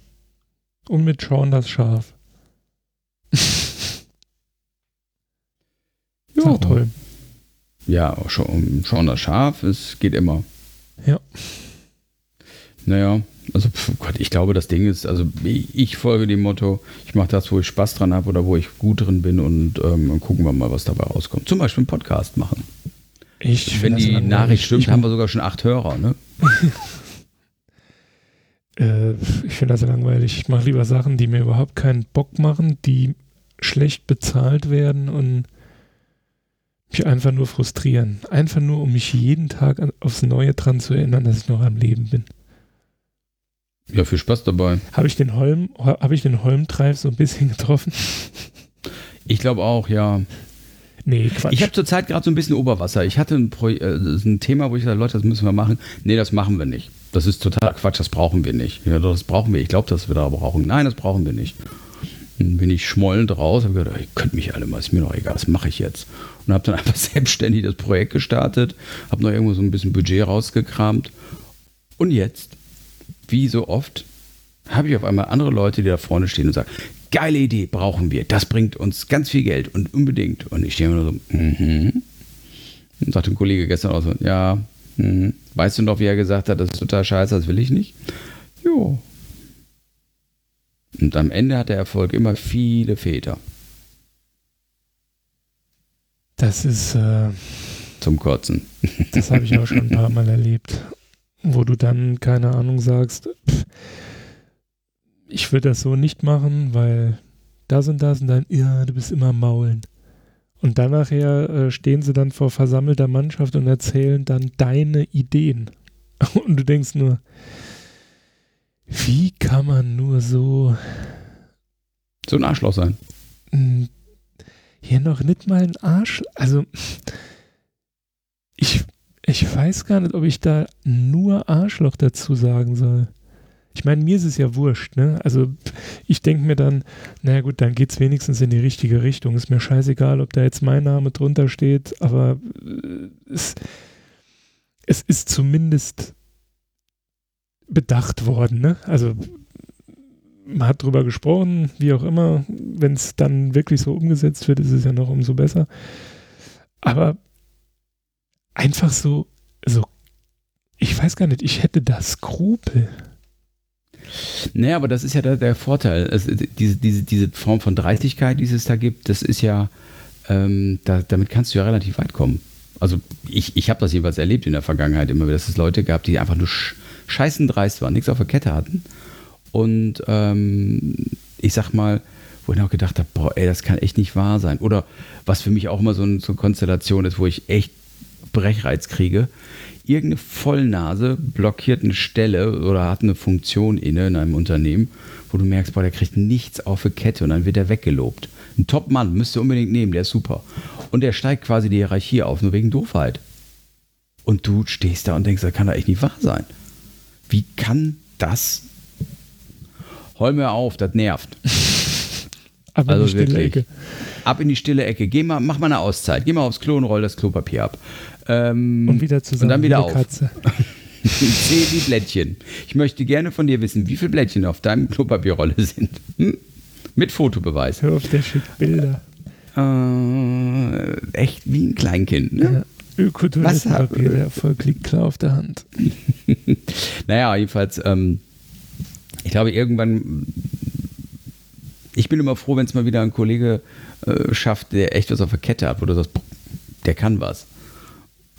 Und mit Sean das Schaf. Auch toll. Ja, schon, schon das Schaf, es geht immer. Ja. Naja, also pf, Gott, ich glaube, das Ding ist, also ich, folge dem Motto, ich mache das, wo ich Spaß dran habe oder wo ich gut drin bin und ähm, gucken wir mal, was dabei rauskommt. Zum Beispiel einen Podcast machen. Ich Wenn die. Nachricht stimmt, haben wir sogar schon acht Hörer, ne? äh, ich finde das langweilig. Ich mache lieber Sachen, die mir überhaupt keinen Bock machen, die schlecht bezahlt werden und mich einfach nur frustrieren. Einfach nur, um mich jeden Tag aufs Neue dran zu erinnern, dass ich noch am Leben bin. Ja, viel Spaß dabei. Habe ich den Holm, habe ich den Holmtreif so ein bisschen getroffen? Ich glaube auch, ja. Nee, Quatsch. Ich habe zurzeit gerade so ein bisschen Oberwasser. Ich hatte ein, äh, ein Thema, wo ich sage, Leute, das müssen wir machen. Nee, das machen wir nicht. Das ist total Quatsch, das brauchen wir nicht. Ja, das brauchen wir. Ich glaube, dass wir da brauchen. Nein, das brauchen wir nicht. Dann bin ich schmollend raus, habe gedacht, ihr könnt mich alle mal, ist mir noch egal, was mache ich jetzt? Und habe dann einfach selbstständig das Projekt gestartet, habe noch irgendwo so ein bisschen Budget rausgekramt. Und jetzt, wie so oft, habe ich auf einmal andere Leute, die da vorne stehen und sagen, geile Idee, brauchen wir, das bringt uns ganz viel Geld und unbedingt. Und ich stehe immer nur so, mhm. Und sagte ein Kollege gestern auch so, ja, mh. weißt du noch, wie er gesagt hat, das ist total scheiße, das will ich nicht? Jo. Und am Ende hat der Erfolg immer viele Väter. Das ist äh, zum Kotzen. Das habe ich auch schon ein paar Mal erlebt, wo du dann keine Ahnung sagst, pff, ich würde das so nicht machen, weil das und das und dann, ja, du bist immer maulen. Und dann nachher äh, stehen sie dann vor versammelter Mannschaft und erzählen dann deine Ideen. Und du denkst nur, wie kann man nur so. So ein Arschloch sein? Hier noch nicht mal ein Arsch. Also, ich, ich weiß gar nicht, ob ich da nur Arschloch dazu sagen soll. Ich meine, mir ist es ja wurscht, ne? Also ich denke mir dann, naja gut, dann geht es wenigstens in die richtige Richtung. Ist mir scheißegal, ob da jetzt mein Name drunter steht, aber äh, es, es ist zumindest bedacht worden, ne? Also man hat drüber gesprochen, wie auch immer. Wenn es dann wirklich so umgesetzt wird, ist es ja noch umso besser. Aber einfach so, so, ich weiß gar nicht, ich hätte da Skrupel. Naja, aber das ist ja der, der Vorteil. Also diese, diese, diese Form von Dreistigkeit, die es da gibt, das ist ja, ähm, da, damit kannst du ja relativ weit kommen. Also ich, ich habe das jeweils erlebt in der Vergangenheit immer wieder, dass es Leute gab, die einfach nur sch scheißen dreist waren, nichts auf der Kette hatten. Und ähm, ich sag mal, wo ich auch gedacht habe, boah, ey, das kann echt nicht wahr sein. Oder was für mich auch immer so, ein, so eine Konstellation ist, wo ich echt Brechreiz kriege, irgendeine Vollnase blockiert eine Stelle oder hat eine Funktion inne in einem Unternehmen, wo du merkst, boah, der kriegt nichts auf die Kette und dann wird er weggelobt. Ein Top-Mann müsst ihr unbedingt nehmen, der ist super. Und der steigt quasi die Hierarchie auf, nur wegen Doofheit. Und du stehst da und denkst, das kann doch echt nicht wahr sein. Wie kann das? Hol mir auf, das nervt. Aber also wirklich. Ab in die stille Ecke. Geh mal, mach mal eine Auszeit. Geh mal aufs Klo und roll das Klopapier ab. Ähm, und wieder zusammen. Und dann wieder auf. Katze. Zähl die Blättchen. Ich möchte gerne von dir wissen, wie viele Blättchen auf deinem Klopapierrolle sind. Hm? Mit Fotobeweis. Hör auf, der schickt Bilder. Äh, echt wie ein Kleinkind, ne? Ja. Ökotoilettenpapier, der Erfolg liegt klar auf der Hand. naja, jedenfalls, ähm, ich glaube, irgendwann, ich bin immer froh, wenn es mal wieder ein Kollege äh, schafft, der echt was auf der Kette hat, wo du sagst, der kann was.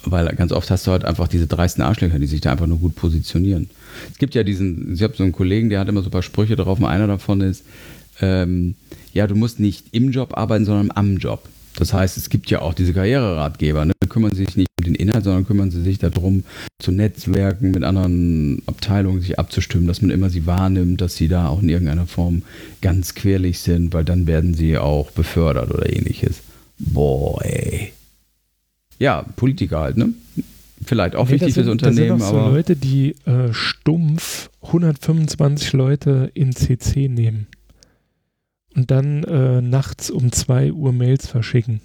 Weil ganz oft hast du halt einfach diese dreisten Arschlöcher, die sich da einfach nur gut positionieren. Es gibt ja diesen, ich habe so einen Kollegen, der hat immer so ein paar Sprüche drauf und einer davon ist, ähm, ja, du musst nicht im Job arbeiten, sondern am Job. Das heißt, es gibt ja auch diese Karriereratgeber, ne? kümmern sich nicht um den Inhalt, sondern kümmern sie sich darum, zu Netzwerken, mit anderen Abteilungen sich abzustimmen, dass man immer sie wahrnimmt, dass sie da auch in irgendeiner Form ganz querlich sind, weil dann werden sie auch befördert oder ähnliches. Boah, ey ja, Politiker halt, ne? Vielleicht auch nee, wichtig fürs Unternehmen. Das sind auch so Leute, die äh, stumpf 125 Leute in CC nehmen und dann äh, nachts um 2 Uhr Mails verschicken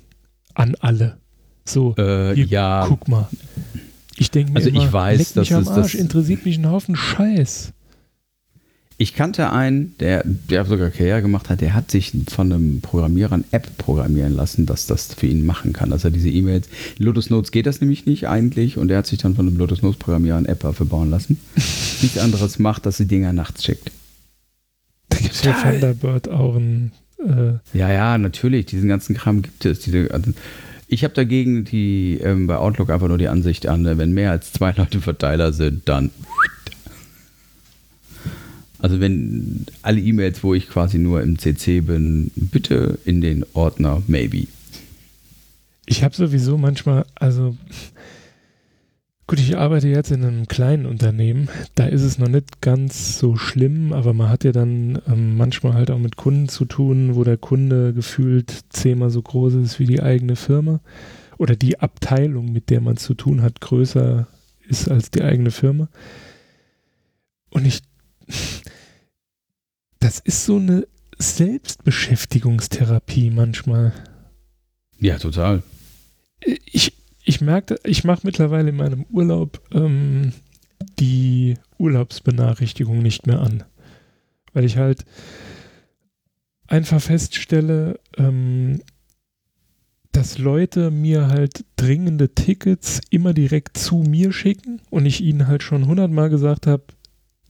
an alle. So, äh, hier, ja. guck mal. Ich denke mir, also immer, ich weiß, dass es das interessiert mich ein Haufen Scheiß. Ich kannte einen, der, der sogar Karriere gemacht hat, der hat sich von einem Programmierer eine App programmieren lassen, dass das für ihn machen kann. Dass er diese E-Mails, in Lotus Notes geht das nämlich nicht eigentlich und er hat sich dann von einem Lotus Notes Programmierer eine App dafür bauen lassen. Nichts anderes macht, dass sie Dinger nachts schickt. Da gibt es ja Thunderbird auch ein. Äh ja, ja, natürlich, diesen ganzen Kram gibt es. Diese, also ich habe dagegen die ähm, bei Outlook einfach nur die Ansicht an, wenn mehr als zwei Leute Verteiler sind, dann Also wenn alle E-Mails, wo ich quasi nur im CC bin, bitte in den Ordner Maybe. Ich habe sowieso manchmal, also gut, ich arbeite jetzt in einem kleinen Unternehmen, da ist es noch nicht ganz so schlimm, aber man hat ja dann ähm, manchmal halt auch mit Kunden zu tun, wo der Kunde gefühlt zehnmal so groß ist wie die eigene Firma oder die Abteilung, mit der man zu tun hat, größer ist als die eigene Firma. Und ich das ist so eine Selbstbeschäftigungstherapie manchmal. Ja, total. Ich, ich merke, ich mache mittlerweile in meinem Urlaub ähm, die Urlaubsbenachrichtigung nicht mehr an. Weil ich halt einfach feststelle, ähm, dass Leute mir halt dringende Tickets immer direkt zu mir schicken und ich ihnen halt schon hundertmal gesagt habe,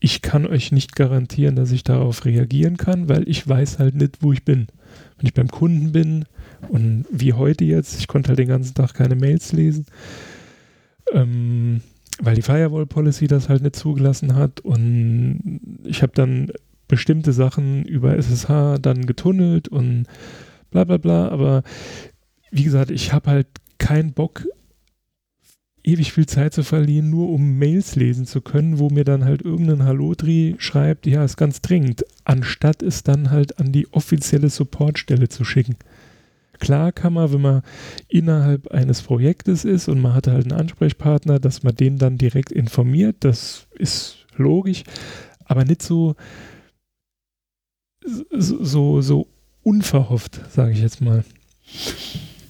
ich kann euch nicht garantieren, dass ich darauf reagieren kann, weil ich weiß halt nicht, wo ich bin. Wenn ich beim Kunden bin und wie heute jetzt, ich konnte halt den ganzen Tag keine Mails lesen, ähm, weil die Firewall Policy das halt nicht zugelassen hat und ich habe dann bestimmte Sachen über SSH dann getunnelt und bla bla bla, aber wie gesagt, ich habe halt keinen Bock ewig viel Zeit zu verlieren, nur um Mails lesen zu können, wo mir dann halt irgendein Hallodri schreibt, ja, ist ganz dringend, anstatt es dann halt an die offizielle Supportstelle zu schicken. Klar kann man, wenn man innerhalb eines Projektes ist und man hat halt einen Ansprechpartner, dass man den dann direkt informiert, das ist logisch, aber nicht so, so, so unverhofft, sage ich jetzt mal.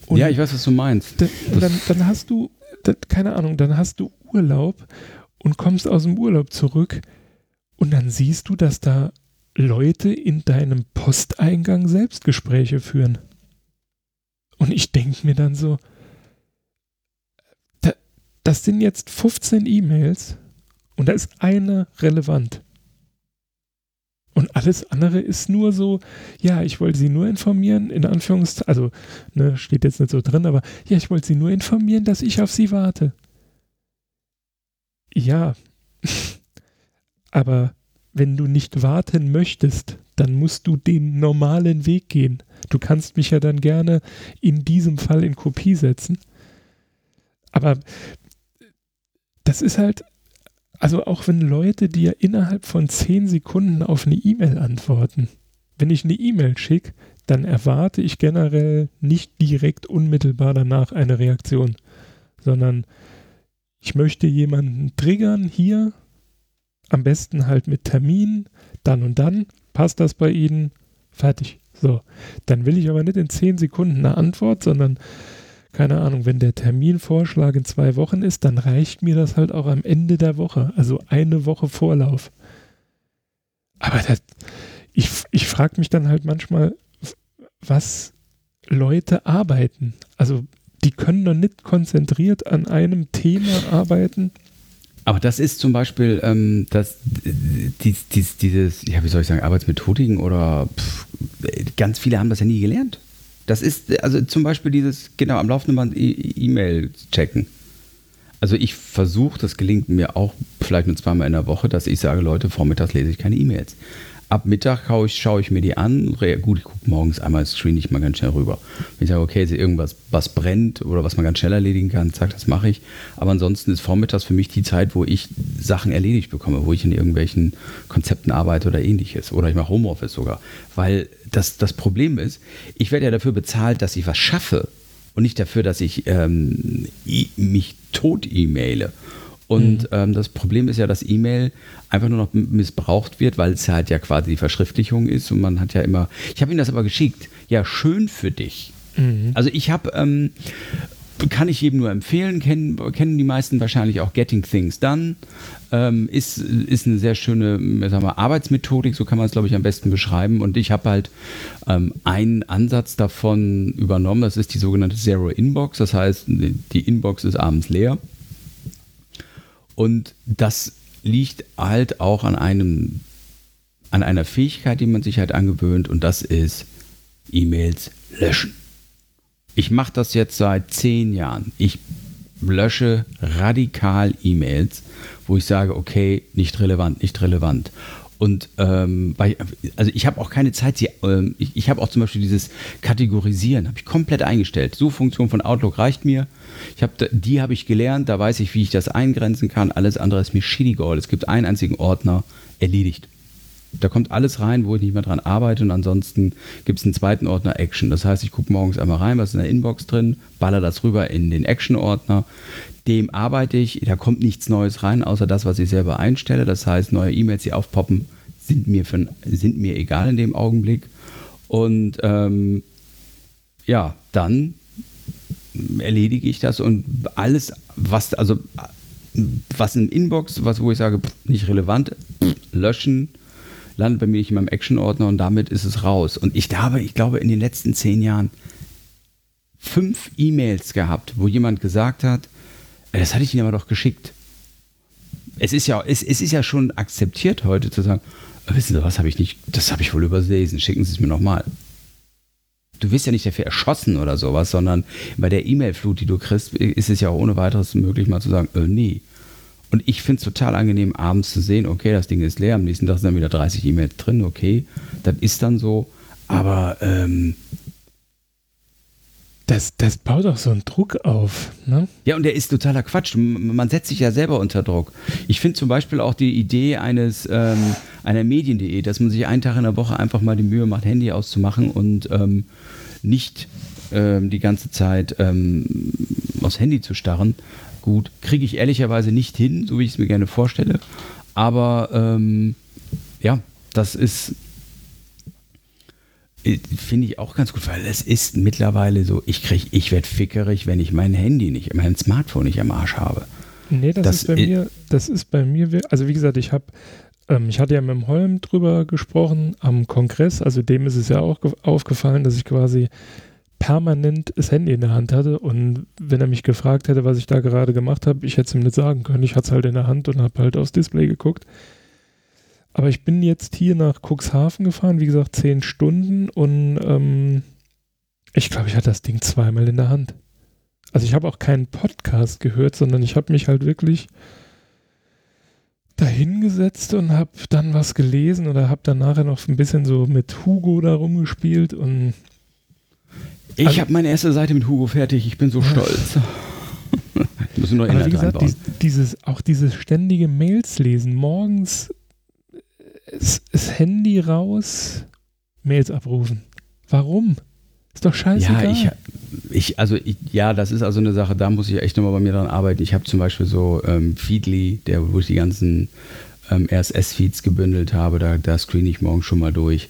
Und ja, ich weiß, was du meinst. Dann, dann hast du keine Ahnung, dann hast du Urlaub und kommst aus dem Urlaub zurück und dann siehst du, dass da Leute in deinem Posteingang Selbstgespräche führen. Und ich denke mir dann so, da, das sind jetzt 15 E-Mails und da ist eine relevant. Und alles andere ist nur so, ja, ich wollte sie nur informieren, in Anführungszeichen, also ne, steht jetzt nicht so drin, aber ja, ich wollte sie nur informieren, dass ich auf sie warte. Ja, aber wenn du nicht warten möchtest, dann musst du den normalen Weg gehen. Du kannst mich ja dann gerne in diesem Fall in Kopie setzen. Aber das ist halt, also auch wenn Leute dir innerhalb von zehn Sekunden auf eine E-Mail antworten, wenn ich eine E-Mail schicke, dann erwarte ich generell nicht direkt unmittelbar danach eine Reaktion, sondern ich möchte jemanden triggern hier, am besten halt mit Termin, dann und dann, passt das bei Ihnen, fertig. So, dann will ich aber nicht in zehn Sekunden eine Antwort, sondern keine Ahnung, wenn der Terminvorschlag in zwei Wochen ist, dann reicht mir das halt auch am Ende der Woche, also eine Woche Vorlauf. Aber das, ich, ich frage mich dann halt manchmal, was Leute arbeiten. Also die können doch nicht konzentriert an einem Thema arbeiten. Aber das ist zum Beispiel ähm, das, dies, dies, dieses, ja, wie soll ich sagen, Arbeitsmethodiken oder pff, ganz viele haben das ja nie gelernt. Das ist also zum Beispiel dieses, genau, am laufenden Band e- E-Mail checken. Also ich versuche, das gelingt mir auch vielleicht nur zweimal in der Woche, dass ich sage, Leute, vormittags lese ich keine E-Mails. Ab Mittag schaue ich, schaue ich mir die an. Gut, ich gucke morgens einmal, screen ich mal ganz schnell rüber. Wenn ich sage, okay, ist irgendwas, was brennt oder was man ganz schnell erledigen kann, zack, das mache ich. Aber ansonsten ist vormittags für mich die Zeit, wo ich Sachen erledigt bekomme, wo ich in irgendwelchen Konzepten arbeite oder ähnliches. Oder ich mache Homeoffice sogar. Weil das, das Problem ist, ich werde ja dafür bezahlt, dass ich was schaffe und nicht dafür, dass ich ähm, mich tot e-maile. Und mhm. ähm, das Problem ist ja, dass E-Mail einfach nur noch missbraucht wird, weil es halt ja quasi die Verschriftlichung ist und man hat ja immer, ich habe Ihnen das aber geschickt, ja, schön für dich. Mhm. Also ich habe, ähm, kann ich jedem nur empfehlen, kennen, kennen die meisten wahrscheinlich auch Getting Things Done. Ähm, ist, ist eine sehr schöne sagen wir, Arbeitsmethodik, so kann man es, glaube ich, am besten beschreiben. Und ich habe halt ähm, einen Ansatz davon übernommen, das ist die sogenannte Zero Inbox. Das heißt, die Inbox ist abends leer und das liegt halt auch an einem, an einer Fähigkeit, die man sich halt angewöhnt, und das ist E-Mails löschen. Ich mache das jetzt seit zehn Jahren. Ich lösche radikal E-Mails, wo ich sage, okay, nicht relevant, nicht relevant. Und ähm, weil, also ich habe auch keine Zeit, sie, ähm, ich, ich habe auch zum Beispiel dieses Kategorisieren, habe ich komplett eingestellt. Suchfunktion von Outlook reicht mir. Ich hab, die habe ich gelernt, da weiß ich, wie ich das eingrenzen kann. Alles andere ist mir gold. Es gibt einen einzigen Ordner, erledigt. Da kommt alles rein, wo ich nicht mehr dran arbeite und ansonsten gibt es einen zweiten Ordner Action. Das heißt, ich gucke morgens einmal rein, was ist in der Inbox drin, baller das rüber in den Action-Ordner. Dem arbeite ich, da kommt nichts Neues rein, außer das, was ich selber einstelle. Das heißt, neue E-Mails, die aufpoppen, sind mir, für, sind mir egal in dem Augenblick. Und ähm, ja, dann erledige ich das und alles, was, also was in Inbox, was wo ich sage, nicht relevant, löschen, landet bei mir nicht in meinem Action-Ordner und damit ist es raus. Und ich habe, ich glaube, in den letzten zehn Jahren fünf E-Mails gehabt, wo jemand gesagt hat, das hatte ich Ihnen aber doch geschickt. Es ist ja, es, es ist ja schon akzeptiert heute zu sagen, äh, wissen Sie was, habe ich nicht, das habe ich wohl übersehen, schicken Sie es mir nochmal. Du wirst ja nicht dafür erschossen oder sowas, sondern bei der E-Mail-Flut, die du kriegst, ist es ja auch ohne weiteres möglich, mal zu sagen, äh, nee, und ich finde es total angenehm, abends zu sehen, okay, das Ding ist leer, am nächsten Tag sind dann wieder 30 E-Mails drin, okay, das ist dann so. Aber ähm, das, das baut auch so einen Druck auf. Ne? Ja, und der ist totaler Quatsch. Man setzt sich ja selber unter Druck. Ich finde zum Beispiel auch die Idee eines ähm, einer Medien.de, dass man sich einen Tag in der Woche einfach mal die Mühe macht, Handy auszumachen und ähm, nicht ähm, die ganze Zeit ähm, aufs Handy zu starren, Gut, kriege ich ehrlicherweise nicht hin, so wie ich es mir gerne vorstelle. Aber ähm, ja, das ist, finde ich auch ganz gut, weil es ist mittlerweile so, ich kriege, ich werde fickerig, wenn ich mein Handy nicht, mein Smartphone nicht am Arsch habe. Nee, das, das ist bei mir, das ist bei mir, also wie gesagt, ich habe, ähm, ich hatte ja mit dem Holm drüber gesprochen am Kongress, also dem ist es ja auch aufgefallen, dass ich quasi permanent das Handy in der Hand hatte und wenn er mich gefragt hätte, was ich da gerade gemacht habe, ich hätte es ihm nicht sagen können. Ich hatte es halt in der Hand und habe halt aufs Display geguckt. Aber ich bin jetzt hier nach Cuxhaven gefahren, wie gesagt, zehn Stunden und ähm, ich glaube, ich hatte das Ding zweimal in der Hand. Also ich habe auch keinen Podcast gehört, sondern ich habe mich halt wirklich dahingesetzt und habe dann was gelesen oder habe dann nachher noch ein bisschen so mit Hugo da rumgespielt und ich also, habe meine erste Seite mit Hugo fertig. Ich bin so stolz. muss nur aber wie gesagt, dies, dieses, auch dieses ständige Mails lesen. Morgens das, das Handy raus, Mails abrufen. Warum? Ist doch scheiße. Ja, ich, ich, also ich, ja, das ist also eine Sache, da muss ich echt nochmal bei mir dran arbeiten. Ich habe zum Beispiel so ähm, Feedly, der, wo ich die ganzen ähm, RSS-Feeds gebündelt habe, da, da screene ich morgen schon mal durch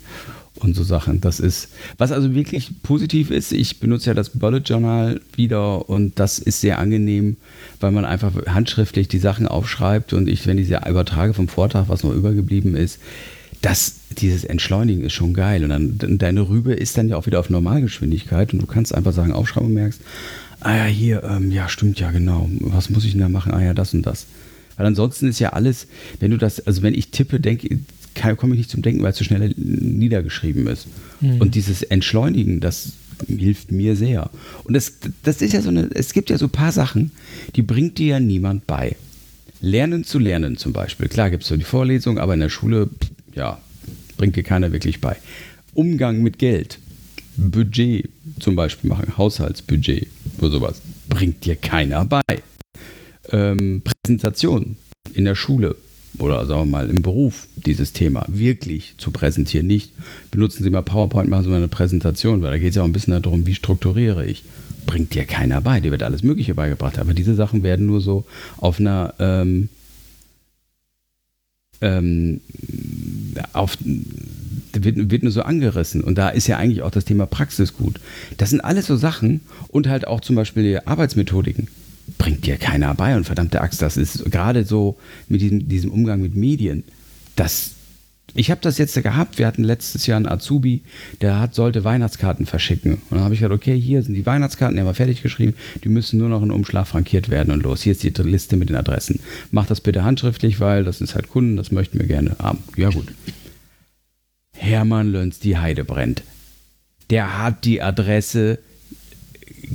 und so Sachen. Das ist, was also wirklich positiv ist, ich benutze ja das Bullet Journal wieder und das ist sehr angenehm, weil man einfach handschriftlich die Sachen aufschreibt und ich, wenn ich sie übertrage vom Vortrag, was noch übergeblieben ist, das, dieses Entschleunigen ist schon geil. Und dann deine Rübe ist dann ja auch wieder auf Normalgeschwindigkeit und du kannst einfach sagen, aufschreiben und merkst, ah ja, hier, ähm, ja, stimmt ja, genau. Was muss ich denn da machen? Ah ja, das und das. Weil ansonsten ist ja alles, wenn du das, also wenn ich tippe, denke, komme ich nicht zum Denken, weil es zu so schnell niedergeschrieben ist. Mhm. Und dieses Entschleunigen, das hilft mir sehr. Und das, das ist ja so eine, es gibt ja so ein paar Sachen, die bringt dir ja niemand bei. Lernen zu lernen zum Beispiel. Klar gibt es so die Vorlesung, aber in der Schule, ja, bringt dir keiner wirklich bei. Umgang mit Geld, Budget zum Beispiel machen, Haushaltsbudget oder sowas, bringt dir keiner bei. Ähm, Präsentation in der Schule oder sagen wir mal im Beruf dieses Thema wirklich zu präsentieren. Nicht benutzen Sie mal PowerPoint, machen Sie mal eine Präsentation, weil da geht es ja auch ein bisschen darum, wie strukturiere ich. Bringt dir keiner bei, dir wird alles Mögliche beigebracht, aber diese Sachen werden nur so auf einer ähm, ähm, auf, wird, wird nur so angerissen. Und da ist ja eigentlich auch das Thema Praxis gut. Das sind alles so Sachen und halt auch zum Beispiel Arbeitsmethodiken bringt dir keiner bei. Und verdammte Axt, das ist gerade so mit diesem, diesem Umgang mit Medien. Das, ich habe das jetzt gehabt. Wir hatten letztes Jahr einen Azubi, der hat, sollte Weihnachtskarten verschicken. Und dann habe ich gesagt, okay, hier sind die Weihnachtskarten, die haben wir fertig geschrieben. Die müssen nur noch in Umschlag frankiert werden und los. Hier ist die Liste mit den Adressen. Mach das bitte handschriftlich, weil das ist halt Kunden, das möchten wir gerne haben. Ja, gut. Hermann Lönz, die Heide brennt. Der hat die Adresse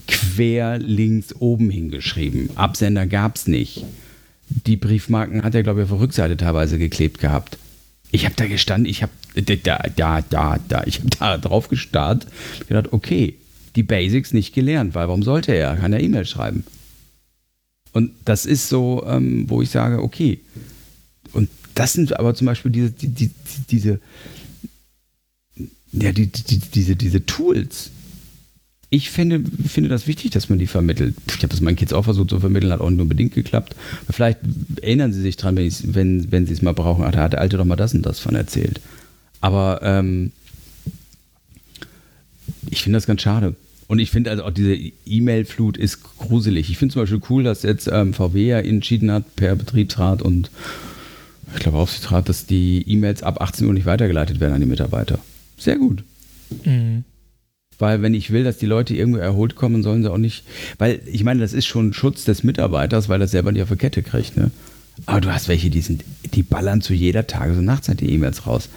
quer links oben hingeschrieben. Absender gab es nicht. Die Briefmarken hat er, glaube ich, auf der Rückseite teilweise geklebt gehabt. Ich habe da gestanden, ich habe da, da, da, da, ich habe da drauf gestarrt, gedacht, okay, die Basics nicht gelernt, weil warum sollte er? Kann er E-Mail schreiben? Und das ist so, ähm, wo ich sage, okay. Und das sind aber zum Beispiel diese, die, die, diese, ja, die, diese, diese Tools. Ich finde, finde das wichtig, dass man die vermittelt. Ich habe das meinen Kids auch versucht zu vermitteln, hat auch nicht unbedingt geklappt. vielleicht erinnern sie sich dran, wenn, wenn, wenn sie es mal brauchen. Ach, da hat der Alte doch mal das und das von erzählt. Aber ähm, ich finde das ganz schade. Und ich finde also auch diese E-Mail-Flut ist gruselig. Ich finde zum Beispiel cool, dass jetzt ähm, VW ja entschieden hat per Betriebsrat und ich glaube Aufsichtsrat, dass die E-Mails ab 18 Uhr nicht weitergeleitet werden an die Mitarbeiter. Sehr gut. Mhm. Weil wenn ich will, dass die Leute irgendwo erholt kommen, sollen sie auch nicht. Weil ich meine, das ist schon Schutz des Mitarbeiters, weil er selber nicht auf der Kette kriegt. Ne? Aber du hast welche, die sind, die ballern zu jeder Tages- und Nachtzeit die E-Mails raus.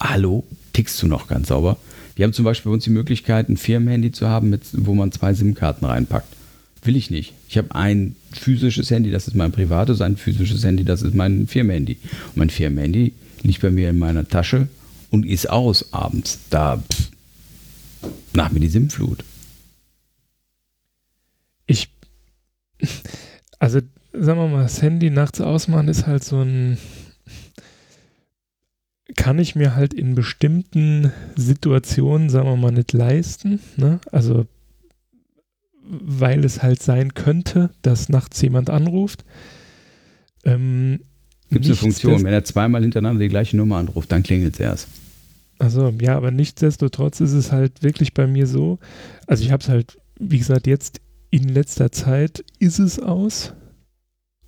Hallo, tickst du noch ganz sauber? Wir haben zum Beispiel bei uns die Möglichkeit, ein Firmenhandy zu haben, mit, wo man zwei SIM-Karten reinpackt. Will ich nicht. Ich habe ein physisches Handy, das ist mein privates, ein physisches Handy, das ist mein Firmenhandy. Und mein Firmenhandy liegt bei mir in meiner Tasche und ist aus abends. Da pff, nach mir die SIM-Flut. Ich, also sagen wir mal, das Handy nachts ausmachen ist halt so ein kann ich mir halt in bestimmten Situationen, sagen wir mal, nicht leisten. Ne? Also, weil es halt sein könnte, dass nachts jemand anruft. Ähm, Gibt es eine Funktion, wenn er zweimal hintereinander die gleiche Nummer anruft, dann klingelt es erst. Also ja, aber nichtsdestotrotz ist es halt wirklich bei mir so. Also ich habe es halt, wie gesagt, jetzt in letzter Zeit ist es aus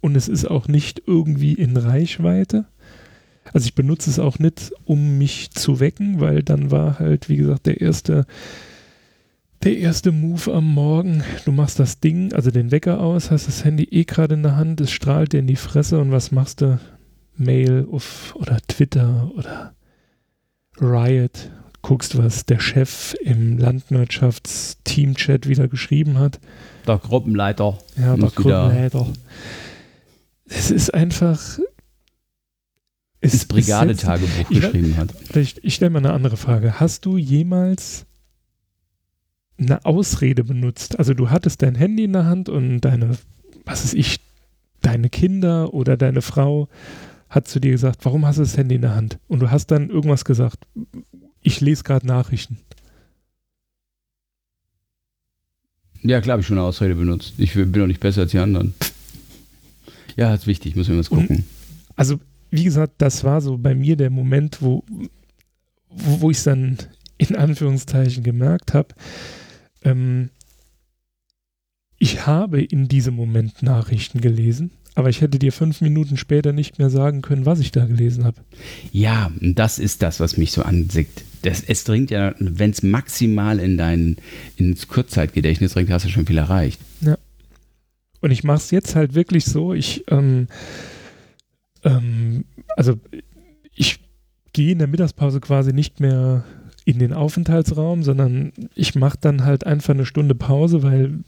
und es ist auch nicht irgendwie in Reichweite. Also ich benutze es auch nicht, um mich zu wecken, weil dann war halt, wie gesagt, der erste, der erste Move am Morgen. Du machst das Ding, also den Wecker aus, hast das Handy eh gerade in der Hand, es strahlt dir in die Fresse und was machst du? Mail auf, oder Twitter oder Riot, guckst, was der Chef im Landwirtschaftsteam-Chat wieder geschrieben hat. Der Gruppenleiter. Ja, der Gruppenleiter. Es ist einfach, das Brigadetagebuch geschrieben hat. Vielleicht, ich stelle mal eine andere Frage. Hast du jemals eine Ausrede benutzt? Also du hattest dein Handy in der Hand und deine, was weiß ich, deine Kinder oder deine Frau hat zu dir gesagt, warum hast du das Handy in der Hand? Und du hast dann irgendwas gesagt, ich lese gerade Nachrichten. Ja, klar habe ich schon eine Ausrede benutzt. Ich bin doch nicht besser als die anderen. Ja, ist wichtig, müssen wir was gucken. Und, also wie gesagt, das war so bei mir der Moment, wo, wo, wo ich es dann in Anführungszeichen gemerkt habe, ähm, ich habe in diesem Moment Nachrichten gelesen, aber ich hätte dir fünf Minuten später nicht mehr sagen können, was ich da gelesen habe. Ja, das ist das, was mich so ansickt. Das, es dringt ja, wenn es maximal in dein ins Kurzzeitgedächtnis dringt, hast du schon viel erreicht. Ja. Und ich mache es jetzt halt wirklich so, ich ähm, ähm, also ich gehe in der Mittagspause quasi nicht mehr in den Aufenthaltsraum, sondern ich mache dann halt einfach eine Stunde Pause, weil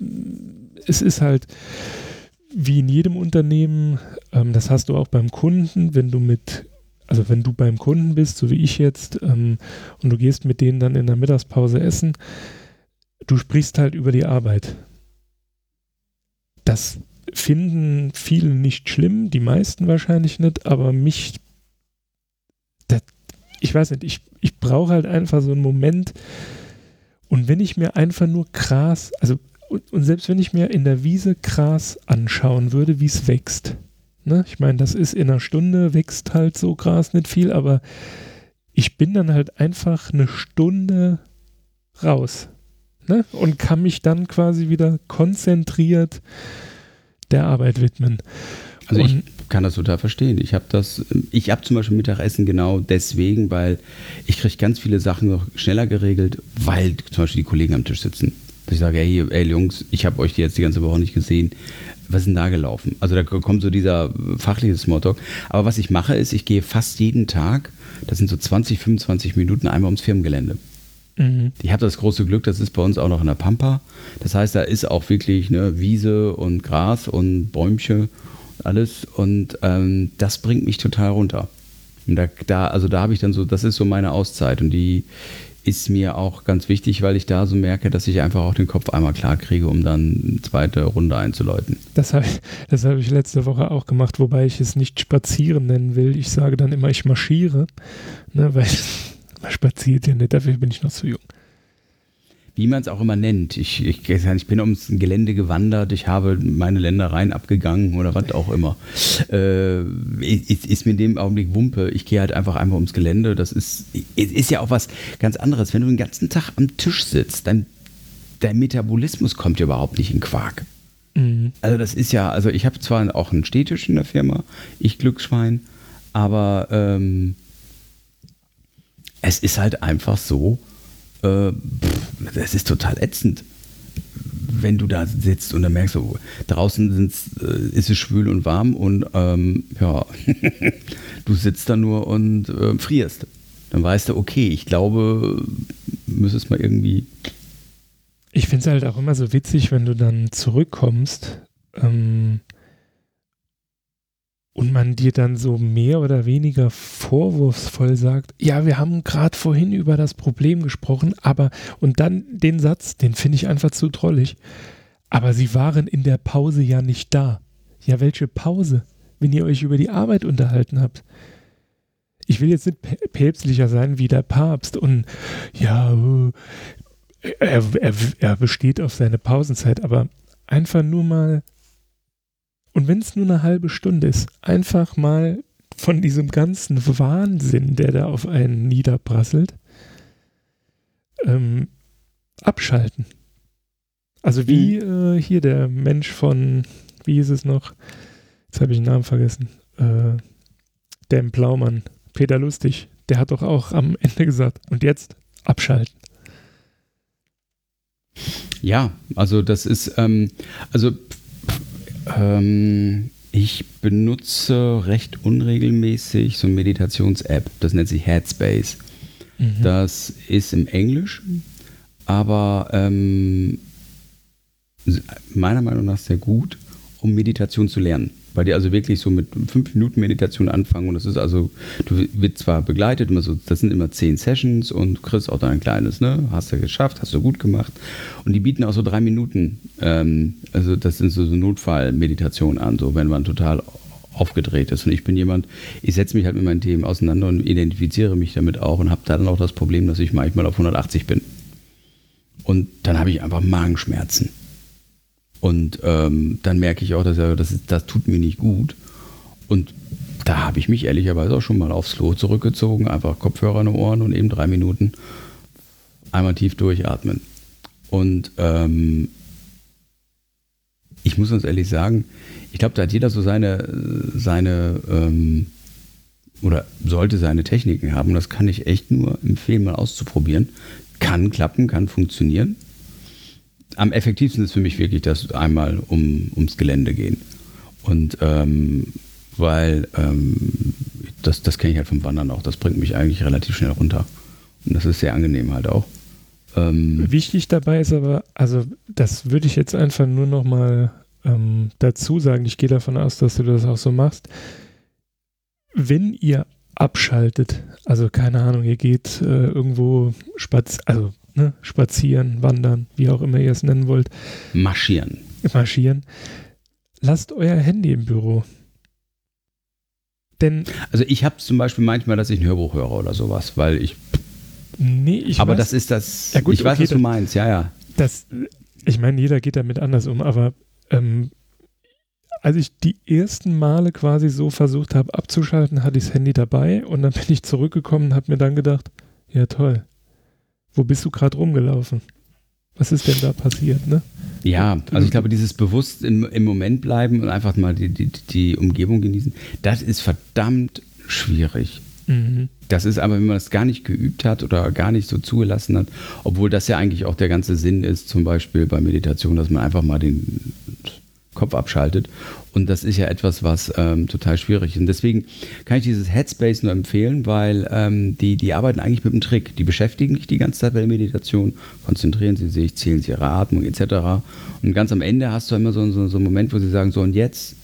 es ist halt wie in jedem Unternehmen, ähm, das hast du auch beim Kunden, wenn du mit, also wenn du beim Kunden bist, so wie ich jetzt, ähm, und du gehst mit denen dann in der Mittagspause essen, du sprichst halt über die Arbeit. Das finden viele nicht schlimm, die meisten wahrscheinlich nicht, aber mich, das, ich weiß nicht, ich, ich brauche halt einfach so einen Moment. Und wenn ich mir einfach nur Gras, also und, und selbst wenn ich mir in der Wiese Gras anschauen würde, wie es wächst, ne? ich meine, das ist in einer Stunde wächst halt so Gras nicht viel, aber ich bin dann halt einfach eine Stunde raus ne? und kann mich dann quasi wieder konzentriert der Arbeit widmen. Also ich kann das total verstehen. Ich habe das, ich habe zum Beispiel Mittagessen genau deswegen, weil ich kriege ganz viele Sachen noch schneller geregelt, weil zum Beispiel die Kollegen am Tisch sitzen. Ich sage, hey, ey Jungs, ich habe euch jetzt die ganze Woche nicht gesehen. Was ist denn da gelaufen? Also da kommt so dieser fachliche Smalltalk. Aber was ich mache, ist, ich gehe fast jeden Tag, das sind so 20, 25 Minuten einmal ums Firmengelände. Mhm. Ich habe das große Glück, das ist bei uns auch noch in der Pampa. Das heißt, da ist auch wirklich ne, Wiese und Gras und Bäumchen, alles. Und ähm, das bringt mich total runter. Und da, da also da habe ich dann so, das ist so meine Auszeit und die ist mir auch ganz wichtig, weil ich da so merke, dass ich einfach auch den Kopf einmal klar kriege, um dann eine zweite Runde einzuläuten. Das habe ich, hab ich letzte Woche auch gemacht, wobei ich es nicht spazieren nennen will. Ich sage dann immer, ich marschiere, ne, weil man spaziert ja nicht, dafür bin ich noch zu jung wie man es auch immer nennt. Ich, ich, ich, bin ums Gelände gewandert, ich habe meine Ländereien abgegangen oder was auch immer. Äh, ist, ist, mir in dem Augenblick Wumpe. Ich gehe halt einfach einmal ums Gelände. Das ist, ist ja auch was ganz anderes. Wenn du den ganzen Tag am Tisch sitzt, dann dein Metabolismus kommt ja überhaupt nicht in Quark. Mhm. Also das ist ja, also ich habe zwar auch einen Stehtisch in der Firma, ich Glücksschwein, aber ähm, es ist halt einfach so, äh, das ist total ätzend. Wenn du da sitzt und dann merkst du, draußen äh, ist es schwül und warm und ähm, ja, du sitzt da nur und äh, frierst. Dann weißt du, okay, ich glaube, müsstest mal irgendwie. Ich finde es halt auch immer so witzig, wenn du dann zurückkommst ähm, und man dir dann so mehr oder weniger vorwurfsvoll sagt, ja, wir haben gerade vorhin über das Problem gesprochen, aber und dann den Satz, den finde ich einfach zu trollig. Aber sie waren in der Pause ja nicht da. Ja, welche Pause? Wenn ihr euch über die Arbeit unterhalten habt. Ich will jetzt nicht päpstlicher sein wie der Papst und ja, äh, er, er, er besteht auf seine Pausenzeit, aber einfach nur mal und wenn es nur eine halbe Stunde ist, einfach mal von diesem ganzen Wahnsinn, der da auf einen niederprasselt, ähm, abschalten. Also wie mhm. äh, hier der Mensch von, wie hieß es noch? Jetzt habe ich den Namen vergessen. Äh, der im Blaumann, Peter Lustig, der hat doch auch am Ende gesagt, und jetzt abschalten. Ja, also das ist, ähm, also ähm, ich benutze recht unregelmäßig so eine Meditations-App. Das nennt sich Headspace. Mhm. Das ist im Englisch, aber ähm, meiner Meinung nach sehr gut, um Meditation zu lernen weil die also wirklich so mit fünf Minuten Meditation anfangen und das ist also, du wird zwar begleitet, immer so, das sind immer zehn Sessions und du kriegst auch dein kleines, ne, hast du geschafft, hast du gut gemacht. Und die bieten auch so drei Minuten, ähm, also das sind so, so Notfallmeditationen an, so wenn man total aufgedreht ist. Und ich bin jemand, ich setze mich halt mit meinen Themen auseinander und identifiziere mich damit auch und habe dann auch das Problem, dass ich manchmal auf 180 bin. Und dann habe ich einfach Magenschmerzen und ähm, dann merke ich auch, dass er, das, ist, das tut mir nicht gut. Und da habe ich mich ehrlicherweise auch schon mal aufs Klo zurückgezogen, einfach Kopfhörer in den Ohren und eben drei Minuten einmal tief durchatmen. Und ähm, ich muss uns ehrlich sagen, ich glaube, da hat jeder so seine, seine ähm, oder sollte seine Techniken haben. Das kann ich echt nur empfehlen, mal auszuprobieren. Kann klappen, kann funktionieren am effektivsten ist für mich wirklich das einmal um, ums Gelände gehen. Und ähm, weil ähm, das, das kenne ich halt vom Wandern auch. Das bringt mich eigentlich relativ schnell runter. Und das ist sehr angenehm halt auch. Ähm, Wichtig dabei ist aber, also das würde ich jetzt einfach nur noch mal ähm, dazu sagen. Ich gehe davon aus, dass du das auch so machst. Wenn ihr abschaltet, also keine Ahnung, ihr geht äh, irgendwo spaz also ne, spazieren, wandern, wie auch immer ihr es nennen wollt. Marschieren. Marschieren. Lasst euer Handy im Büro. Denn. Also ich habe zum Beispiel manchmal, dass ich ein Hörbuch höre oder sowas, weil ich. Nee, ich Aber weiß, das ist das. Ja gut, ich weiß, okay, was du meinst, ja, ja. Das, ich meine, jeder geht damit anders um, aber ähm, als ich die ersten Male quasi so versucht habe abzuschalten, hatte ich das Handy dabei und dann bin ich zurückgekommen und habe mir dann gedacht, ja toll, wo bist du gerade rumgelaufen? Was ist denn da passiert, ne? Ja, also ich glaube, dieses bewusst im, im Moment bleiben und einfach mal die, die, die Umgebung genießen, das ist verdammt schwierig. Mhm. Das ist aber, wenn man das gar nicht geübt hat oder gar nicht so zugelassen hat, obwohl das ja eigentlich auch der ganze Sinn ist, zum Beispiel bei Meditation, dass man einfach mal den Kopf abschaltet. Und das ist ja etwas, was ähm, total schwierig ist. Und deswegen kann ich dieses Headspace nur empfehlen, weil ähm, die, die arbeiten eigentlich mit einem Trick. Die beschäftigen sich die ganze Zeit bei der Meditation, konzentrieren sie sich, zählen sie ihre Atmung etc. Und ganz am Ende hast du immer so, so, so einen Moment, wo sie sagen, so und jetzt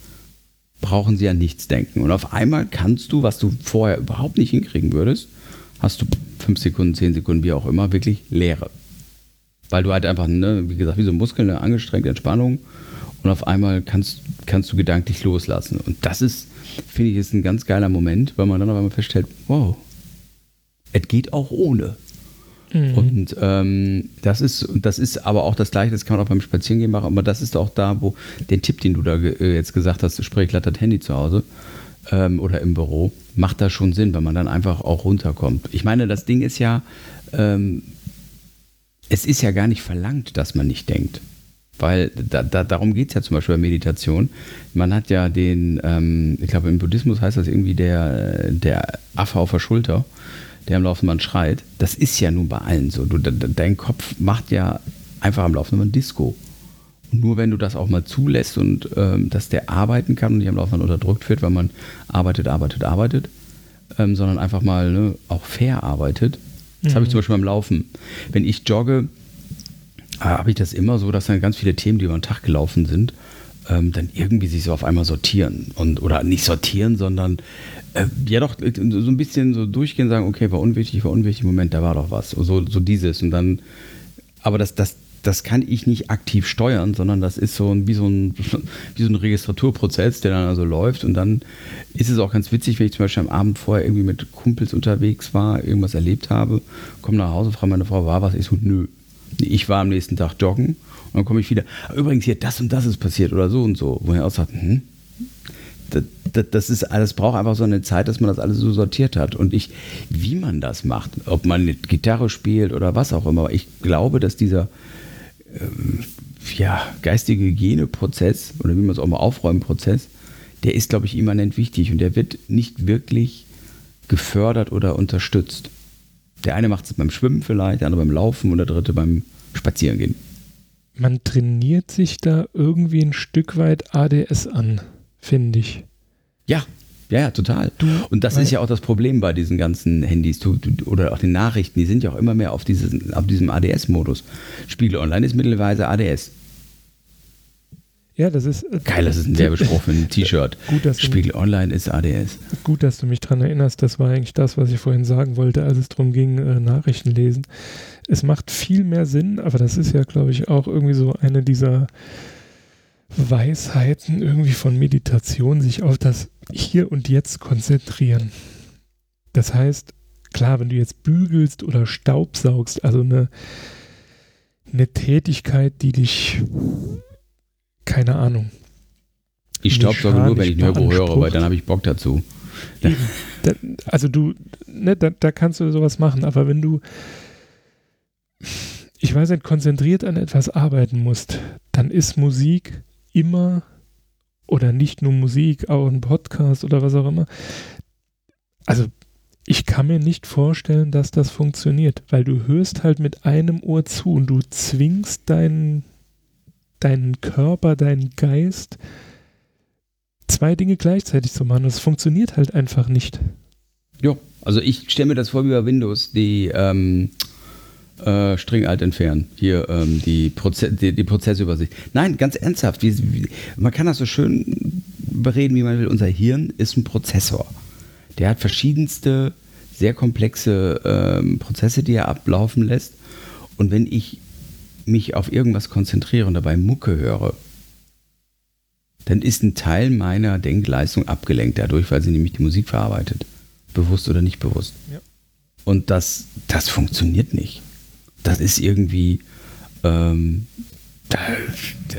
brauchen sie an nichts denken. Und auf einmal kannst du, was du vorher überhaupt nicht hinkriegen würdest, hast du fünf Sekunden, zehn Sekunden, wie auch immer, wirklich Leere. Weil du halt einfach, ne, wie gesagt, wie so Muskeln, eine angestrengte Entspannung und auf einmal kannst, kannst du gedanklich loslassen. Und das ist, finde ich, ist ein ganz geiler Moment, weil man dann auf einmal feststellt, wow, es geht auch ohne. Mhm. Und ähm, das ist, das ist aber auch das Gleiche, das kann man auch beim Spazierengehen machen, aber das ist auch da, wo den Tipp, den du da äh, jetzt gesagt hast, sprich, das Handy zu Hause ähm, oder im Büro, macht da schon Sinn, weil man dann einfach auch runterkommt. Ich meine, das Ding ist ja, ähm, es ist ja gar nicht verlangt, dass man nicht denkt. Weil da, da, darum geht es ja zum Beispiel bei Meditation. Man hat ja den, ähm, ich glaube im Buddhismus heißt das irgendwie der, der Affe auf der Schulter, der am laufenden Band schreit. Das ist ja nun bei allen so. Du, dein Kopf macht ja einfach am laufenden Band Disco. Und nur wenn du das auch mal zulässt und ähm, dass der arbeiten kann und nicht am laufenden Band unterdrückt wird, weil man arbeitet, arbeitet, arbeitet, ähm, sondern einfach mal ne, auch fair arbeitet. Das mhm. habe ich zum Beispiel beim Laufen. Wenn ich jogge, habe ich das immer so, dass dann ganz viele Themen, die über den Tag gelaufen sind, ähm, dann irgendwie sich so auf einmal sortieren. Und, oder nicht sortieren, sondern äh, ja doch äh, so ein bisschen so durchgehen, sagen, okay, war unwichtig, war unwichtig, Moment, da war doch was. So, so dieses. Und dann, aber das, das, das kann ich nicht aktiv steuern, sondern das ist so ein, wie, so ein, wie so ein Registraturprozess, der dann also läuft. Und dann ist es auch ganz witzig, wenn ich zum Beispiel am Abend vorher irgendwie mit Kumpels unterwegs war, irgendwas erlebt habe, komme nach Hause, frage meine Frau, war was? Ich so, nö. Ich war am nächsten Tag joggen und dann komme ich wieder. Übrigens hier, das und das ist passiert oder so und so. Wo ich auch sagt, hm, das, das, das, ist alles braucht einfach so eine Zeit, dass man das alles so sortiert hat. Und ich, wie man das macht, ob man mit Gitarre spielt oder was auch immer, ich glaube, dass dieser ähm, ja, geistige Hygieneprozess oder wie man es auch mal aufräumen Prozess, der ist, glaube ich, immanent wichtig und der wird nicht wirklich gefördert oder unterstützt. Der eine macht es beim Schwimmen vielleicht, der andere beim Laufen und der dritte beim Spazierengehen. Man trainiert sich da irgendwie ein Stück weit ADS an, finde ich. Ja, ja, ja, total. Du, und das ist ja auch das Problem bei diesen ganzen Handys du, du, oder auch den Nachrichten. Die sind ja auch immer mehr auf, dieses, auf diesem ADS-Modus. Spiegel Online ist mittlerweile ADS. Ja, das ist. Äh, Geil, das ist ein Werbespruch für ein T-Shirt. Spiegel Online ist ADS. Gut, dass du mich daran erinnerst. Das war eigentlich das, was ich vorhin sagen wollte, als es darum ging, äh, Nachrichten lesen. Es macht viel mehr Sinn, aber das ist ja, glaube ich, auch irgendwie so eine dieser Weisheiten irgendwie von Meditation, sich auf das Hier und Jetzt konzentrieren. Das heißt, klar, wenn du jetzt bügelst oder Staubsaugst, also eine, eine Tätigkeit, die dich keine Ahnung. Ich staubsauge nur, wenn ich Nörbo höre, weil dann habe ich Bock dazu. Da, also du, ne, da, da kannst du sowas machen, aber wenn du, ich weiß nicht, konzentriert an etwas arbeiten musst, dann ist Musik immer oder nicht nur Musik, auch ein Podcast oder was auch immer. Also ich kann mir nicht vorstellen, dass das funktioniert, weil du hörst halt mit einem Ohr zu und du zwingst deinen deinen Körper, deinen Geist, zwei Dinge gleichzeitig zu machen. Das funktioniert halt einfach nicht. Jo, also ich stelle mir das vor wie bei Windows, die ähm, äh, String alt entfernen. Hier ähm, die, Proze die, die, Prozessübersicht. Nein, ganz ernsthaft. Wie, wie, man kann das so schön bereden, wie man will. Unser Hirn ist ein Prozessor. Der hat verschiedenste, sehr komplexe ähm, Prozesse, die er ablaufen lässt. Und wenn ich mich auf irgendwas konzentriere und dabei Mucke höre, dann ist ein Teil meiner Denkleistung abgelenkt dadurch, weil sie nämlich die Musik verarbeitet. Bewusst oder nicht bewusst. Ja. Und das, das funktioniert nicht. Das ist irgendwie, ähm, da,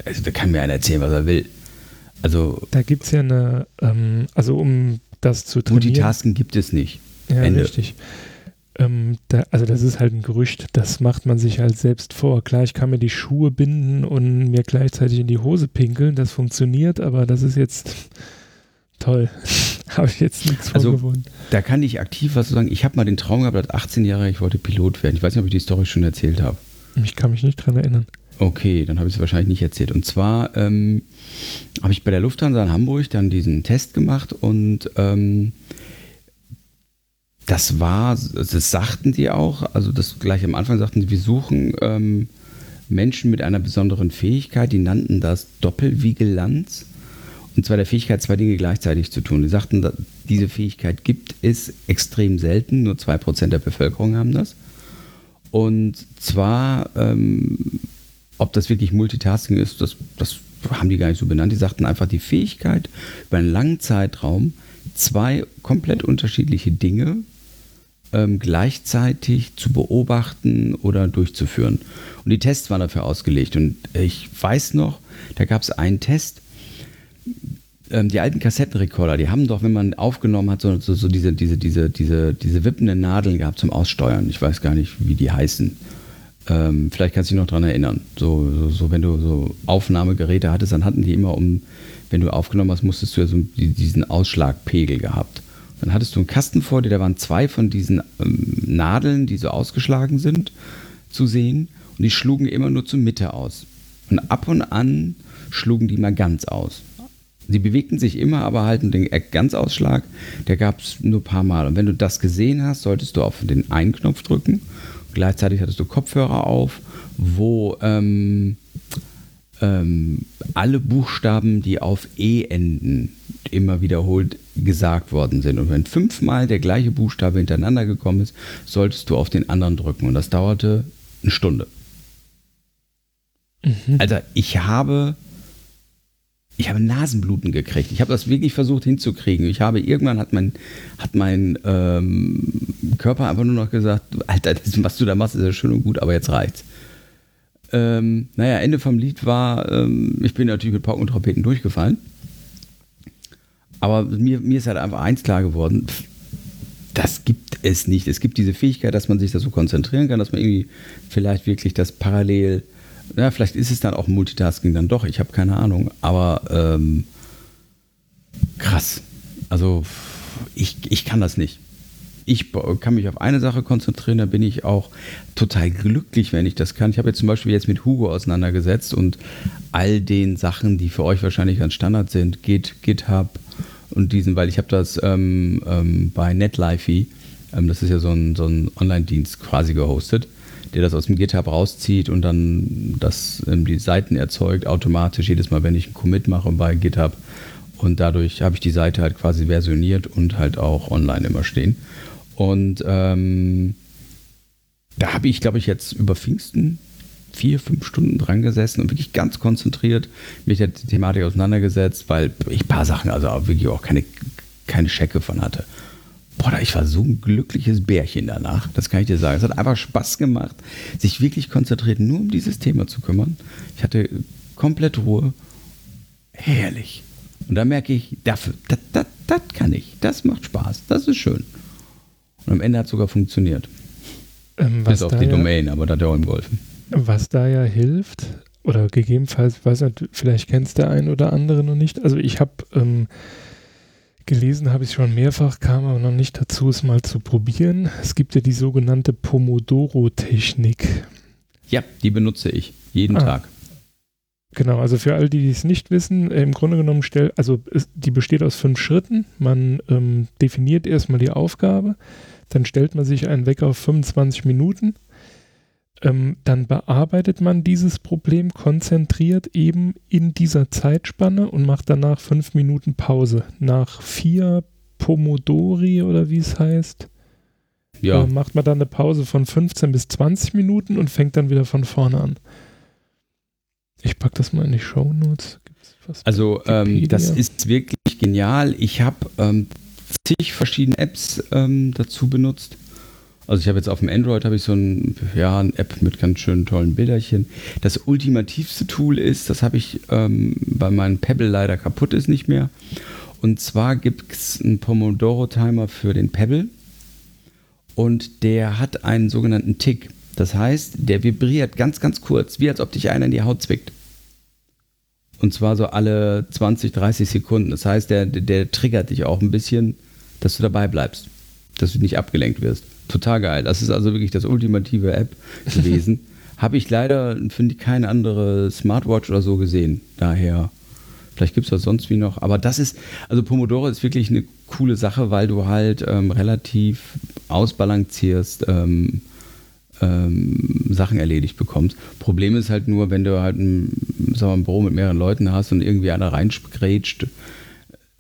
also da kann mir einer erzählen, was er will. Also, da gibt es ja eine, ähm, also um das zu trainieren. Multitasken gibt es nicht. Ja, Ende. richtig. Ähm, da, also das ist halt ein Gerücht, das macht man sich halt selbst vor. Klar, ich kann mir die Schuhe binden und mir gleichzeitig in die Hose pinkeln, das funktioniert, aber das ist jetzt toll. habe ich jetzt nichts also, vorgewonnen. Da kann ich aktiv was sagen. Ich habe mal den Traum gehabt, als 18 Jahre, ich wollte Pilot werden. Ich weiß nicht, ob ich die Story schon erzählt habe. Ich kann mich nicht dran erinnern. Okay, dann habe ich es wahrscheinlich nicht erzählt. Und zwar ähm, habe ich bei der Lufthansa in Hamburg dann diesen Test gemacht und ähm, das war, das sagten die auch, also das gleich am Anfang sagten sie, wir suchen ähm, Menschen mit einer besonderen Fähigkeit, die nannten das Doppelvigilanz. und zwar der Fähigkeit, zwei Dinge gleichzeitig zu tun. Die sagten, diese Fähigkeit gibt es extrem selten, nur 2% der Bevölkerung haben das. Und zwar, ähm, ob das wirklich Multitasking ist, das, das haben die gar nicht so benannt. Die sagten einfach die Fähigkeit, über einen langen Zeitraum zwei komplett unterschiedliche Dinge ähm, gleichzeitig zu beobachten oder durchzuführen. Und die Tests waren dafür ausgelegt. Und ich weiß noch, da gab es einen Test, ähm, die alten Kassettenrekorder, die haben doch, wenn man aufgenommen hat, so, so, so, diese, diese, diese, diese, diese wippenden Nadeln gehabt zum Aussteuern. Ich weiß gar nicht, wie die heißen. Ähm, vielleicht kannst du dich noch daran erinnern. So, so, so, wenn du so Aufnahmegeräte hattest, dann hatten die immer um, wenn du aufgenommen hast, musstest du ja so diesen Ausschlagpegel gehabt. Dann hattest du einen Kasten vor dir, da waren zwei von diesen ähm, Nadeln, die so ausgeschlagen sind, zu sehen. Und die schlugen immer nur zur Mitte aus. Und ab und an schlugen die mal ganz aus. Sie bewegten sich immer, aber halt den Ganzausschlag, der gab es nur ein paar Mal. Und wenn du das gesehen hast, solltest du auf den einen Knopf drücken. Gleichzeitig hattest du Kopfhörer auf, wo ähm, ähm, alle Buchstaben, die auf E enden, immer wiederholt gesagt worden sind. Und wenn fünfmal der gleiche Buchstabe hintereinander gekommen ist, solltest du auf den anderen drücken. Und das dauerte eine Stunde. Mhm. Also ich habe ich habe Nasenbluten gekriegt. Ich habe das wirklich versucht hinzukriegen. Ich habe irgendwann hat mein, hat mein ähm, Körper einfach nur noch gesagt, Alter, das, was du da machst, ist ja schön und gut, aber jetzt reicht's. Ähm, naja, Ende vom Lied war, ähm, ich bin natürlich mit Pauken und Trompeten durchgefallen. Aber mir, mir ist halt einfach eins klar geworden, das gibt es nicht. Es gibt diese Fähigkeit, dass man sich da so konzentrieren kann, dass man irgendwie vielleicht wirklich das parallel ja, vielleicht ist es dann auch Multitasking dann doch, ich habe keine Ahnung, aber ähm, krass. Also ich, ich kann das nicht. Ich kann mich auf eine Sache konzentrieren, da bin ich auch total glücklich, wenn ich das kann. Ich habe jetzt zum Beispiel jetzt mit Hugo auseinandergesetzt und all den Sachen, die für euch wahrscheinlich ganz Standard sind, Git, GitHub und diesen, weil ich habe das ähm, ähm, bei NetLifey, ähm, das ist ja so ein, so ein Online-Dienst quasi gehostet der das aus dem GitHub rauszieht und dann das ähm, die Seiten erzeugt, automatisch jedes Mal, wenn ich einen Commit mache bei GitHub. Und dadurch habe ich die Seite halt quasi versioniert und halt auch online immer stehen. Und ähm, da habe ich, glaube ich, jetzt über Pfingsten vier, fünf Stunden dran gesessen und wirklich ganz konzentriert mich der Thematik auseinandergesetzt, weil ich ein paar Sachen, also wirklich auch keine, keine Schecke von hatte. Boah, ich war so ein glückliches Bärchen danach, das kann ich dir sagen. Es hat einfach Spaß gemacht, sich wirklich konzentriert nur um dieses Thema zu kümmern. Ich hatte komplett Ruhe. Herrlich. Und da merke ich, das, das, das, das kann ich. Das macht Spaß. Das ist schön. Und am Ende hat es sogar funktioniert. Ähm, Bis auf die ja, Domain, aber da hat er auch ihm geholfen. Was da ja hilft, oder gegebenenfalls, weiß nicht, vielleicht kennst der ein oder andere noch nicht. Also ich habe ähm, Gelesen habe ich schon mehrfach, kam aber noch nicht dazu, es mal zu probieren. Es gibt ja die sogenannte Pomodoro-Technik. Ja, die benutze ich jeden ah. Tag. Genau, also für alle, die es nicht wissen, äh, im Grunde genommen stellt, also ist, die besteht aus fünf Schritten. Man ähm, definiert erstmal die Aufgabe, dann stellt man sich einen Wecker auf 25 Minuten ähm, dann bearbeitet man dieses Problem konzentriert eben in dieser Zeitspanne und macht danach fünf Minuten Pause. Nach vier Pomodori oder wie es heißt, ja. äh, macht man dann eine Pause von 15 bis 20 Minuten und fängt dann wieder von vorne an. Ich packe das mal in die Show Notes. Also ähm, das ist wirklich genial. Ich habe ähm, zig verschiedene Apps ähm, dazu benutzt. Also ich habe jetzt auf dem Android habe ich so ein, ja, eine App mit ganz schönen tollen Bilderchen. Das ultimativste Tool ist, das habe ich ähm, bei meinem Pebble leider kaputt ist nicht mehr. Und zwar gibt es einen Pomodoro-Timer für den Pebble und der hat einen sogenannten Tick. Das heißt, der vibriert ganz, ganz kurz, wie als ob dich einer in die Haut zwickt. Und zwar so alle 20, 30 Sekunden. Das heißt, der, der triggert dich auch ein bisschen, dass du dabei bleibst, dass du nicht abgelenkt wirst total geil. Das ist also wirklich das ultimative App gewesen. Habe ich leider, finde ich, keine andere Smartwatch oder so gesehen. Daher, vielleicht gibt es das sonst wie noch. Aber das ist, also Pomodoro ist wirklich eine coole Sache, weil du halt ähm, relativ ausbalancierst, ähm, ähm, Sachen erledigt bekommst. Problem ist halt nur, wenn du halt ein, sagen wir, ein Büro mit mehreren Leuten hast und irgendwie einer reingrätscht,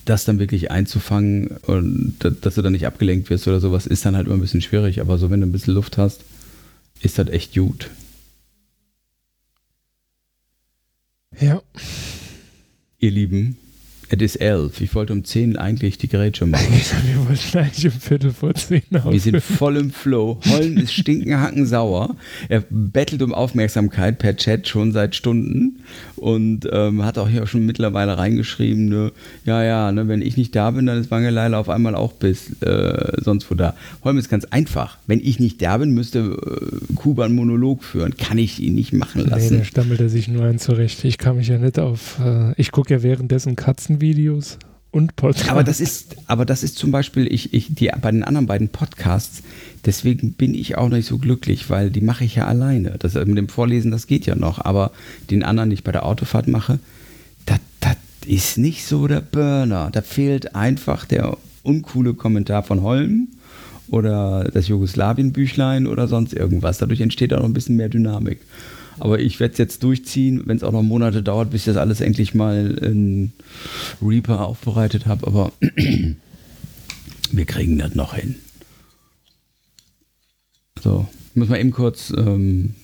das dann wirklich einzufangen und dass du dann nicht abgelenkt wirst oder sowas, ist dann halt immer ein bisschen schwierig. Aber so, wenn du ein bisschen Luft hast, ist das echt gut. Ja. Ihr Lieben, es ist elf. Ich wollte um zehn eigentlich die Gerätsche machen. Wir wollten eigentlich um Viertel vor zehn aufhören. Wir sind voll im Flow. Holm ist stinkenhacken sauer. Er bettelt um Aufmerksamkeit per Chat schon seit Stunden und ähm, hat auch hier schon mittlerweile reingeschrieben, ne, ja, ja, ne, wenn ich nicht da bin, dann ist Wangeleile auf einmal auch bis äh, sonst wo da. Holm ist ganz einfach. Wenn ich nicht da bin, müsste äh, Kuba einen Monolog führen. Kann ich ihn nicht machen lassen. Nee, da stammelt er sich nur ein zurecht. Ich kann mich ja nicht auf, äh, ich gucke ja währenddessen Katzen Videos und Podcasts. Aber das ist, aber das ist zum Beispiel, ich, ich, die, bei den anderen beiden Podcasts, deswegen bin ich auch nicht so glücklich, weil die mache ich ja alleine. Das mit dem Vorlesen, das geht ja noch, aber den anderen, die ich bei der Autofahrt mache, das ist nicht so der Burner. Da fehlt einfach der uncoole Kommentar von Holm oder das Jugoslawien-Büchlein oder sonst irgendwas. Dadurch entsteht auch noch ein bisschen mehr Dynamik. Aber ich werde es jetzt durchziehen, wenn es auch noch Monate dauert, bis ich das alles endlich mal in Reaper aufbereitet habe. Aber wir kriegen das noch hin. So, ich muss mal eben kurz ähm,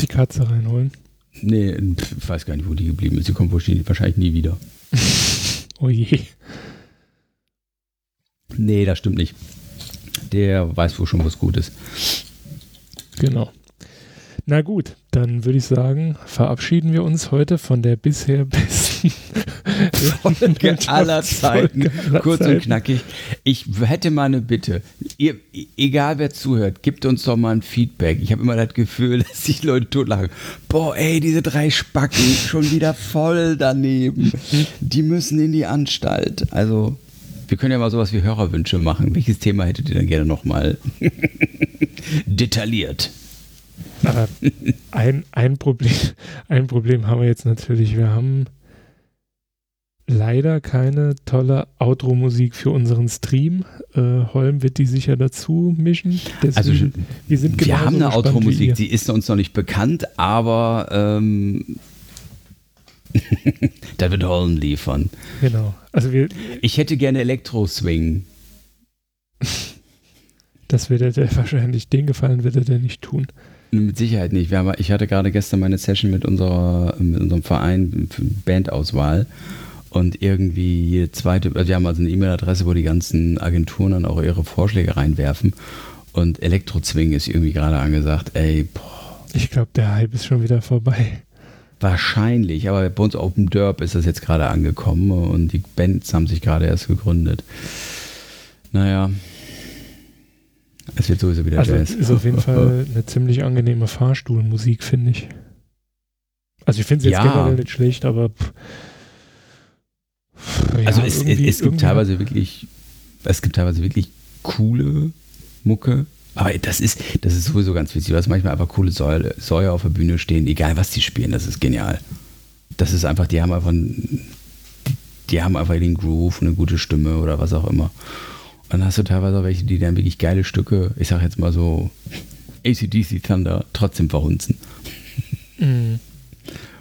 die Katze reinholen. Nee, ich weiß gar nicht, wo die geblieben ist. Sie kommt wahrscheinlich nie wieder. oh je. Nee, das stimmt nicht. Der weiß wohl schon, was gut ist. Genau. Na gut, dann würde ich sagen, verabschieden wir uns heute von der bisher besten Folge aller Zeiten. Kurz und knackig. Ich hätte mal eine Bitte. Ihr, egal wer zuhört, gibt uns doch mal ein Feedback. Ich habe immer das Gefühl, dass sich Leute totlachen. Boah, ey, diese drei Spacken schon wieder voll daneben. Die müssen in die Anstalt. Also, wir können ja mal sowas wie Hörerwünsche machen. Welches Thema hättet ihr denn gerne nochmal detailliert? Aber ein, ein, Problem, ein Problem haben wir jetzt natürlich. Wir haben leider keine tolle Outro-Musik für unseren Stream. Äh, Holm wird die sicher dazu mischen. Deswegen, also wir, sind wir haben eine Outro-Musik, die ist uns noch nicht bekannt, aber ähm, da wird Holm liefern. Genau. Also wir, ich hätte gerne Elektro-Swing. Das wird er wahrscheinlich, den Gefallen wird er dir nicht tun. Mit Sicherheit nicht. Wir haben, ich hatte gerade gestern meine Session mit, unserer, mit unserem Verein Bandauswahl und irgendwie jede zweite, also wir haben also eine E-Mail-Adresse, wo die ganzen Agenturen dann auch ihre Vorschläge reinwerfen und Elektrozwing ist irgendwie gerade angesagt. Ey, boah. Ich glaube, der Hype ist schon wieder vorbei. Wahrscheinlich, aber bei uns Open Derb ist das jetzt gerade angekommen und die Bands haben sich gerade erst gegründet. Naja, es wird sowieso wieder also Jazz. ist auf jeden Fall eine ziemlich angenehme Fahrstuhlmusik, finde ich. Also ich finde es jetzt ja. generell nicht schlecht, aber pff, ja, also es, es gibt teilweise wirklich, es gibt teilweise wirklich coole Mucke, aber das ist, das ist sowieso ganz witzig, weil es manchmal einfach coole Säule, Säue auf der Bühne stehen, egal was die spielen, das ist genial. Das ist einfach, die haben einfach, die, die haben einfach den Groove, eine gute Stimme oder was auch immer. Dann hast du teilweise auch welche, die dann wirklich geile Stücke, ich sag jetzt mal so ACDC Thunder, trotzdem verhunzen. Mhm.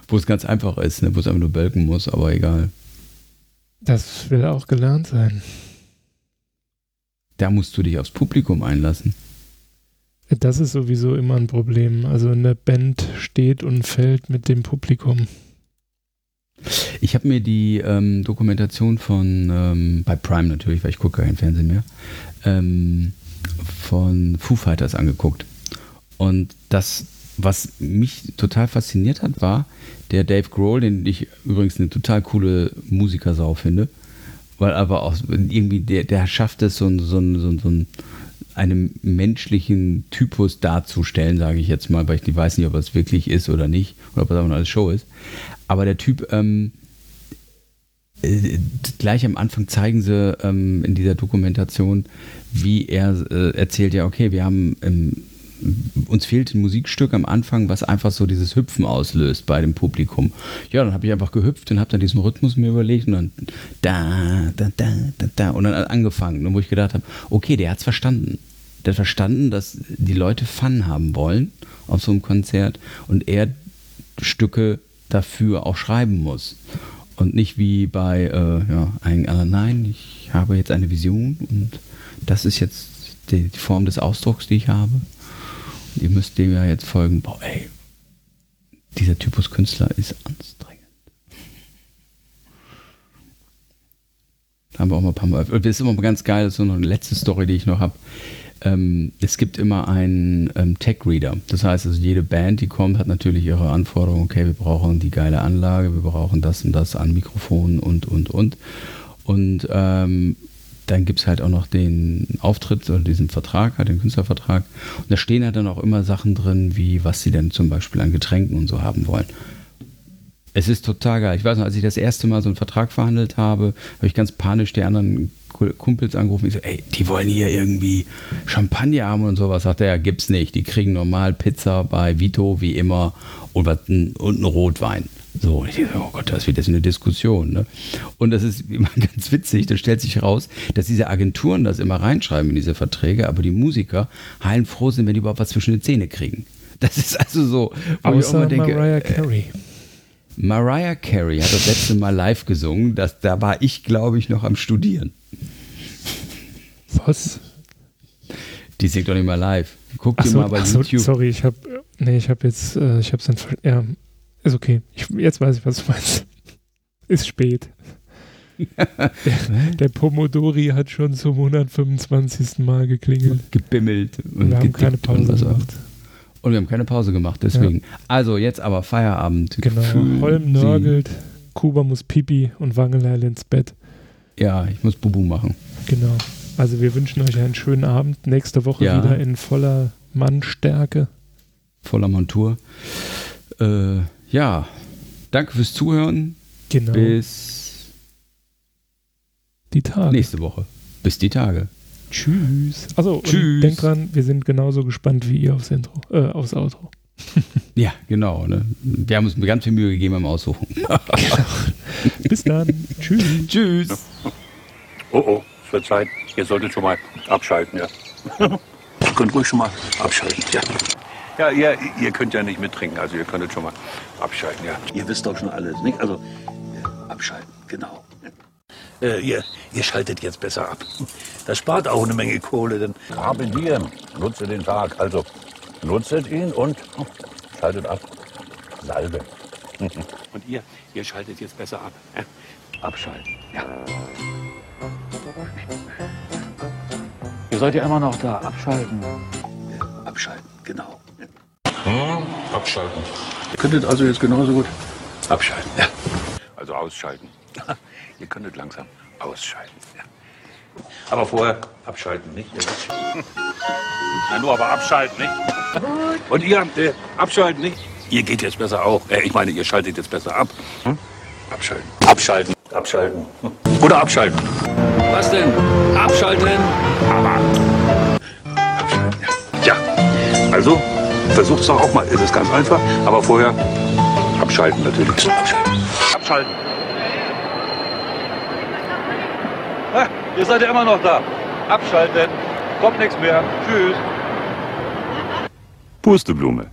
Wo es ganz einfach ist, ne? wo es einfach nur bölken muss, aber egal. Das will auch gelernt sein. Da musst du dich aufs Publikum einlassen. Das ist sowieso immer ein Problem. Also eine Band steht und fällt mit dem Publikum. Ich habe mir die ähm, Dokumentation von, ähm, bei Prime natürlich, weil ich gucke kein Fernsehen mehr, ähm, von Foo Fighters angeguckt. Und das, was mich total fasziniert hat, war der Dave Grohl, den ich übrigens eine total coole Musikersau finde, weil aber auch irgendwie, der, der schafft es, so, so, so, so einen menschlichen Typus darzustellen, sage ich jetzt mal, weil ich weiß nicht, ob das wirklich ist oder nicht, oder ob das einfach alles Show ist. Aber der Typ, ähm, äh, gleich am Anfang zeigen sie ähm, in dieser Dokumentation, wie er äh, erzählt, ja, okay, wir haben, ähm, uns fehlt ein Musikstück am Anfang, was einfach so dieses Hüpfen auslöst bei dem Publikum. Ja, dann habe ich einfach gehüpft und habe dann diesen Rhythmus mir überlegt und dann da, da, da, da, da und dann angefangen, wo ich gedacht habe, okay, der hat es verstanden. der hat verstanden, dass die Leute Fun haben wollen auf so einem Konzert und er Stücke dafür auch schreiben muss. Und nicht wie bei äh, ja, einem anderen, nein, ich habe jetzt eine Vision und das ist jetzt die, die Form des Ausdrucks, die ich habe. Und ihr müsst dem ja jetzt folgen, boah, ey, dieser Typus Künstler ist anstrengend. Da haben wir auch mal ein paar Mal. Das ist immer ganz geil, das ist noch eine letzte Story, die ich noch habe. Ähm, es gibt immer einen ähm, Tech-Reader. Das heißt, also jede Band, die kommt, hat natürlich ihre Anforderungen. Okay, wir brauchen die geile Anlage, wir brauchen das und das an Mikrofonen und, und, und. Und ähm, dann gibt es halt auch noch den Auftritt oder diesen Vertrag, halt den Künstlervertrag. Und da stehen halt dann auch immer Sachen drin, wie was sie denn zum Beispiel an Getränken und so haben wollen. Es ist total geil. Ich weiß noch, als ich das erste Mal so einen Vertrag verhandelt habe, habe ich ganz panisch die anderen Kumpels angerufen. Ich so, ey, die wollen hier irgendwie Champagner haben und sowas. Sagt er, ja, gibt's nicht. Die kriegen normal Pizza bei Vito, wie immer, und, was, und einen Rotwein. So, und ich dachte, oh Gott, das wird jetzt eine Diskussion. Ne? Und das ist immer ganz witzig, da stellt sich heraus, dass diese Agenturen das immer reinschreiben in diese Verträge, aber die Musiker heilfroh sind, wenn die überhaupt was zwischen den Zähne kriegen. Das ist also so, wo Außer ich auch immer denke, Mariah äh, Carey. Äh, Mariah Carey hat das letzte Mal live gesungen. Das, da war ich, glaube ich, noch am Studieren. Was? Die singt doch nicht mal live. Guck dir so, mal bei so, YouTube. Sorry, ich habe nee, ich habe jetzt, äh, ich habe es ja, ist okay. Ich, jetzt weiß ich, was du meinst. Ist spät. der, der, Pomodori hat schon zum 125. Mal geklingelt. Gebimmelt. Und wir haben keine Pause gemacht. Und wir haben keine Pause gemacht, deswegen. Ja. Also jetzt aber Feierabend. Genau. Holm nörgelt, Kuba muss pipi und Wangeleil ins Bett. Ja, ich muss Bubu machen. Genau. Also wir wünschen euch einen schönen Abend. Nächste Woche ja. wieder in voller Mannstärke. Voller Montur. Äh, ja, danke fürs Zuhören. Genau. Bis die Tage. Nächste Woche. Bis die Tage. Tschüss. Also denkt dran, wir sind genauso gespannt wie ihr aufs Intro, äh, aufs Outro. ja, genau. Ne? Wir haben uns ganz viel Mühe gegeben beim Aussuchen. genau. Bis dann. Tschüss. Tschüss. Oh oh, es wird Zeit. Ihr solltet schon mal abschalten, ja. ihr könnt ruhig schon mal abschalten, ja. Ja, ihr, ihr könnt ja nicht mittrinken, also ihr könntet schon mal abschalten, ja. Ihr wisst doch schon alles, nicht? Also, abschalten, genau. Äh, ihr, ihr schaltet jetzt besser ab. Das spart auch eine Menge Kohle, denn. Habe diem, nutze den Tag. Also, nutzet ihn und schaltet ab. Salbe. Und ihr, ihr schaltet jetzt besser ab. Abschalten, ja. Ihr seid ja immer noch da. Abschalten. Abschalten, genau. Hm, abschalten. Ihr könntet also jetzt genauso gut abschalten. Ja. Also ausschalten. Ihr könntet langsam ausschalten. Ja. Aber vorher abschalten, nicht? Ja, nur aber abschalten, nicht? Und ihr äh, abschalten, nicht? Ihr geht jetzt besser auch. Äh, ich meine, ihr schaltet jetzt besser ab. Hm? Abschalten. Abschalten. Abschalten. Oder abschalten. Was denn? Abschalten. Aber. Abschalten, ja. Ja. Also, versucht's doch auch mal. Es ist ganz einfach. Aber vorher abschalten natürlich. Abschalten. Abschalten. Ah, ihr seid ja immer noch da. Abschalten. Kommt nichts mehr. Tschüss. Pusteblume.